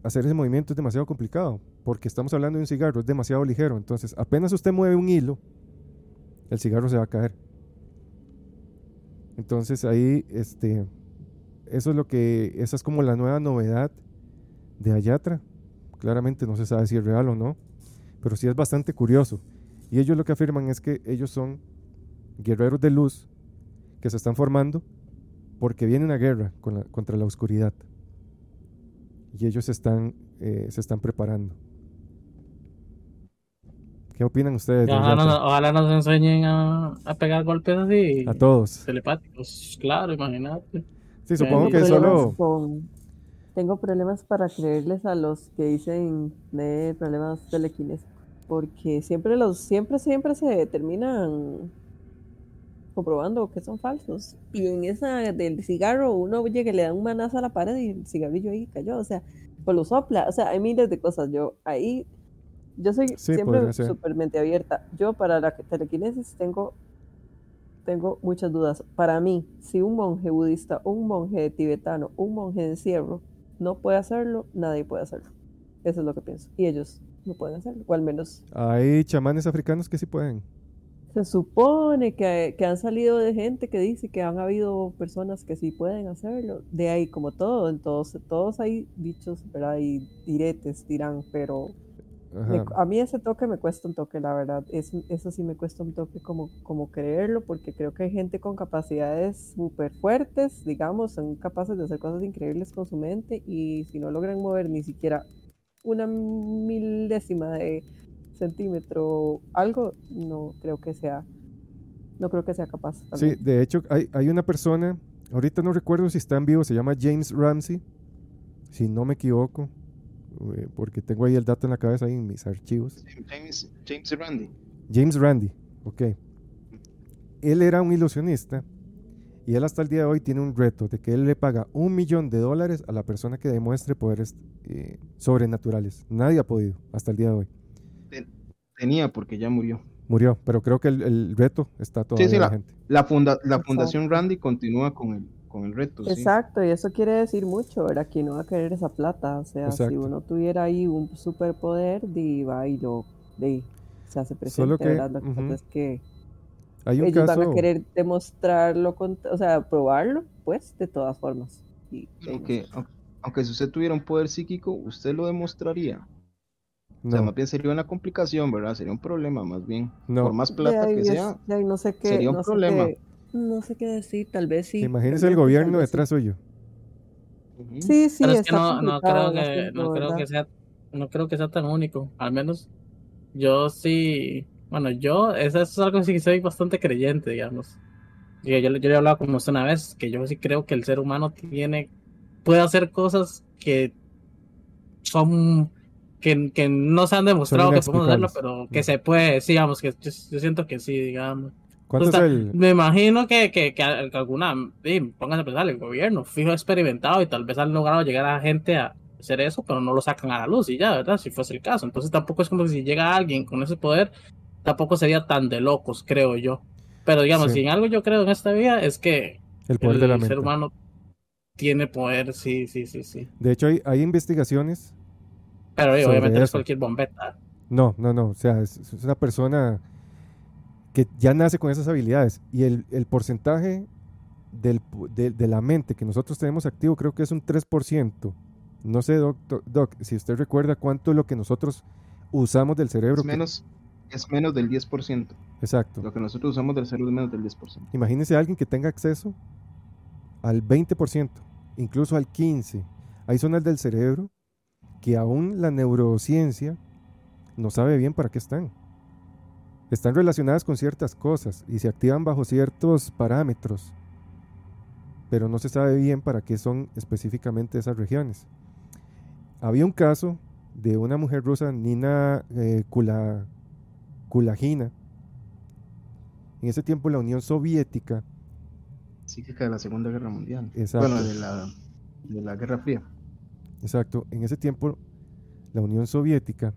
hacer ese movimiento es demasiado complicado, porque estamos hablando de un cigarro, es demasiado ligero. Entonces, apenas usted mueve un hilo, el cigarro se va a caer. Entonces ahí, este, eso es lo que, esa es como la nueva novedad de Ayatra. Claramente no se sabe si es real o no, pero sí es bastante curioso. Y ellos lo que afirman es que ellos son guerreros de luz que se están formando porque viene una guerra con la- contra la oscuridad. Y ellos están, eh, se están preparando. ¿Qué opinan ustedes? de Ojalá, nos- ojalá nos enseñen a, a pegar golpes así A todos. telepáticos. Claro, imagínate. Sí, supongo que solo, Con- tengo problemas para creerles a los que dicen de problemas telequines, porque siempre los, siempre, siempre se terminan comprobando que son falsos. Y en esa del cigarro, uno oye que le da un manazo a la pared y el cigarrillo ahí cayó, o sea, pues lo sopla, o sea, hay miles de cosas. Yo ahí, yo soy Sí, siempre súper mente abierta. Yo para la telequinesis tengo, tengo muchas dudas. Para mí, si un monje budista, un monje tibetano, un monje de encierro no puede hacerlo, nadie puede hacerlo. Eso es lo que pienso. Y ellos no pueden hacerlo, o al menos Hay chamanes africanos que sí pueden. Se supone que, que han salido de gente que dice que han habido personas que sí pueden hacerlo. De ahí, como todo, entonces todos hay dichos, ¿verdad? Y diretes, dirán, pero me- a mí ese toque me cuesta un toque, la verdad. Es, eso sí me cuesta un toque como, como creerlo, porque creo que hay gente con capacidades súper fuertes, digamos, son capaces de hacer cosas increíbles con su mente y si no logran mover ni siquiera una milésima de centímetro, algo, no creo que sea, no creo que sea capaz. Sí, de hecho, hay, hay una persona, ahorita no recuerdo si está en vivo, se llama James Ramsey, si no me equivoco, eh, porque tengo ahí el dato en la cabeza, ahí en mis archivos. James, James Randy. James Randi, ok. Él era un ilusionista y él hasta el día de hoy tiene un reto de que él le paga un millón de dólares a la persona que demuestre poderes eh, sobrenaturales. Nadie ha podido hasta el día de hoy. Tenía porque ya murió. Murió, pero creo que el, el reto está todavía sí, la- vigente. La, funda, la Exacto. Fundación Randy continúa con el, con el reto. sí. Exacto, y eso quiere decir mucho, ¿verdad? Que no va a querer esa plata. O sea, si uno tuviera ahí un superpoder, va y lo di, se hace presente, Solo que, ¿verdad? Lo que ujú, pasa es que Hay un ellos caso, van a querer demostrarlo, con, o sea, probarlo, pues, de todas formas. Y, Aunque, au- aunque si usted tuviera un poder psíquico, usted lo demostraría. O sea, más bien sería una complicación, ¿verdad? Sería un problema, más bien. no. Por más plata ahí que sea. de ahí no sé qué, sería un no sé problema. qué- no sé qué decir, tal vez sí. Imagínese el sí, gobierno vez sí. detrás suyo. Ujú. Sí, sí, Pero es que no, no creo que, no creo ¿verdad? que sea, no creo que sea tan único. Al menos yo sí, bueno, yo, eso, es algo sí que soy bastante creyente, digamos. Yo, yo, yo le he hablado con usted una vez, que yo sí creo que el ser humano tiene, puede hacer cosas que son, que, que no se han demostrado que podemos hacerlo, pero que se puede, sí, digamos, que yo, yo siento que sí, digamos. ¿Cuánto es O sea, el...? Me imagino que, que, que al- que alguna, sí, pónganse a pensar, el gobierno fijo experimentado y tal vez han logrado llegar a gente a hacer eso, pero no lo sacan a la luz y ya, ¿verdad? Si fuese el caso. Entonces tampoco es como que si llega alguien con ese poder, tampoco sería tan de locos, creo yo. Pero digamos, Sí. si en algo yo creo en esta vida es que El poder el de la mente. ser humano tiene poder, sí, sí, sí, sí. De hecho, hay, hay investigaciones. Pero obviamente no es cualquier bombeta. No, no, no. O sea, es, es una persona que ya nace con esas habilidades. Y el, el porcentaje del, de, de la mente que nosotros tenemos activo creo que es un 3%. No sé, doc, doc, si usted recuerda cuánto es lo que nosotros usamos del cerebro. Es que- menos, es menos del 10%. exacto. Lo que nosotros usamos del cerebro es menos del 10%. Imagínese a alguien que tenga acceso al 20%, incluso al 15%. Hay zonas del cerebro que aún la neurociencia no sabe bien para qué están. Están relacionadas con ciertas cosas y se activan bajo ciertos parámetros, pero no se sabe bien para qué son específicamente esas regiones. Había un caso de una mujer rusa, Nina eh, Kula- Kulagina. En ese tiempo la Unión Soviética Psíquica de la Segunda Guerra Mundial. Exacto. Bueno, de la, de la Guerra Fría. Exacto. En ese tiempo, la Unión Soviética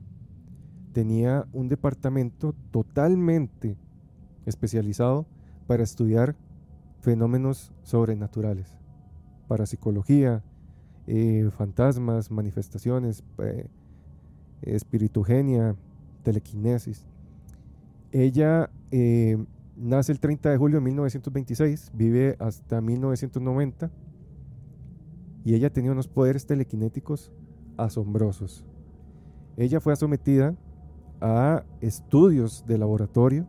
tenía un departamento totalmente especializado para estudiar fenómenos sobrenaturales, parapsicología, eh, fantasmas, manifestaciones, eh, espiritugenia, telequinesis. Ella eh, nace el 30 de julio de 1926, vive hasta 1990 y ella tenía unos poderes telequinéticos asombrosos. Ella fue sometida a estudios de laboratorio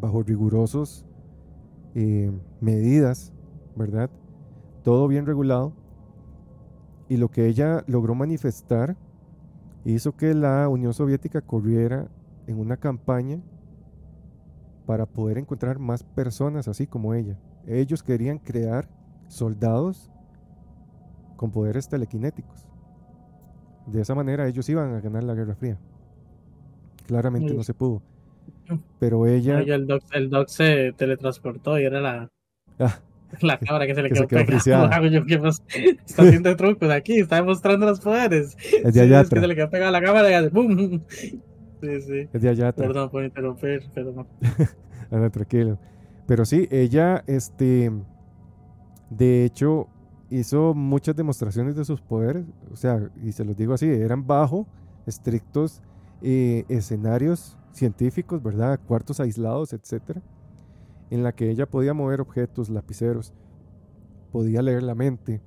bajo rigurosos eh, medidas, ¿verdad? Todo bien regulado. Y lo que ella logró manifestar hizo que la Unión Soviética corriera en una campaña para poder encontrar más personas así como ella. Ellos querían crear soldados con poderes telequinéticos. De esa manera ellos iban a ganar la Guerra Fría. Claramente Mm. no se pudo. *laughs* Pero ella... Oye, el doc, el doc se teletransportó y era la, Ah, *laughs* la cabra que se le que quedó pegada. *laughs* Está haciendo trucos aquí, está demostrando los poderes. es de Sí, es que se le quedó pegada la cámara y hace ¡pum! Sí, sí. Es de Ayatra. Perdón por interrumpir, pero no. Ah, no, tranquilo. Pero sí, ella, este, de hecho, hizo muchas demostraciones de sus poderes. O sea, y se los digo así, eran bajo estrictos eh, escenarios científicos, ¿verdad? Cuartos aislados, etcétera, en la que ella podía mover objetos, lapiceros, podía leer la mente.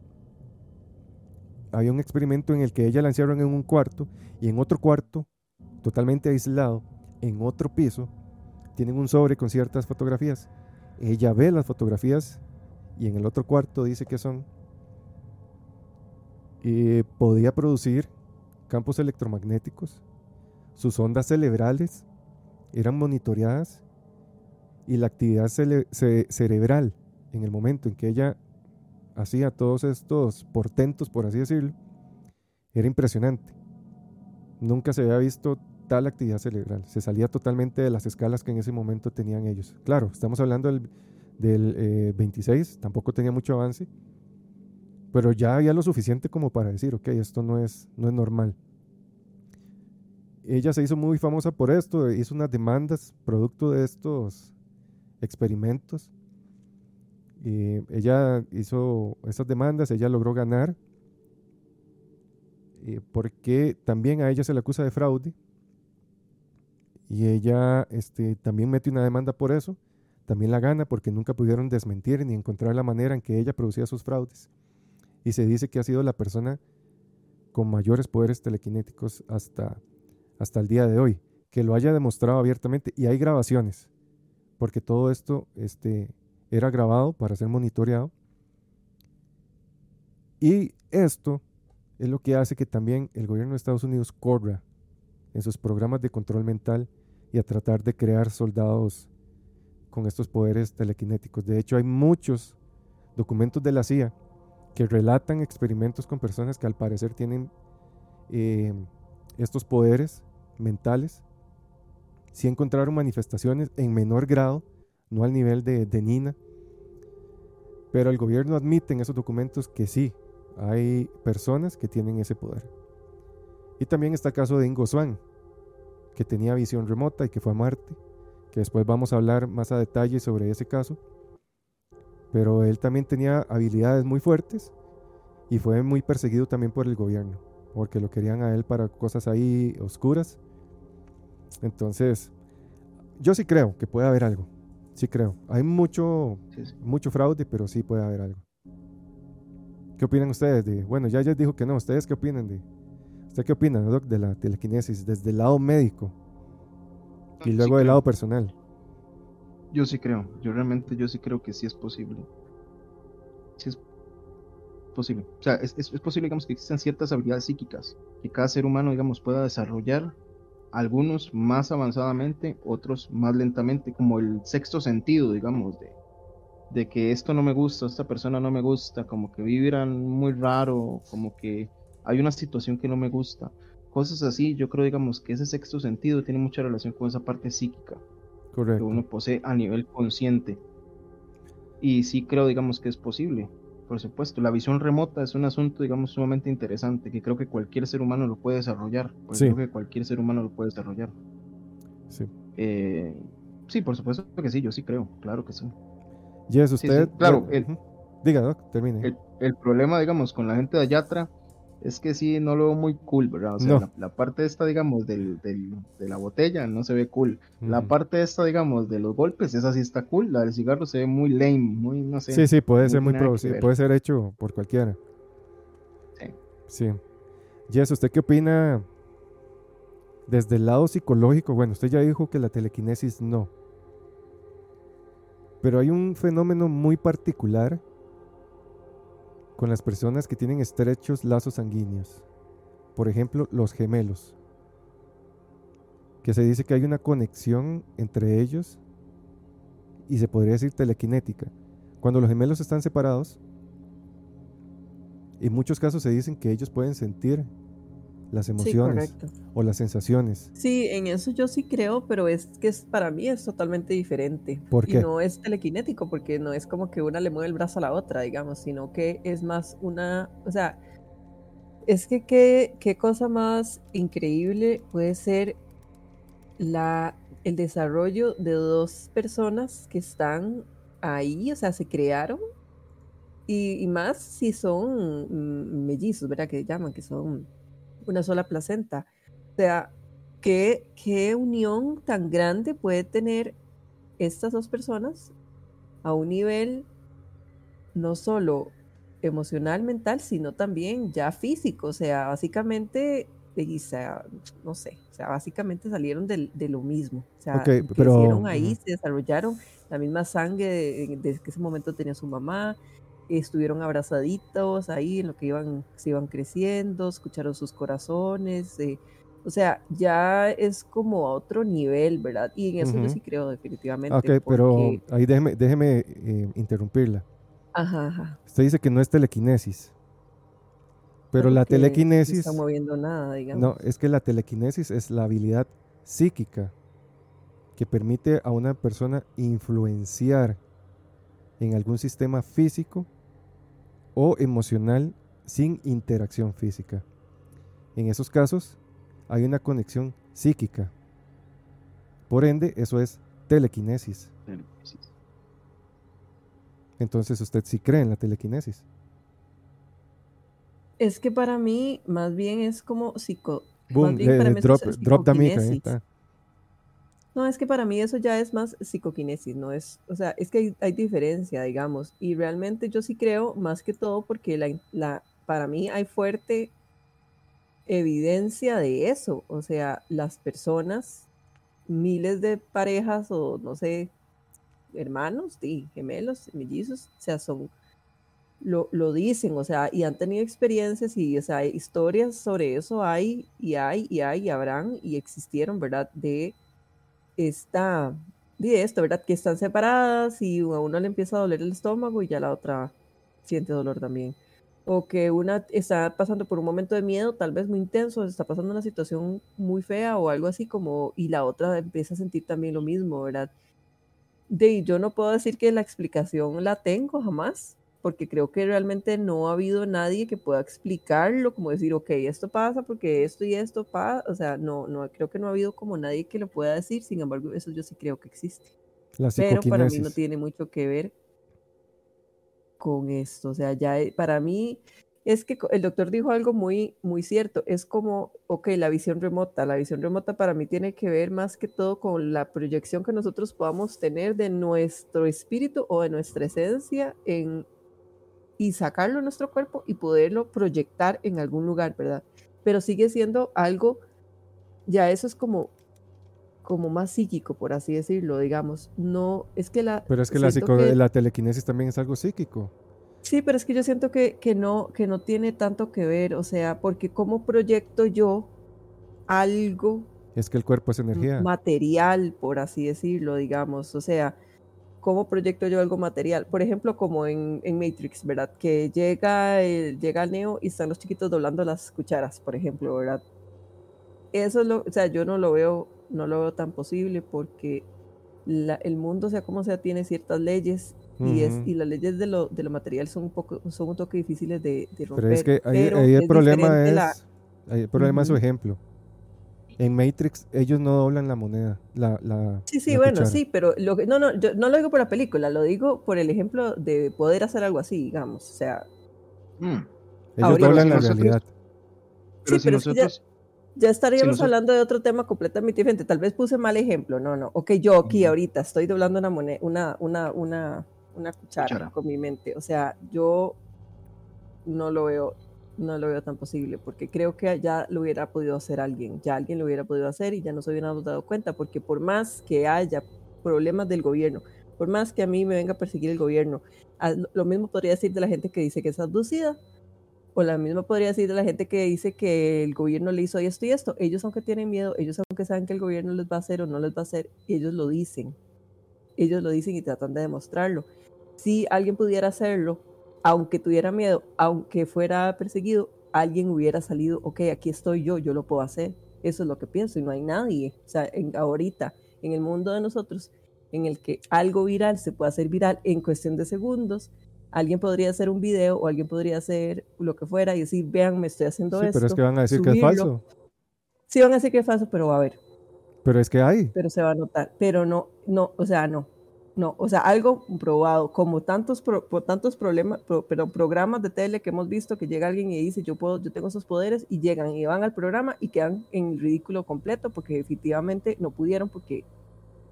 Había un experimento en el que ella la encierran en un cuarto y en otro cuarto, totalmente aislado, en otro piso, tienen un sobre con ciertas fotografías. Ella ve las fotografías y en el otro cuarto dice que son. Y podía producir campos electromagnéticos. Sus ondas cerebrales eran monitoreadas y la actividad cerebral en el momento en que ella hacía todos estos portentos, por así decirlo, era impresionante. Nunca se había visto tal actividad cerebral. Se salía totalmente de las escalas que en ese momento tenían ellos. Claro, estamos hablando del, del, eh, 26, tampoco tenía mucho avance, pero ya había lo suficiente como para decir, ok, esto no es, no es normal. Ella se hizo muy famosa por esto, hizo unas demandas producto de estos experimentos. Y ella hizo esas demandas, ella logró ganar, eh, porque también a ella se le acusa de fraude. Y ella este, también mete una demanda por eso. También la gana porque nunca pudieron desmentir ni encontrar la manera en que ella producía sus fraudes. Y se dice que ha sido la persona con mayores poderes telequinéticos hasta, hasta el día de hoy. Que lo haya demostrado abiertamente. Y hay grabaciones. Porque todo esto este, era grabado para ser monitoreado. Y esto es lo que hace que también el gobierno de Estados Unidos corra en sus programas de control mental y a tratar de crear soldados con estos poderes telequinéticos. De hecho, hay muchos documentos de la CIA que relatan experimentos con personas que al parecer tienen eh, estos poderes mentales. Sí encontraron manifestaciones en menor grado, no al nivel de, de Nina, pero el gobierno admite en esos documentos que sí, hay personas que tienen ese poder. Y también está el caso de Ingo Swann, que tenía visión remota y que fue a Marte, que después vamos a hablar más a detalle sobre ese caso. Pero él también tenía habilidades muy fuertes y fue muy perseguido también por el gobierno, porque lo querían a él para cosas ahí oscuras. Entonces, yo sí creo que puede haber algo. Sí creo. Hay mucho, Sí, sí. mucho fraude, pero sí puede haber algo. ¿Qué opinan ustedes de? Bueno, ya ya dijo que no. ¿Ustedes qué opinan de? ¿Usted qué opina, Doc, de la telequinesis desde el lado médico y Sí luego del creo. lado personal? Yo sí creo, yo realmente yo sí creo que sí es posible. Sí es posible. O sea, es, es- posible, digamos, que existan ciertas habilidades psíquicas que cada ser humano, digamos, pueda desarrollar, algunos más avanzadamente, otros más lentamente, como el sexto sentido, digamos, de, de que esto no me gusta, esta persona no me gusta, como que vibran muy raro, como que hay una situación que no me gusta. Cosas así, yo creo, digamos, que ese sexto sentido tiene mucha relación con esa parte psíquica que Correcto. uno posee a nivel consciente. Y sí creo, digamos, que es posible. Por supuesto, la visión remota es un asunto, digamos, sumamente interesante, que creo que cualquier ser humano lo puede desarrollar. porque Sí. Creo que cualquier ser humano lo puede desarrollar. Sí. Eh, sí, por supuesto que sí, yo sí creo, claro que sí. Yes, sí, usted. claro, bueno, el-. Diga, Doc, termine. El, el problema, digamos, con la gente de Ayatra es que sí, no lo veo muy cool, ¿verdad? O sea, No. la, la parte esta, digamos, del, del- de la botella no se ve cool. La parte esta, digamos, de los golpes, esa sí está cool. La del cigarro se ve muy lame, muy, no sé. Sí, sí, puede ser muy nada pro- que sí, ver. puede ser hecho por cualquiera. Sí. Sí. Jess, ¿usted qué opina desde el lado psicológico? Bueno, usted ya dijo que la telequinesis no. Pero hay un fenómeno muy particular con las personas que tienen estrechos lazos sanguíneos. Por ejemplo, los gemelos. Que se dice que hay una conexión entre ellos y se podría decir telequinética. Cuando los gemelos están separados, en muchos casos se dicen que ellos pueden sentir las emociones o las sensaciones. Sí, en eso yo sí creo, pero es que es, para mí es totalmente diferente. ¿Por Y qué? no es telequinético, porque no es como que una le mueve el brazo a la otra, digamos, sino que es más una, o sea, es que qué, qué cosa más increíble puede ser la, el desarrollo de dos personas que están ahí, o sea, se crearon, y, y más si son mm, mellizos, ¿verdad? Que llaman, que son una sola placenta. O sea, ¿qué, qué unión tan grande puede tener estas dos personas a un nivel no solo emocional, mental, sino también ya físico. O sea, básicamente, o sea, no sé, o sea, básicamente salieron del- de, lo mismo. O sea, Ok, pero, crecieron ahí, se desarrollaron la misma sangre de- desde que ese momento tenía su mamá, estuvieron abrazaditos ahí en lo que iban, se iban creciendo, escucharon sus corazones, eh, o sea, ya es como a otro nivel, ¿verdad? Y en eso yo sí creo definitivamente. Ok, pero ahí déjeme, déjeme eh, interrumpirla. Ajá, ajá. Usted dice que no es telequinesis. Pero la porque No telequinesis, está moviendo nada, digamos. no, es que la telequinesis es la habilidad psíquica que permite a una persona influenciar en algún sistema físico o emocional sin interacción física. En esos casos hay una conexión psíquica. Por ende, eso es telequinesis. Entonces usted sí cree en la telequinesis. Es que para mí, más bien es como psico. Boom, bien le- para le mí eso drop, es drop the mic, ahí psicoquinesis. está. No, es que para mí eso ya es más psicoquinesis, no es, o sea, es que hay, diferencia, digamos, y realmente yo sí creo más que todo porque la, la, para mí hay fuerte evidencia de eso, o sea, las personas, miles de parejas o no sé, hermanos y gemelos, mellizos, o sea, son, lo, lo dicen, o sea, y han tenido experiencias y, o sea, historias sobre eso hay y hay y hay y habrán y existieron, ¿verdad? De esta, de esto, ¿verdad? Que están separadas y a una le empieza a doler el estómago y ya la otra siente dolor también. O que una está pasando por un momento de miedo, tal vez muy intenso, está pasando una situación muy fea o algo así como, y la otra empieza a sentir también lo mismo, ¿verdad? De yo no puedo decir que la explicación la tengo jamás, porque creo que realmente no ha habido nadie que pueda explicarlo, como decir, ok, esto pasa porque esto y esto pasa, o sea, no, no, creo que no ha habido como nadie que lo pueda decir, sin embargo, eso yo sí creo que existe. La Pero para mí no tiene mucho que ver con esto, o sea, ya eh, para mí es que el doctor dijo algo muy, muy cierto, es como, ok, la visión remota, la visión remota para mí tiene que ver más que todo con la proyección que nosotros podamos tener de nuestro espíritu o de nuestra esencia en, y sacarlo de nuestro cuerpo y poderlo proyectar en algún lugar, ¿verdad? Pero sigue siendo algo, ya eso es como, como más psíquico, por así decirlo, digamos. No, es que la... Pero es que la, psico- que- la telequinesis también es algo psíquico. Sí, pero es que yo siento que, que no, que no tiene tanto que ver, o sea, porque cómo proyecto yo algo Es que el cuerpo es energía. material, por así decirlo, digamos, o sea, cómo proyecto yo algo material, por ejemplo, como en, en Matrix, ¿verdad? Que llega, el- llega Neo y están los chiquitos doblando las cucharas, por ejemplo, ¿verdad? Eso es lo, o sea, yo no lo veo, no lo veo tan posible porque la- el mundo, sea como sea, tiene ciertas leyes y, es, y las leyes de lo, de lo material son un poco, son un toque difíciles de, de romper. Pero es que ahí, ahí el es problema es, la- ahí el problema es su Ujú. ejemplo. En Matrix ellos no doblan la moneda, la, la, Sí, sí, la bueno, cuchara. sí, pero lo que, no, no, yo no lo digo por la película, lo digo por el ejemplo de poder hacer algo así, digamos. O sea, Mm, Ellos doblan la nosotros- realidad. Pero Sí, si pero es que ya- nosotros. ya estaríamos nosotros- hablando de otro tema completamente diferente. Tal vez puse mal ejemplo, no, no. Ok, yo aquí ahorita estoy doblando una moneda, una, una, una, una cuchara, Cuchara. con mi mente. O sea, yo no lo veo, no lo veo tan posible, porque creo que ya lo hubiera podido hacer alguien, ya alguien lo hubiera podido hacer y ya nos hubiéramos dado cuenta, porque por más que haya problemas del gobierno, por más que a mí me venga a perseguir el gobierno, lo mismo podría decir de la gente que dice que es abducida, o la misma podría decir de la gente que dice que el gobierno le hizo esto y esto. Ellos aunque tienen miedo, ellos aunque saben que el gobierno les va a hacer o no les va a hacer, ellos lo dicen. Ellos lo dicen y tratan de demostrarlo. Si alguien pudiera hacerlo aunque tuviera miedo, aunque fuera perseguido, alguien hubiera salido, ok, aquí estoy yo, yo lo puedo hacer. Eso es lo que pienso y no hay nadie. O sea, en, ahorita, en el mundo de nosotros, en el que algo viral se puede hacer viral en cuestión de segundos, alguien podría hacer un video o alguien podría hacer lo que fuera y decir, vean, me estoy haciendo Sí, esto. pero es que van a decir que es falso. Sí, van a decir que es falso, pero va a haber. Pero es que hay. pero se va a notar, pero no, no, o sea, no, no, o sea, algo probado, como tantos, pro- tantos problemas, pro- pero programas de tele que hemos visto que llega alguien y dice, yo puedo, yo tengo esos poderes, y llegan y van al programa y quedan en ridículo completo, porque definitivamente no pudieron porque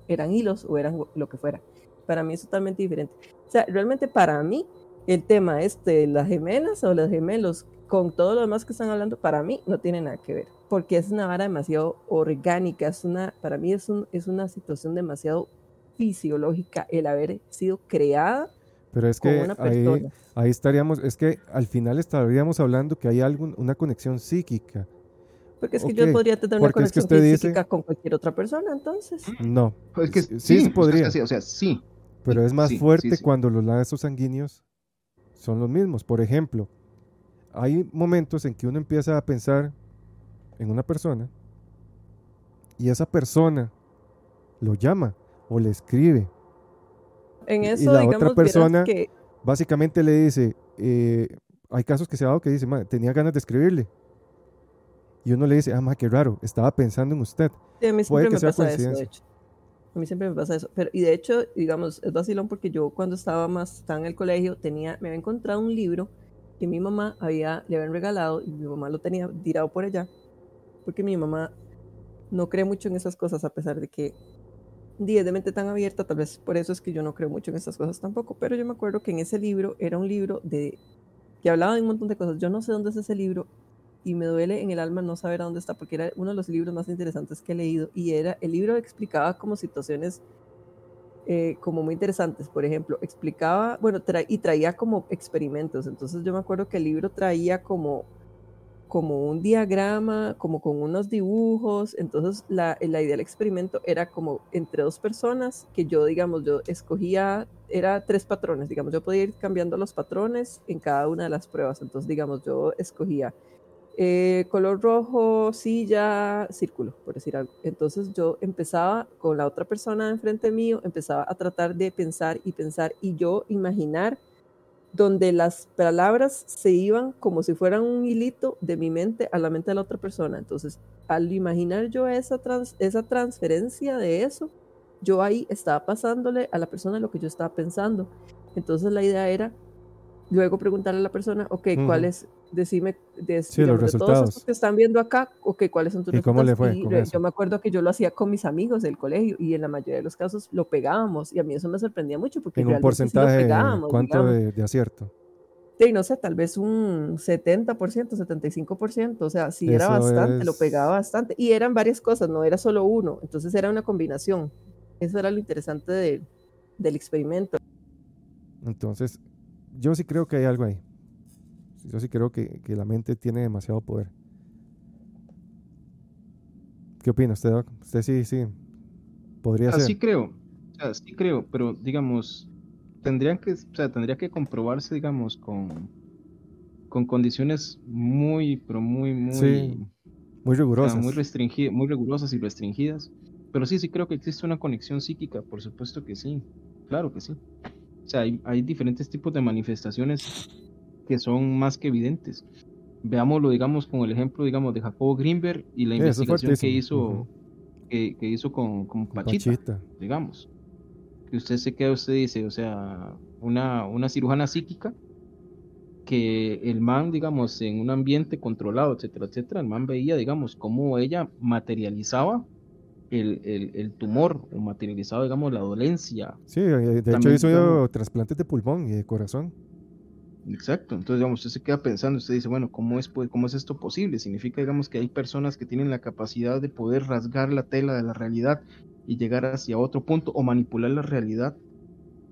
eran hilos o eran lo que fuera. Para mí es totalmente diferente. O sea, realmente para mí, el tema este las gemelas o los gemelos con todo lo demás que están hablando, para mí no tiene nada que ver, porque es una vara demasiado orgánica, es una, para mí es, un, es una situación demasiado fisiológica el haber sido creada Pero es que una ahí, persona. ahí estaríamos, es que al final estaríamos hablando que hay algo, una conexión psíquica. Porque es que yo podría tener una porque es que conexión dice- física con cualquier otra persona, entonces. No, Es que Sí, sí, sí se o sea, podría. es que sí, O sea, sí. pero es más sí, sí, fuerte sí. cuando los lazos sanguíneos son los mismos. Por ejemplo, hay momentos en que uno empieza a pensar en una persona y esa persona lo llama o le escribe. En Y- y eso, la digamos, otra persona- que Básicamente le dice, eh, hay casos que se ha dado que dice, "Ma, tenía ganas de escribirle. Y uno le dice, ah, ma, qué raro, estaba pensando en usted. Sí, a mí Puede siempre que me sea pasa eso, de coincidencia. hecho. A mí siempre me pasa eso. Pero, y de hecho, digamos, es vacilón porque yo cuando estaba más, estaba en el colegio, tenía, me había encontrado un libro que mi mamá había, le habían regalado y mi mamá lo tenía tirado por allá. Porque mi mamá no cree mucho en esas cosas, a pesar de que di, es de mente tan abierta, tal vez por eso es que yo no creo mucho en esas cosas tampoco. Pero yo me acuerdo que en ese libro era un libro de que hablaba de un montón de cosas. Yo no sé dónde es ese libro y me duele en el alma no saber a dónde está, porque era uno de los libros más interesantes que he leído y era, el libro explicaba como situaciones eh, como muy interesantes, por ejemplo, explicaba, bueno, tra- y traía como experimentos, entonces yo me acuerdo que el libro traía como como un diagrama, como con unos dibujos, entonces la, idea del experimento era como entre dos personas, que yo, digamos, yo escogía, era tres patrones, digamos, yo podía ir cambiando los patrones en cada una de las pruebas, entonces, digamos, yo escogía eh, color rojo, silla, círculo, por decir algo. Entonces yo empezaba con la otra persona enfrente mío, empezaba a tratar de pensar y pensar y yo imaginar donde las palabras se iban como si fueran un hilito de mi mente a la mente de la otra persona. Entonces, al imaginar yo esa, trans- esa transferencia de eso, yo ahí estaba pasándole a la persona lo que yo estaba pensando. Entonces la idea era luego preguntarle a la persona, ok, Ujú. ¿cuál es? Decime, de, Sí, los de todos resultados. estos que están viendo acá, ok, ¿cuáles son tus ¿Y cómo le resultados? fue Y con re- eso? yo me acuerdo que yo lo hacía con mis amigos del colegio y en la mayoría de los casos lo pegábamos y a mí eso me sorprendía mucho porque En un sí lo porcentaje, pegábamos, ¿cuánto de, de acierto? Sí, no sé, tal vez un 70%, 75%, o sea, sí era bastante, lo pegaba bastante. Y eran varias cosas, no era solo uno, entonces era una combinación. Eso era lo interesante de- del experimento. Entonces, yo sí creo que hay algo ahí. Yo sí creo que, que la mente tiene demasiado poder. ¿Qué opina usted, Doc? Usted sí, sí. Podría Así ser. creo, o sea, sí creo, pero digamos, tendrían que, o sea, tendría que comprobarse, digamos, con, con condiciones muy, pero muy, muy, Sí, Muy o sea, rigurosas. muy restringidas, muy rigurosas y restringidas. Pero sí, sí creo que existe una conexión psíquica, por supuesto que sí, claro que sí. O sea, hay, hay diferentes tipos de manifestaciones que son más que evidentes. Veámoslo, digamos, con el ejemplo, digamos, de Jacobo Greenberg y la Sí, investigación que hizo, que hizo con, con Pachita Pachita. digamos. Que usted se queda, usted dice, o sea, una, una cirujana psíquica, que el man, digamos, en un ambiente controlado, etcétera, etcétera, el man veía, digamos, cómo ella materializaba el, el, el tumor, o materializaba, digamos, la dolencia. Sí, de hecho hizo trasplantes de pulmón y de corazón. Exacto, entonces, digamos, usted se queda pensando, usted dice, bueno, ¿cómo es, pues, cómo es esto posible? Significa, digamos, que hay personas que tienen la capacidad de poder rasgar la tela de la realidad y llegar hacia otro punto o manipular la realidad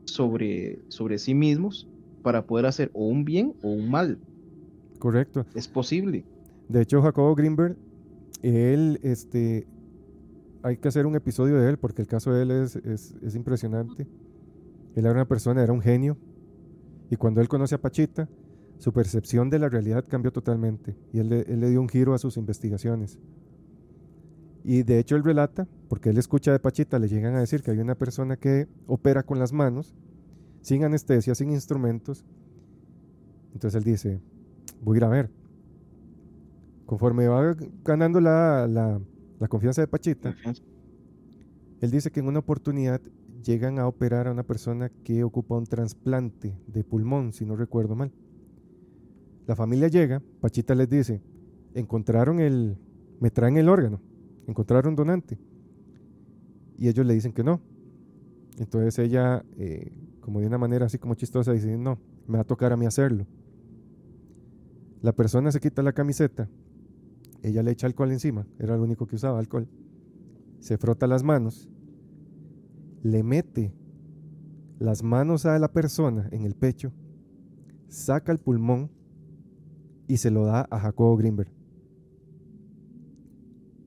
sobre, sobre sí mismos para poder hacer o un bien o un mal. Correcto. Es posible. De hecho, Jacobo Greenberg, él, este, hay que hacer un episodio de él porque el caso de él es, es, es impresionante. Él era una persona, era un genio Y cuando él conoce a Pachita, su percepción de la realidad cambió totalmente y él él le dio un giro a sus investigaciones. Y de hecho él relata, porque él escucha de Pachita, le llegan a decir que hay una persona que opera con las manos, sin anestesia, sin instrumentos. Entonces él dice, voy a ir a ver. Conforme va ganando la, la- la confianza de Pachita, él dice que en una oportunidad llegan a operar a una persona que ocupa un trasplante de pulmón, si no recuerdo mal. La familia llega, Pachita les dice, encontraron el, me traen el órgano, encontraron donante. Y ellos le dicen que no. Entonces ella, eh, como de una manera así como chistosa, dice, no, me va a tocar a mí hacerlo. La persona se quita la camiseta, ella le echa alcohol encima, era lo único que usaba, alcohol. Se frota las manos, le mete las manos a la persona en el pecho, saca el pulmón y se lo da a Jacobo Greenberg.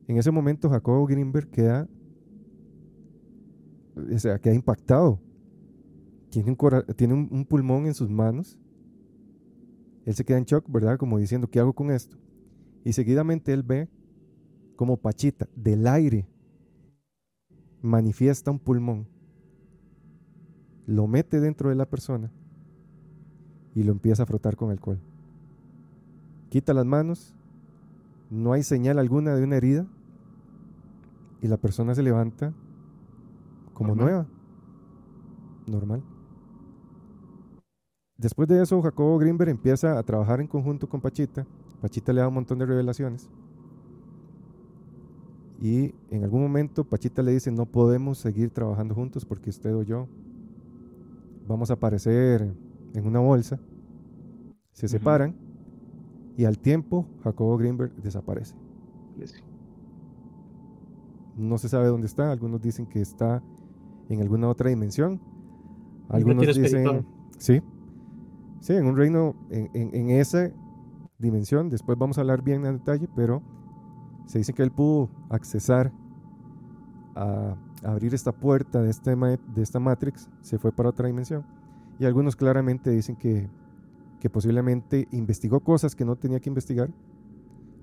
En ese momento Jacobo Greenberg queda, o sea, queda impactado. Tiene un, un pulmón en sus manos. Él se queda en shock, ¿verdad? Como diciendo, ¿qué hago con esto? Y seguidamente él ve como Pachita del aire manifiesta un pulmón, lo mete dentro de la persona y lo empieza a frotar con alcohol. Quita las manos, no hay señal alguna de una herida y la persona se levanta como Normal. nueva, normal. Después de eso, Jacobo Greenberg empieza a trabajar en conjunto con Pachita. Pachita le da un montón de revelaciones. Y en algún momento Pachita le dice, no podemos seguir trabajando juntos porque usted o yo vamos a aparecer en una bolsa. Se separan y al tiempo Jacobo Greenberg desaparece. No se sabe dónde está, algunos dicen que está en alguna otra dimensión. Algunos dicen, espiritual. sí, sí, en un reino, en, en- en esa dimensión, después vamos a hablar bien en detalle, pero se dice que él pudo accesar a abrir esta puerta de, este de esta Matrix, se fue para otra dimensión. Y algunos claramente dicen que, que posiblemente investigó cosas que no tenía que investigar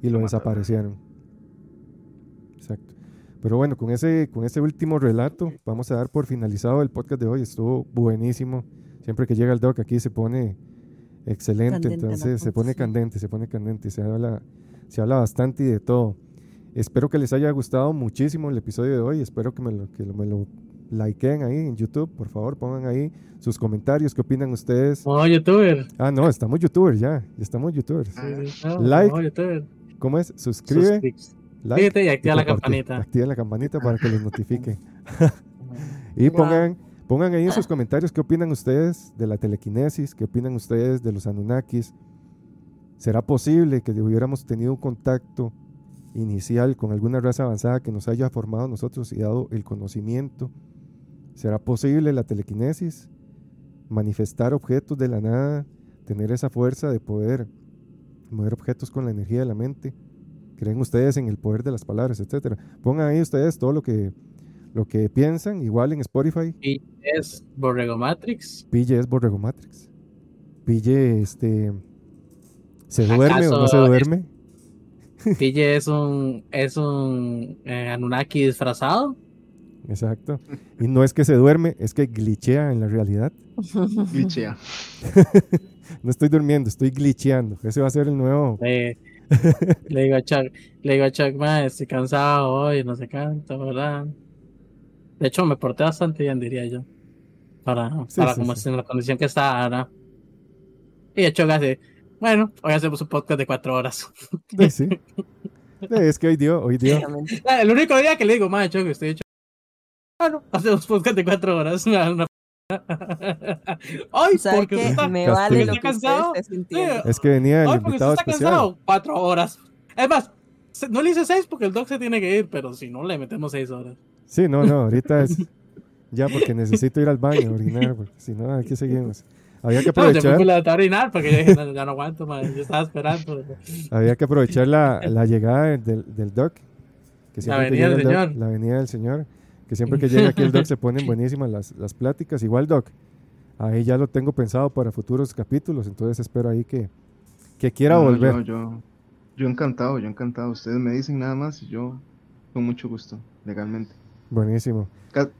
y lo desaparecieron. Exacto. Pero bueno, con ese, con ese último relato vamos a dar por finalizado el podcast de hoy. Estuvo buenísimo. Siempre que llega el doc aquí se pone excelente, Candente la entonces se pone sí. candente, se pone candente, se habla, se habla bastante y de todo. Espero que les haya gustado muchísimo el episodio de hoy. Espero que me lo, que me lo likeen ahí en YouTube. Por favor, pongan ahí sus comentarios. ¿Qué opinan ustedes? Modo youtuber. Ah, no, estamos youtubers ya. Estamos youtubers. Sí, sí, no, Like, modo youtuber. ¿Cómo es? Suscribe, like Suscríbete y activa la compartir. campanita. Activen la campanita para que les notifique. *laughs* Y Wow. pongan, pongan ahí en sus comentarios qué opinan ustedes de la telequinesis, qué opinan ustedes de los Anunnakis. ¿Será posible que hubiéramos tenido un contacto inicial con alguna raza avanzada que nos haya formado nosotros y dado el conocimiento? ¿Será posible la telequinesis? Manifestar objetos de la nada, tener esa fuerza de poder mover objetos con la energía de la mente. ¿Creen ustedes en el poder de las palabras, etcétera? Pongan ahí ustedes todo lo que lo que piensan, igual en Spotify, Y es Borrego Matrix. Pille es Borrego Matrix. Pille, este. ¿Se duerme o no ¿Acaso se duerme? Pille es un es un eh, Anunnaki disfrazado. Exacto. Y no es que se duerme, es que glitchea en la realidad. *laughs* Glitchea. *laughs* No estoy durmiendo, estoy glitcheando. Ese va a ser el nuevo. Le, le digo a Chuck, le digo a Chuck, "Ma, estoy cansado hoy, no sé canto, ¿verdad? De hecho, me porté bastante bien, diría yo. Para, Sí, para sí, como sí. es en la condición que está ahora. Y de Chuck hace, bueno, hoy hacemos un podcast de cuatro horas. Sí, sí. Sí, Es que hoy dio, hoy dio. *laughs* El único día que le digo, madre, Chuck, estoy hecho. Bueno, hacemos podcast de cuatro horas. *laughs* Una- una- Ay, ¿Sabe porque está, Me vale lo ¿Está que cansado? Es que venía el usted invitado está especial. cansado. Cuatro horas. Es más, no le hice seis porque el doc se tiene que ir, pero si no, le metemos seis horas. Sí, no, no, ahorita es ya porque necesito ir al baño a orinar, porque si no, aquí seguimos. Había que No, yo me aprovechar, fui a levantar a orinar porque yo dije, no, ya no aguanto, madre. Yo estaba esperando. había que aprovechar la, la llegada del, del doc. Que siempre que venida llega del doc- señor. la venida del señor. Que siempre que llega aquí el doc se ponen buenísimas las, las pláticas. Igual, doc, ahí ya lo tengo pensado para futuros capítulos, entonces espero ahí que, que quiera No, volver. Yo, yo, yo encantado, yo encantado. Ustedes me dicen nada más y yo con mucho gusto, legalmente. Buenísimo. Ca-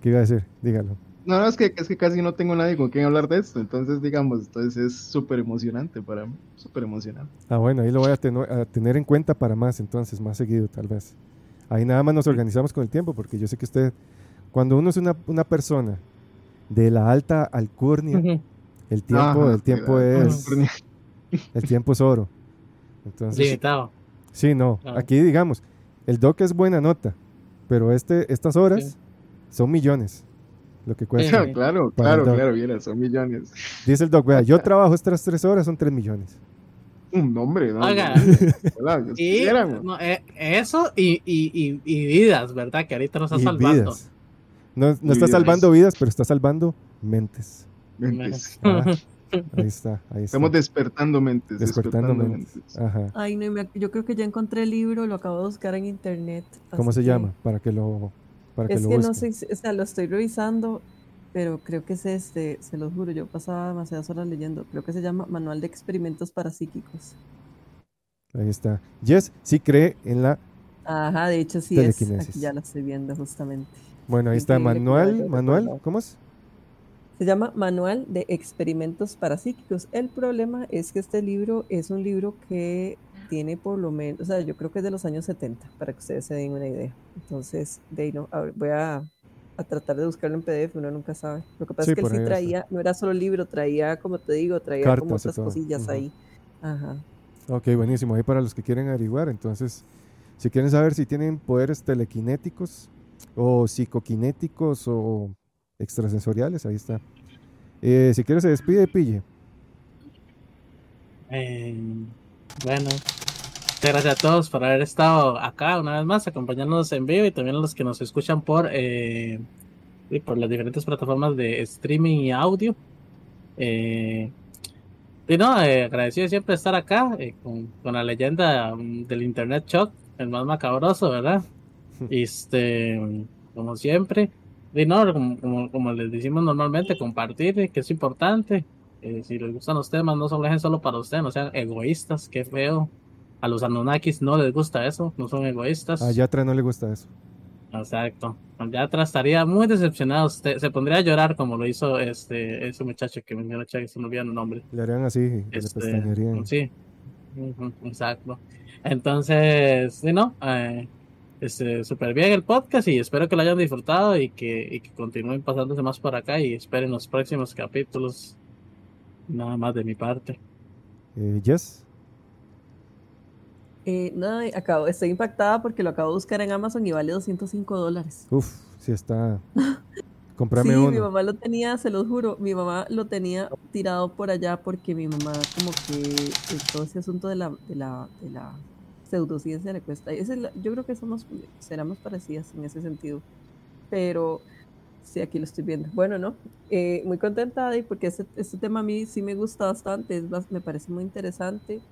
¿Qué iba a decir? Dígalo. No, no, es que, es que casi no tengo nadie con quien hablar de esto, entonces digamos, entonces es súper emocionante para mí, súper emocionante. Ah, bueno, ahí lo voy a, a tener en cuenta para más, entonces, más seguido tal vez. Ahí nada más nos organizamos con el tiempo, porque yo sé que usted, cuando uno es una, una persona de la alta alcurnia, el tiempo, Ajá, el tiempo mira, es, el tiempo es oro. Entonces, Limitado. sí, no, Ah. aquí digamos, el doc es buena nota, pero este, estas horas Sí. son millones, lo que cuesta. Sí. *laughs* claro, claro, claro, viera, son millones. Dice el doc, vea, yo *laughs* trabajo estas tres horas, son tres millones. Un nombre, ¿no? Oiga. *laughs* Que Y no, eh, eso y, y, y, y vidas, ¿verdad? Que ahorita nos está Y salvando. vidas. No, no está vidas. salvando vidas, pero está salvando mentes. mentes. Ah, ahí *laughs* está, ahí está. Estamos despertando mentes, Despertando despertando, mentes. mentes. Ajá. Ay, no, yo creo que ya encontré el libro, lo acabo de buscar en internet. ¿Cómo se que- llama? Para que lo, para que Es lo que no sé, si- o sea, lo estoy revisando, pero creo que es este, se los juro, yo pasaba demasiadas horas leyendo. Creo que se llama Manual de Experimentos Parapsíquicos. Ahí está. Jess sí cree en la. Ajá, de hecho sí es. Aquí ya lo estoy viendo justamente. Bueno, ahí está. Que Manual. Manual. ¿Cómo es? Se llama Manual de Experimentos Parapsíquicos. El problema es que este libro es un libro que tiene por lo menos, o sea, yo creo que es de los años 70, para que ustedes se den una idea. Entonces, de ahí no, a ver, voy a, a tratar de buscarlo en PDF, uno nunca sabe. Lo que pasa Sí, es que él sí está. traía, no era solo libro, traía, como te digo, traía como Cartas y otras cosillas ahí. Ajá. Ok, buenísimo. Ahí para los que quieren averiguar. Entonces, si quieren saber si tienen poderes telequinéticos o psicoquinéticos o extrasensoriales, ahí está. Eh, si quieres se despide, pille. Eh, bueno, muchas gracias a todos por haber estado acá una vez más, acompañándonos en vivo y también a los que nos escuchan por, eh, y por las diferentes plataformas de streaming y audio. Eh, y no, agradecido siempre estar acá con, con la leyenda mm, del Internet Shock, el más macabroso, ¿verdad? Y *laughs* este, como siempre. Y no, como, como, como les decimos normalmente, compartir, eh, que es importante. Eh, si les gustan los temas, no se lo dejen solo para ustedes, no sean egoístas, qué feo. A los Anunnakis no les gusta eso, no son egoístas. A Yatra no le gusta eso. Exacto. Yatra estaría muy decepcionado, se, se pondría a llorar como lo hizo este ese muchacho que mencionó Che, que se me olvidó el nombre. Le harían así, le Este, pestañearían. sí, exacto. Entonces, sí, ¿no? Eh, este, súper bien el podcast y espero que lo hayan disfrutado y que, y que continúen pasándose más por acá y esperen los próximos capítulos. Nada más de mi parte. Eh, Jess. Eh, nada, acabo, estoy impactada porque lo acabo de buscar en Amazon y vale 205 dólares. Uf, sí está. *laughs* Comprame sí, mi uno. mamá lo tenía, se los juro, mi mamá lo tenía tirado por allá porque mi mamá como que todo ese asunto de la, de la, de la pseudociencia le cuesta. Es la- yo creo que somos, seramos parecidas en ese sentido. Pero sí, aquí lo estoy viendo. Bueno, ¿no? Eh, muy contenta de porque este, este tema a mí sí me gusta bastante, es bas- me parece muy interesante.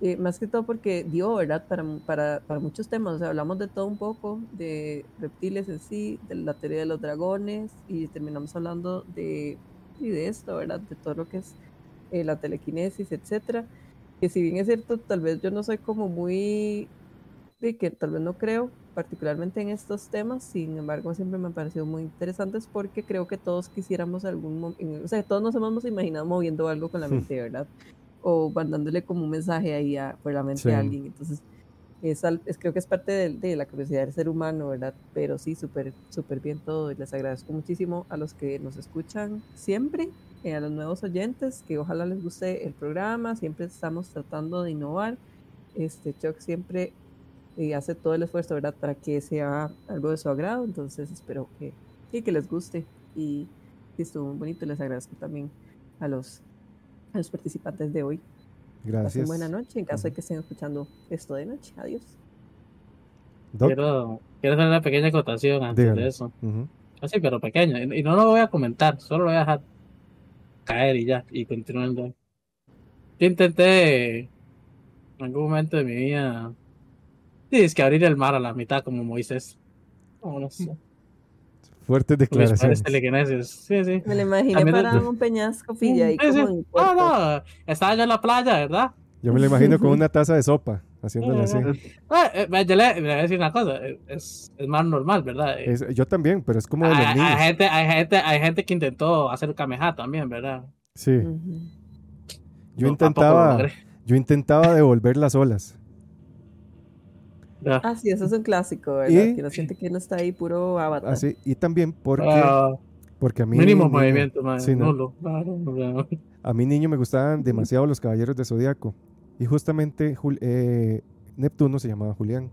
Eh, más que todo porque dio, ¿verdad? Para, para, para muchos temas, o sea, hablamos de todo un poco, de reptiles en sí, de la teoría de los dragones, y terminamos hablando de, y de esto, ¿verdad? De todo lo que es eh, la telequinesis, etcétera. Que si bien es cierto, tal vez yo no soy como muy, de que tal vez no creo particularmente en estos temas, sin embargo siempre me han parecido muy interesantes porque creo que todos quisiéramos algún momento, o sea, todos nos hemos imaginado moviendo algo con la mente, ¿verdad? o mandándole como un mensaje ahí a, por la mente Sí. a alguien. Entonces, es, es- creo que es parte de, de la curiosidad del ser humano, ¿verdad? Pero sí, súper súper bien todo. Y les agradezco muchísimo a los que nos escuchan siempre, eh, a los nuevos oyentes, que ojalá les guste el programa. Siempre estamos tratando de innovar. Este Chuck siempre eh, hace todo el esfuerzo, ¿verdad? Para que sea algo de su agrado. Entonces, espero que, sí, que les guste. Y sí, estuvo muy bonito. Les agradezco también a los a los participantes de hoy. Pasen Gracias. buena noche en caso de que estén escuchando esto de noche. Adiós. Doc. Quiero, quiero hacer una pequeña acotación antes de eso. Ujú. Así, pero pequeña. Y y no lo voy a comentar, solo lo voy a dejar caer y ya, y continuando. Yo intenté en algún momento de mi vida, sí, es que abrir el mar a la mitad como Moisés. No, no sé. Fuertes padres declaraciones. telequinesis. Sí, sí. Me lo imaginé También de- para un peñasco, pilla, ahí Sí, sí. como en No, Puerto. no, estaba yo en la playa, ¿verdad? Yo me lo imagino con *laughs* una taza de sopa, haciéndole así. Eh, eh, yo le, le voy a decir una cosa, eh, es, es más normal, ¿verdad? Eh, Es- yo también, pero es como de los hay, hay niños. gente, hay, gente, hay gente que intentó hacer kameha también, ¿verdad? Sí, yo No, intentaba, yo intentaba devolver las olas. Ah, sí, eso es un clásico, ¿verdad? Y- Que uno siente que uno está ahí puro avatar. Así, y también porque, Ah, porque a mí mínimo niño- movimiento, man, sí, ¿no? A mi niño me gustaban demasiado los caballeros de Zodíaco. Y justamente Jul- eh, Neptuno se llamaba Julián.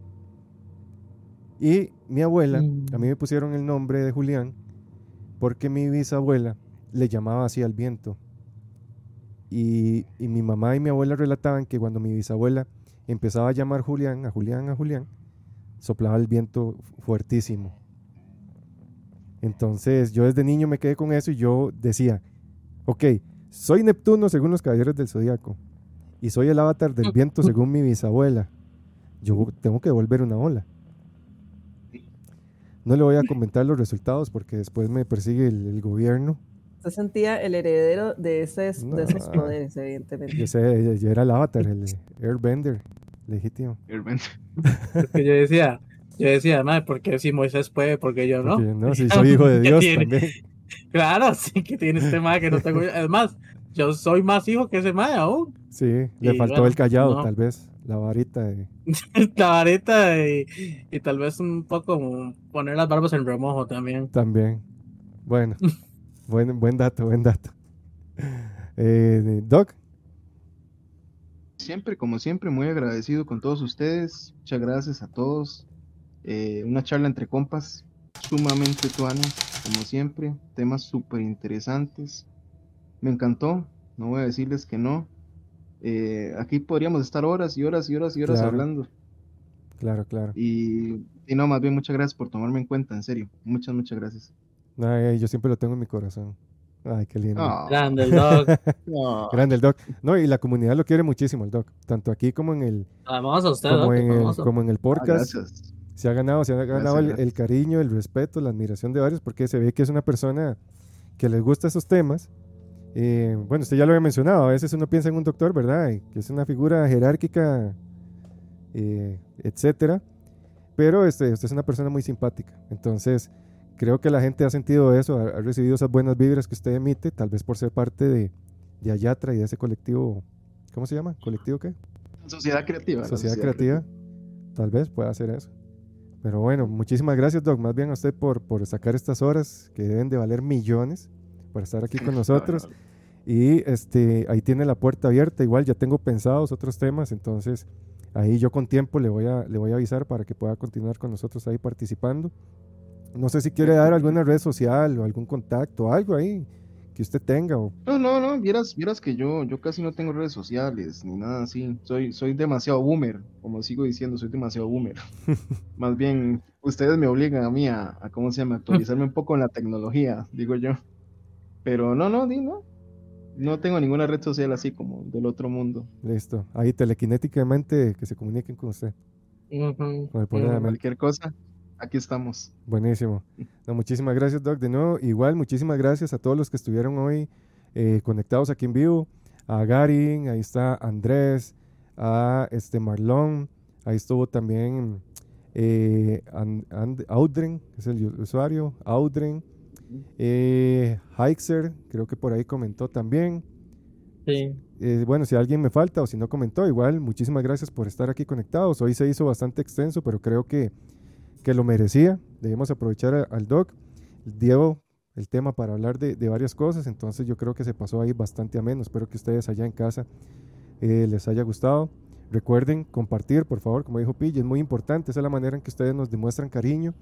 Y mi abuela, Mm. a mí me pusieron el nombre de Julián porque mi bisabuela le llamaba así al viento. Y, y mi mamá y mi abuela relataban que cuando mi bisabuela empezaba a llamar Julián, a Julián, a Julián, soplaba el viento fuertísimo. Entonces yo desde niño me quedé con eso y yo decía, ok, soy Neptuno según los caballeros del zodiaco y soy el avatar del viento según mi bisabuela. Yo tengo que volver una ola. No le voy a comentar los resultados porque después me persigue el, el gobierno. Se sentía el heredero de, ese, No. de esos poderes, evidentemente. Yo sé, yo era el avatar, el Airbender legítimo. que yo decía, yo decía, madre, ¿por qué si Moisés puede? Porque yo no. Porque, no, si *laughs* soy hijo de ¿Qué Dios también. *laughs* Claro, sí que tiene este madre que no tengo. Es más, yo soy más hijo que ese madre aún. Sí, le Y faltó bueno, el callado, no. tal vez, la varita de... *laughs* La vareta y, y tal vez un poco poner las barbas en remojo también. También. Bueno, *laughs* buen, buen dato, buen dato. Eh, Doc, Siempre, como siempre, muy agradecido con todos ustedes. Muchas gracias a todos. Eh, una charla entre compas, sumamente tuanes, como siempre. Temas súper interesantes. Me encantó, no voy a decirles que no. Eh, aquí podríamos estar horas y horas y horas y horas Claro. hablando. claro, claro. Y, y no, más bien, muchas gracias por tomarme en cuenta, en serio. Muchas, muchas gracias. Ay, yo siempre lo tengo en mi corazón. Ay, qué lindo. Ah, Grande el dog. *laughs* no. Grande el Doc. No, y la comunidad lo quiere muchísimo el Doc. Tanto aquí como en el, Famoso usted, como Doc, en el, como en el Ah, podcast. gracias. se ha ganado, se ha ganado el, el gracias. cariño, el respeto, la admiración de varios, porque se ve que es una persona que les gusta esos temas. Eh, bueno, usted ya lo había mencionado, a veces uno piensa en un doctor, ¿verdad? Que es una figura jerárquica, eh, etcétera. Pero este, usted es una persona muy simpática. Entonces, creo que la gente ha sentido eso, ha, ha recibido esas buenas vibras que usted emite, tal vez por ser parte de, de Ayatra y de ese colectivo, ¿cómo se llama? ¿Colectivo qué? Sociedad creativa. Sociedad Creativa, tal vez pueda hacer eso. Pero bueno, muchísimas gracias, Doc, más bien a usted por, por sacar estas horas que deben de valer millones por estar aquí *laughs* con nosotros. Y este, ahí tiene la puerta abierta. Igual ya tengo pensados otros temas, entonces ahí yo con tiempo le voy a, le voy a avisar para que pueda continuar con nosotros ahí participando. No sé si quiere dar alguna red social o algún contacto, algo ahí que usted tenga. O, No, no, no, vieras, vieras que yo, yo casi no tengo redes sociales ni nada así. Soy, soy demasiado boomer, como sigo diciendo, soy demasiado boomer. *laughs* Más bien, ustedes me obligan a mí a, a, ¿cómo se llama? Actualizarme un poco en la tecnología, digo yo. Pero no, no, di, no. No tengo ninguna red social así como del otro mundo. listo. Ahí telequinéticamente que se comuniquen con usted. Con mente. Cualquier cosa, aquí estamos. Buenísimo. No, muchísimas gracias, Doc. De nuevo, igual, muchísimas gracias a todos los que estuvieron hoy eh, conectados aquí en vivo. A Garin, ahí está Andrés, a este Marlon, ahí estuvo también eh, An- And- Audren, que es el usuario, Audren. Eh, Heixer, creo que por ahí comentó también. Sí. Eh, bueno, si alguien me falta o si no comentó, igual, muchísimas gracias por estar aquí conectados. Hoy se hizo bastante extenso, pero creo que, que lo merecía. Debemos aprovechar a- al doc. Diego, el tema para hablar de, de varias cosas, entonces yo creo que se pasó ahí bastante ameno. Espero que ustedes allá en casa eh, les haya gustado. Recuerden compartir, por favor, como dijo Pille, es muy importante. Esa es la manera en que ustedes nos demuestran cariño.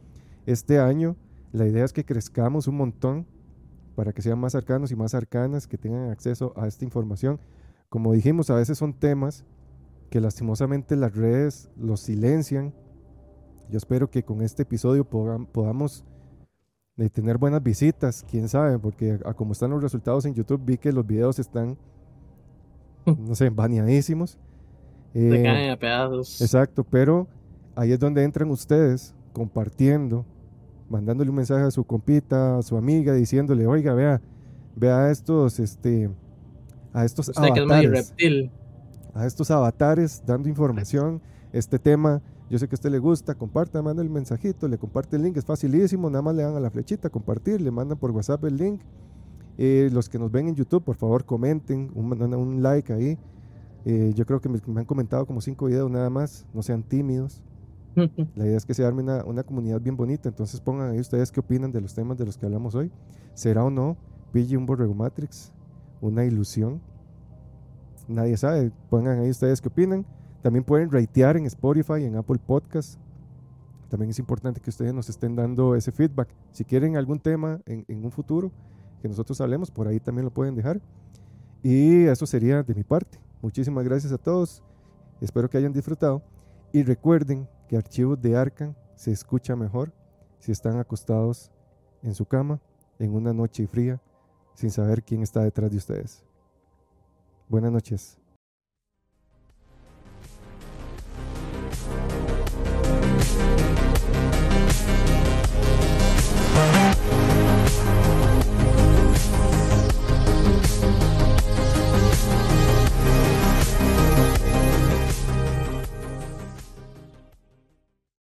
Este año, la idea es que crezcamos un montón para que sean más cercanos y más arcanas, que tengan acceso a esta información. Como dijimos, a veces son temas que lastimosamente las redes los silencian. Yo espero que con este episodio podam- podamos eh, tener buenas visitas, quién sabe, porque a, a como están los resultados en YouTube vi que los videos están, *laughs* no sé, baneadísimos. Se Eh, caen a pedazos. Exacto, pero ahí es donde entran ustedes compartiendo mandándole un mensaje a su compita, a su amiga, diciéndole, oiga, vea, vea estos, este, a estos Usted que es muy avatares, a estos avatares dando información, este tema, yo sé que a usted le gusta, comparta, manda el mensajito, le comparte el link, es facilísimo, nada más le dan a la flechita, compartir, le mandan por WhatsApp el link. Eh, los que nos ven en YouTube, por favor, comenten, un- un like ahí. Eh, yo creo que me, me han comentado como cinco videos nada más, no sean tímidos. *laughs* La idea es que se arme una, una comunidad bien bonita, entonces pongan ahí ustedes qué opinan de los temas de los que hablamos hoy. ¿Será o no Pille un Borrego Matrix una ilusión? Nadie sabe, pongan ahí ustedes qué opinan. También pueden ratear en Spotify, en Apple Podcast. También es importante que ustedes nos estén dando ese feedback. Si quieren algún tema en, en un futuro que nosotros hablemos, por ahí también lo pueden dejar. Y eso sería de mi parte. Muchísimas gracias a todos. Espero que hayan disfrutado. Y recuerden que Archivos de Arcan se escucha mejor si están acostados en su cama en una noche fría sin saber quién está detrás de ustedes. Buenas noches.